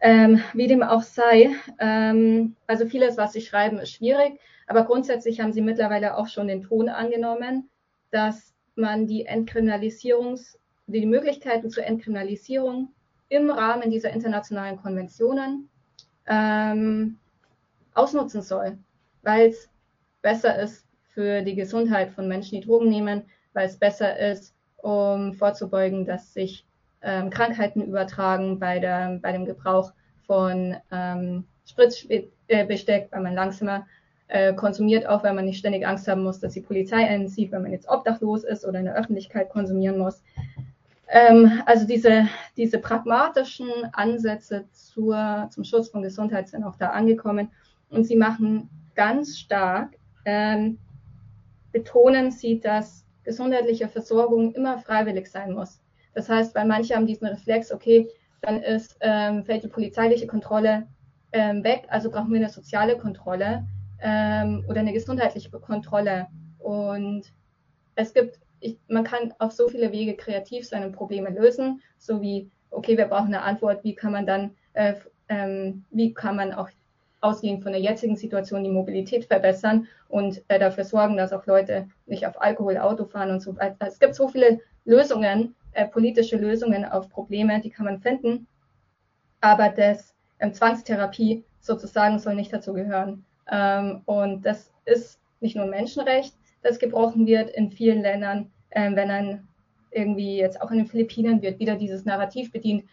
Ähm, wie dem auch sei, ähm, also vieles, was sie schreiben, ist schwierig, aber grundsätzlich haben sie mittlerweile auch schon den Ton angenommen, dass man die Entkriminalisierungs, die Möglichkeiten zur Entkriminalisierung im Rahmen dieser internationalen Konventionen ähm, ausnutzen soll weil es besser ist für die Gesundheit von Menschen, die Drogen nehmen, weil es besser ist, um vorzubeugen, dass sich ähm, Krankheiten übertragen bei, der, bei dem Gebrauch von ähm, Spritzbesteck, weil man langsamer äh, konsumiert, auch weil man nicht ständig Angst haben muss, dass die Polizei einen sieht, wenn man jetzt obdachlos ist oder in der Öffentlichkeit konsumieren muss. Ähm, also diese, diese pragmatischen Ansätze zur, zum Schutz von Gesundheit sind auch da angekommen und sie machen ganz stark, ähm, betonen sie, dass gesundheitliche Versorgung immer freiwillig sein muss. Das heißt, weil manche haben diesen Reflex, okay, dann ist, ähm, fällt die polizeiliche Kontrolle ähm, weg, also brauchen wir eine soziale Kontrolle ähm, oder eine gesundheitliche Kontrolle. Und es gibt, ich, man kann auf so viele Wege kreativ sein und Probleme lösen, so wie, okay, wir brauchen eine Antwort, wie kann man dann, äh, ähm, wie kann man auch ausgehend von der jetzigen Situation die Mobilität verbessern und äh, dafür sorgen, dass auch Leute nicht auf Alkohol, Auto fahren und so weiter. Es gibt so viele Lösungen, äh, politische Lösungen auf Probleme, die kann man finden. Aber das ähm, Zwangstherapie sozusagen soll nicht dazu gehören. Ähm, und das ist nicht nur ein Menschenrecht, das gebrochen wird in vielen Ländern, ähm, wenn dann irgendwie jetzt auch in den Philippinen wird wieder dieses Narrativ bedient,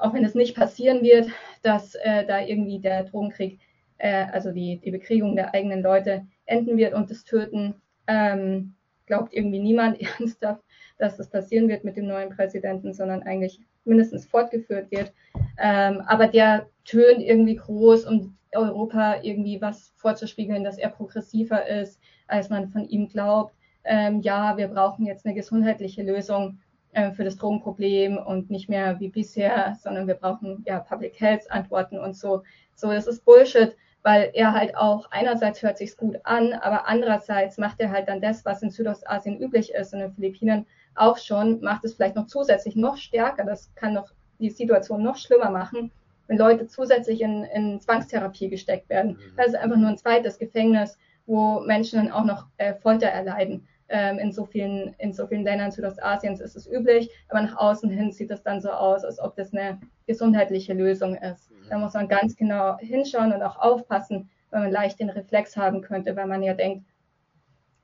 auch wenn es nicht passieren wird, dass äh, da irgendwie der Drogenkrieg, äh, also die, die Bekriegung der eigenen Leute enden wird und das Töten, ähm, glaubt irgendwie niemand ernsthaft, dass das passieren wird mit dem neuen Präsidenten, sondern eigentlich mindestens fortgeführt wird. Ähm, aber der tönt irgendwie groß, um Europa irgendwie was vorzuspiegeln, dass er progressiver ist, als man von ihm glaubt. Ähm, ja, wir brauchen jetzt eine gesundheitliche Lösung äh, für das Drogenproblem und nicht mehr wie bisher, sondern wir brauchen ja Public Health Antworten und so. So, das ist Bullshit, weil er halt auch einerseits hört sich's gut an, aber andererseits macht er halt dann das, was in Südostasien üblich ist und in den Philippinen auch schon, macht es vielleicht noch zusätzlich noch stärker. Das kann noch die Situation noch schlimmer machen, wenn Leute zusätzlich in, in Zwangstherapie gesteckt werden. Mhm. Das ist einfach nur ein zweites Gefängnis, wo Menschen dann auch noch äh, Folter erleiden. Ähm, in, so vielen, in so vielen Ländern Südostasiens ist es üblich, aber nach außen hin sieht es dann so aus, als ob das eine gesundheitliche Lösung ist. Da muss man ganz genau hinschauen und auch aufpassen, weil man leicht den Reflex haben könnte, weil man ja denkt,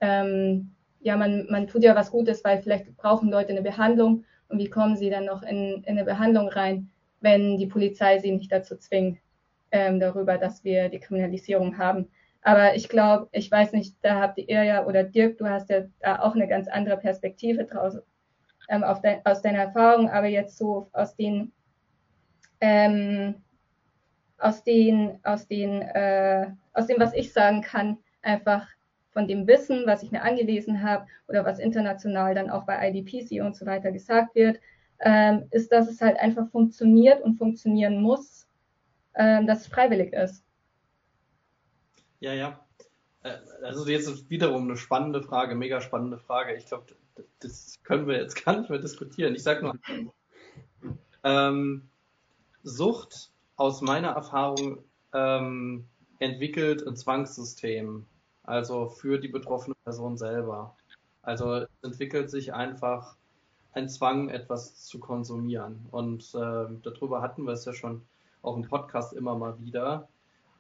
ähm, ja, man, man tut ja was Gutes, weil vielleicht brauchen Leute eine Behandlung und wie kommen sie dann noch in, in eine Behandlung rein, wenn die Polizei sie nicht dazu zwingt, ähm, darüber, dass wir die Kriminalisierung haben. Aber ich glaube, ich weiß nicht, da habt ihr ja, oder Dirk, du hast ja da auch eine ganz andere Perspektive draus, ähm, de, aus deiner Erfahrung, aber jetzt so aus den, ähm, aus den, aus den, äh, aus dem, was ich sagen kann, einfach von dem Wissen, was ich mir angelesen habe oder was international dann auch bei IDPC und so weiter gesagt wird, ähm, ist, dass es halt einfach funktioniert und funktionieren muss, ähm, dass es freiwillig ist. Ja, ja. Also jetzt wiederum eine spannende Frage, mega spannende Frage. Ich glaube, das können wir jetzt gar nicht mehr diskutieren. Ich sage nur, ähm, Sucht aus meiner Erfahrung ähm, entwickelt ein Zwangssystem also für die betroffene Person selber. Also entwickelt sich einfach ein Zwang, etwas zu konsumieren. Und äh, darüber hatten wir es ja schon auch im Podcast immer mal wieder,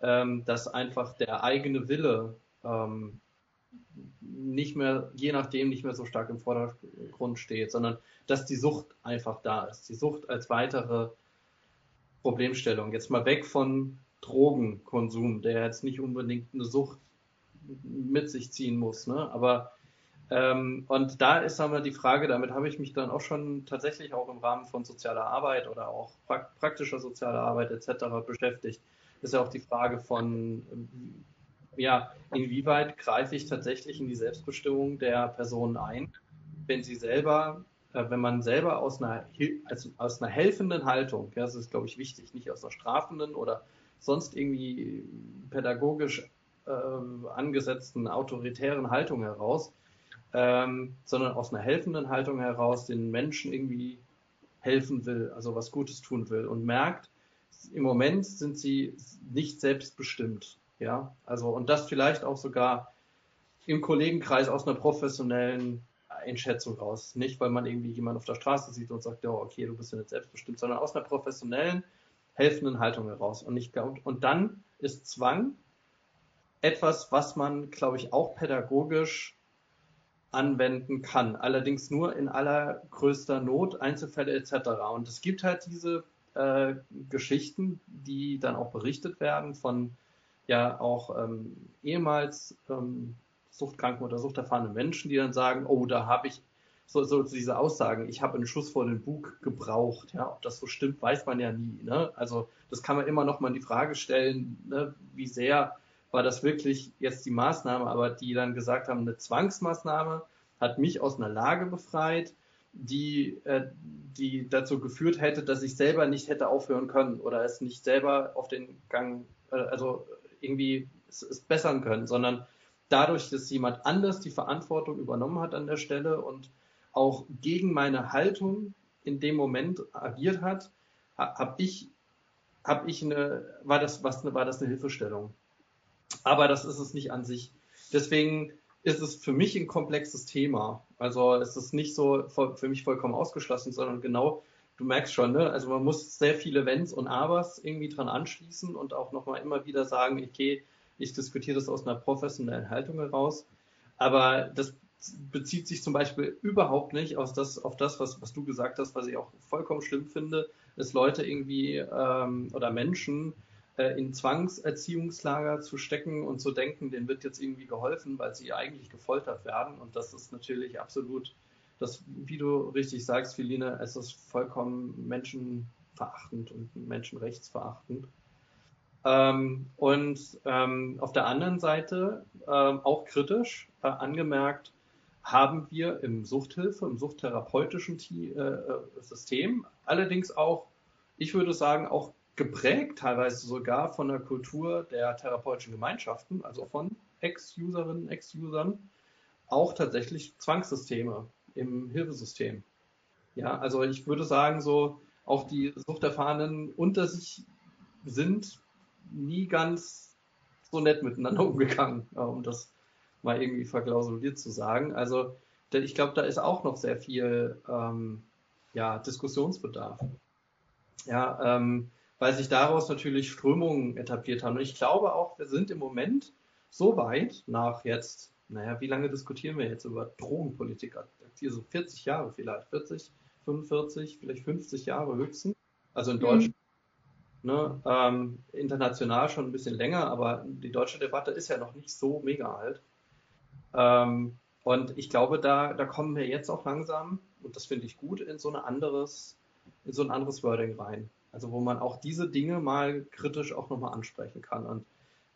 ähm, dass einfach der eigene Wille ähm, nicht mehr, je nachdem, nicht mehr so stark im Vordergrund steht, sondern dass die Sucht einfach da ist. Die Sucht als weitere Problemstellung. Jetzt mal weg von Drogenkonsum, der jetzt nicht unbedingt eine Sucht mit sich ziehen muss. Ne? Aber ähm, und da ist aber die Frage, damit habe ich mich dann auch schon tatsächlich auch im Rahmen von sozialer Arbeit oder auch pra praktischer sozialer Arbeit etc. beschäftigt, ist ja auch die Frage von, ja, inwieweit greife ich tatsächlich in die Selbstbestimmung der Person ein, wenn sie selber, äh, wenn man selber aus einer, also aus einer helfenden Haltung, ja, das ist glaube ich wichtig, nicht aus einer strafenden oder sonst irgendwie pädagogisch äh, angesetzten autoritären Haltung heraus, ähm, sondern aus einer helfenden Haltung heraus den Menschen irgendwie helfen will, also was Gutes tun will und merkt, im Moment sind sie nicht selbstbestimmt. Ja, also und das vielleicht auch sogar im Kollegenkreis aus einer professionellen Einschätzung raus. Nicht, weil man irgendwie jemanden auf der Straße sieht und sagt, ja, okay, du bist ja nicht selbstbestimmt, sondern aus einer professionellen, helfenden Haltung heraus. Und, nicht, und dann ist Zwang etwas, was man, glaube ich, auch pädagogisch anwenden kann. Allerdings nur in allergrößter Not, Einzelfälle etc. Und es gibt halt diese äh, Geschichten, die dann auch berichtet werden von ja auch ähm, ehemals ähm, suchtkranken oder suchterfahrenen Menschen, die dann sagen, oh, da habe ich so, so diese Aussagen, ich habe einen Schuss vor den Bug gebraucht, ja, ob das so stimmt, weiß man ja nie. Ne? Also das kann man immer noch mal in die Frage stellen, ne? wie sehr war das wirklich jetzt die Maßnahme, aber die dann gesagt haben, eine Zwangsmaßnahme hat mich aus einer Lage befreit, die, äh, die dazu geführt hätte, dass ich selber nicht hätte aufhören können oder es nicht selber auf den Gang, äh, also irgendwie es, es bessern können, sondern dadurch, dass jemand anders die Verantwortung übernommen hat an der Stelle und auch gegen meine Haltung in dem Moment agiert hat, habe ich, hab ich eine, war das, was, war das eine Hilfestellung. Aber das ist es nicht an sich. Deswegen ist es für mich ein komplexes Thema. Also es ist nicht so für mich vollkommen ausgeschlossen, sondern genau, du merkst schon, ne? also man muss sehr viele Wenns und Abers irgendwie dran anschließen und auch nochmal immer wieder sagen, okay, ich diskutiere das aus einer professionellen Haltung heraus. Aber das bezieht sich zum Beispiel überhaupt nicht auf das, auf das was, was du gesagt hast, was ich auch vollkommen schlimm finde, dass Leute irgendwie ähm, oder Menschen äh, in Zwangserziehungslager zu stecken und zu denken, denen wird jetzt irgendwie geholfen, weil sie eigentlich gefoltert werden. Und das ist natürlich absolut, das, wie du richtig sagst, Philine, es ist vollkommen menschenverachtend und menschenrechtsverachtend. Ähm, und ähm, auf der anderen Seite ähm, auch kritisch äh, angemerkt, haben wir im Suchthilfe, im suchtherapeutischen äh, System allerdings auch, ich würde sagen, auch geprägt teilweise sogar von der Kultur der therapeutischen Gemeinschaften, also von Ex-Userinnen, Ex-Usern, auch tatsächlich Zwangssysteme im Hilfesystem. Ja, also ich würde sagen, so auch die Suchterfahrenen unter sich sind nie ganz so nett miteinander umgegangen, um das mal irgendwie verklausuliert zu sagen. Also ich glaube, da ist auch noch sehr viel ähm, ja, Diskussionsbedarf. Ja, ähm, weil sich daraus natürlich Strömungen etabliert haben. Und ich glaube auch, wir sind im Moment so weit nach jetzt, naja, wie lange diskutieren wir jetzt über Drogenpolitik? Hier so 40 Jahre vielleicht, 40, 45, vielleicht 50 Jahre höchstens. Also in Deutschland mhm. Ne, ähm, international schon ein bisschen länger, aber die deutsche Debatte ist ja noch nicht so mega alt. Ähm, und ich glaube, da, da kommen wir jetzt auch langsam, und das finde ich gut, in so, eine anderes, in so ein anderes Wording rein. Also wo man auch diese Dinge mal kritisch auch nochmal ansprechen kann. Und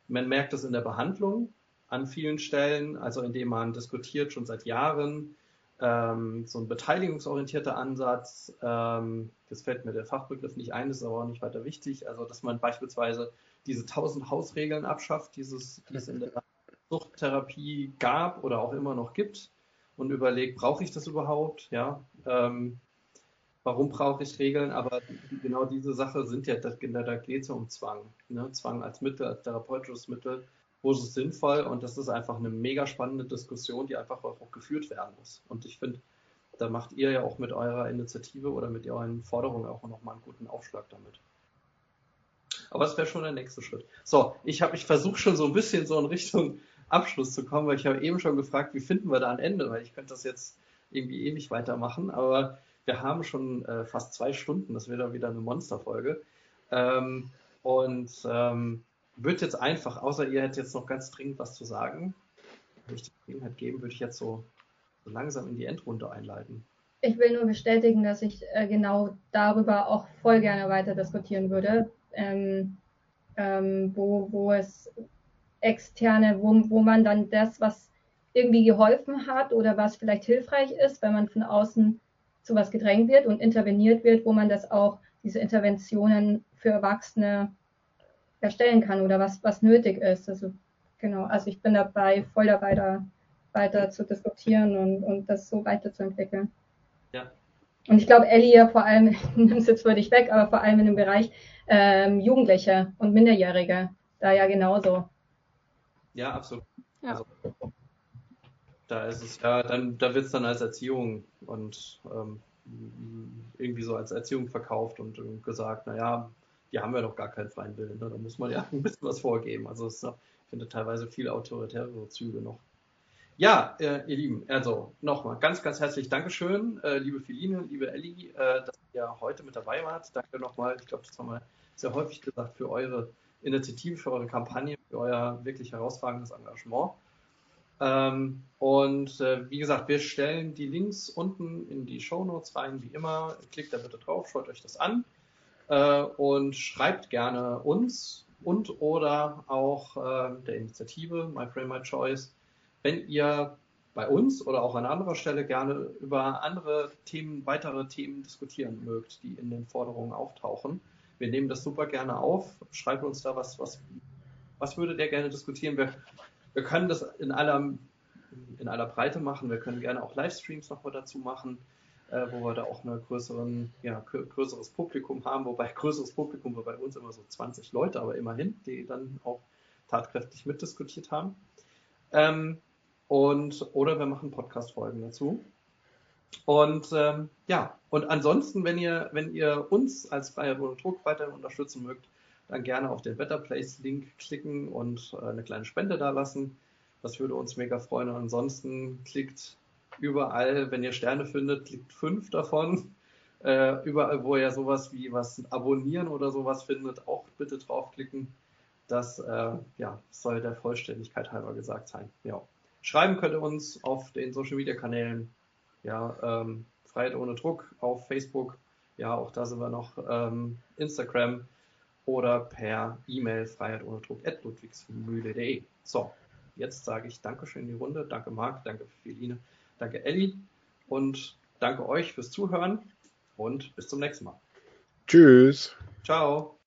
man merkt das in der Behandlung an vielen Stellen, also indem man diskutiert schon seit Jahren, ähm, so ein beteiligungsorientierter Ansatz, ähm, das fällt mir der Fachbegriff nicht ein, ist aber auch nicht weiter wichtig, also dass man beispielsweise diese tausend Hausregeln abschafft, dieses, die es in der Suchttherapie gab oder auch immer noch gibt und überlegt, brauche ich das überhaupt? Ja, ähm, warum brauche ich Regeln? Aber genau diese Sache sind ja, da, da geht es ja um Zwang. Ne? Zwang als Mittel, als therapeutisches Mittel wo ist es sinnvoll und das ist einfach eine mega spannende Diskussion, die einfach auch geführt werden muss. Und ich finde, da macht ihr ja auch mit eurer Initiative oder mit euren Forderungen auch nochmal einen guten Aufschlag damit. Aber es wäre schon der nächste Schritt. So, ich habe, ich versuche schon so ein bisschen so in Richtung Abschluss zu kommen, weil ich habe eben schon gefragt, wie finden wir da ein Ende, weil ich könnte das jetzt irgendwie ewig weitermachen, aber wir haben schon äh, fast zwei Stunden, das wäre dann wieder eine Monsterfolge. Ähm, und ähm, würde jetzt einfach, außer ihr hättet jetzt noch ganz dringend was zu sagen, würde ich die Gelegenheit geben, würde ich jetzt so, so langsam in die Endrunde einleiten. Ich will nur bestätigen, dass ich äh, genau darüber auch voll gerne weiter diskutieren würde, ähm, ähm, wo, wo es externe, wo, wo man dann das, was irgendwie geholfen hat oder was vielleicht hilfreich ist, wenn man von außen zu was gedrängt wird und interveniert wird, wo man das auch, diese Interventionen für Erwachsene erstellen kann oder was, was nötig ist. Also genau, also ich bin dabei, voll dabei, da weiter zu diskutieren und, und das so weiterzuentwickeln. Ja. Und ich glaube, Ellie ja vor allem, nimmst jetzt würde ich weg, aber vor allem in dem Bereich ähm, Jugendliche und Minderjährige, da ja genauso. Ja, absolut. Ja. Also, da ist es ja, dann, da wird es dann als Erziehung und ähm, irgendwie so als Erziehung verkauft und, und gesagt, naja, die haben ja doch gar keinen freien Willen. Ne? Da muss man ja ein bisschen was vorgeben. Also es ich finde teilweise viele autoritärere Züge noch. Ja, äh, ihr Lieben, also nochmal ganz, ganz herzlich Dankeschön, äh, liebe Feline, liebe Elli, äh, dass ihr heute mit dabei wart. Danke nochmal, ich glaube, das haben wir sehr häufig gesagt, für eure Initiative, für eure Kampagne, für euer wirklich herausragendes Engagement. Ähm, und äh, wie gesagt, wir stellen die Links unten in die Show Notes rein, wie immer. Klickt da bitte drauf, schaut euch das an äh, und schreibt gerne uns und oder auch äh, der Initiative My Frame My Choice, wenn ihr bei uns oder auch an anderer Stelle gerne über andere Themen, weitere Themen diskutieren mögt, die in den Forderungen auftauchen. Wir nehmen das super gerne auf. Schreibt uns da was, was, was würdet ihr gerne diskutieren? Wir, wir können das in aller, in aller Breite machen. Wir können gerne auch Livestreams nochmal dazu machen, äh, wo wir da auch ein ja, größeres Publikum haben. Wobei größeres Publikum war bei uns immer so 20 Leute, aber immerhin, die dann auch tatkräftig mitdiskutiert haben. Ähm, und, oder wir machen Podcast-Folgen dazu. Und ähm, ja, und ansonsten, wenn ihr, wenn ihr uns als Freiheit ohne Druck weiterhin unterstützen mögt, dann gerne auf den Better Place Link klicken und äh, eine kleine Spende da lassen. Das würde uns mega freuen. Und ansonsten klickt überall, wenn ihr Sterne findet, klickt fünf davon. Äh, überall, wo ihr sowas wie was abonnieren oder sowas findet, auch bitte draufklicken. Das äh, ja, soll der Vollständigkeit halber gesagt sein. Ja. Schreiben könnt ihr uns auf den Social Media Kanälen. Ja, ähm, Freiheit ohne Druck auf Facebook. Ja, auch da sind wir noch. Ähm, Instagram oder per E-Mail Freiheit ohne Druck at ludwigsmühle.de. So, jetzt sage ich Dankeschön in die Runde. Danke Marc, danke Feline, danke Elli und danke euch fürs Zuhören und bis zum nächsten Mal. Tschüss. Ciao.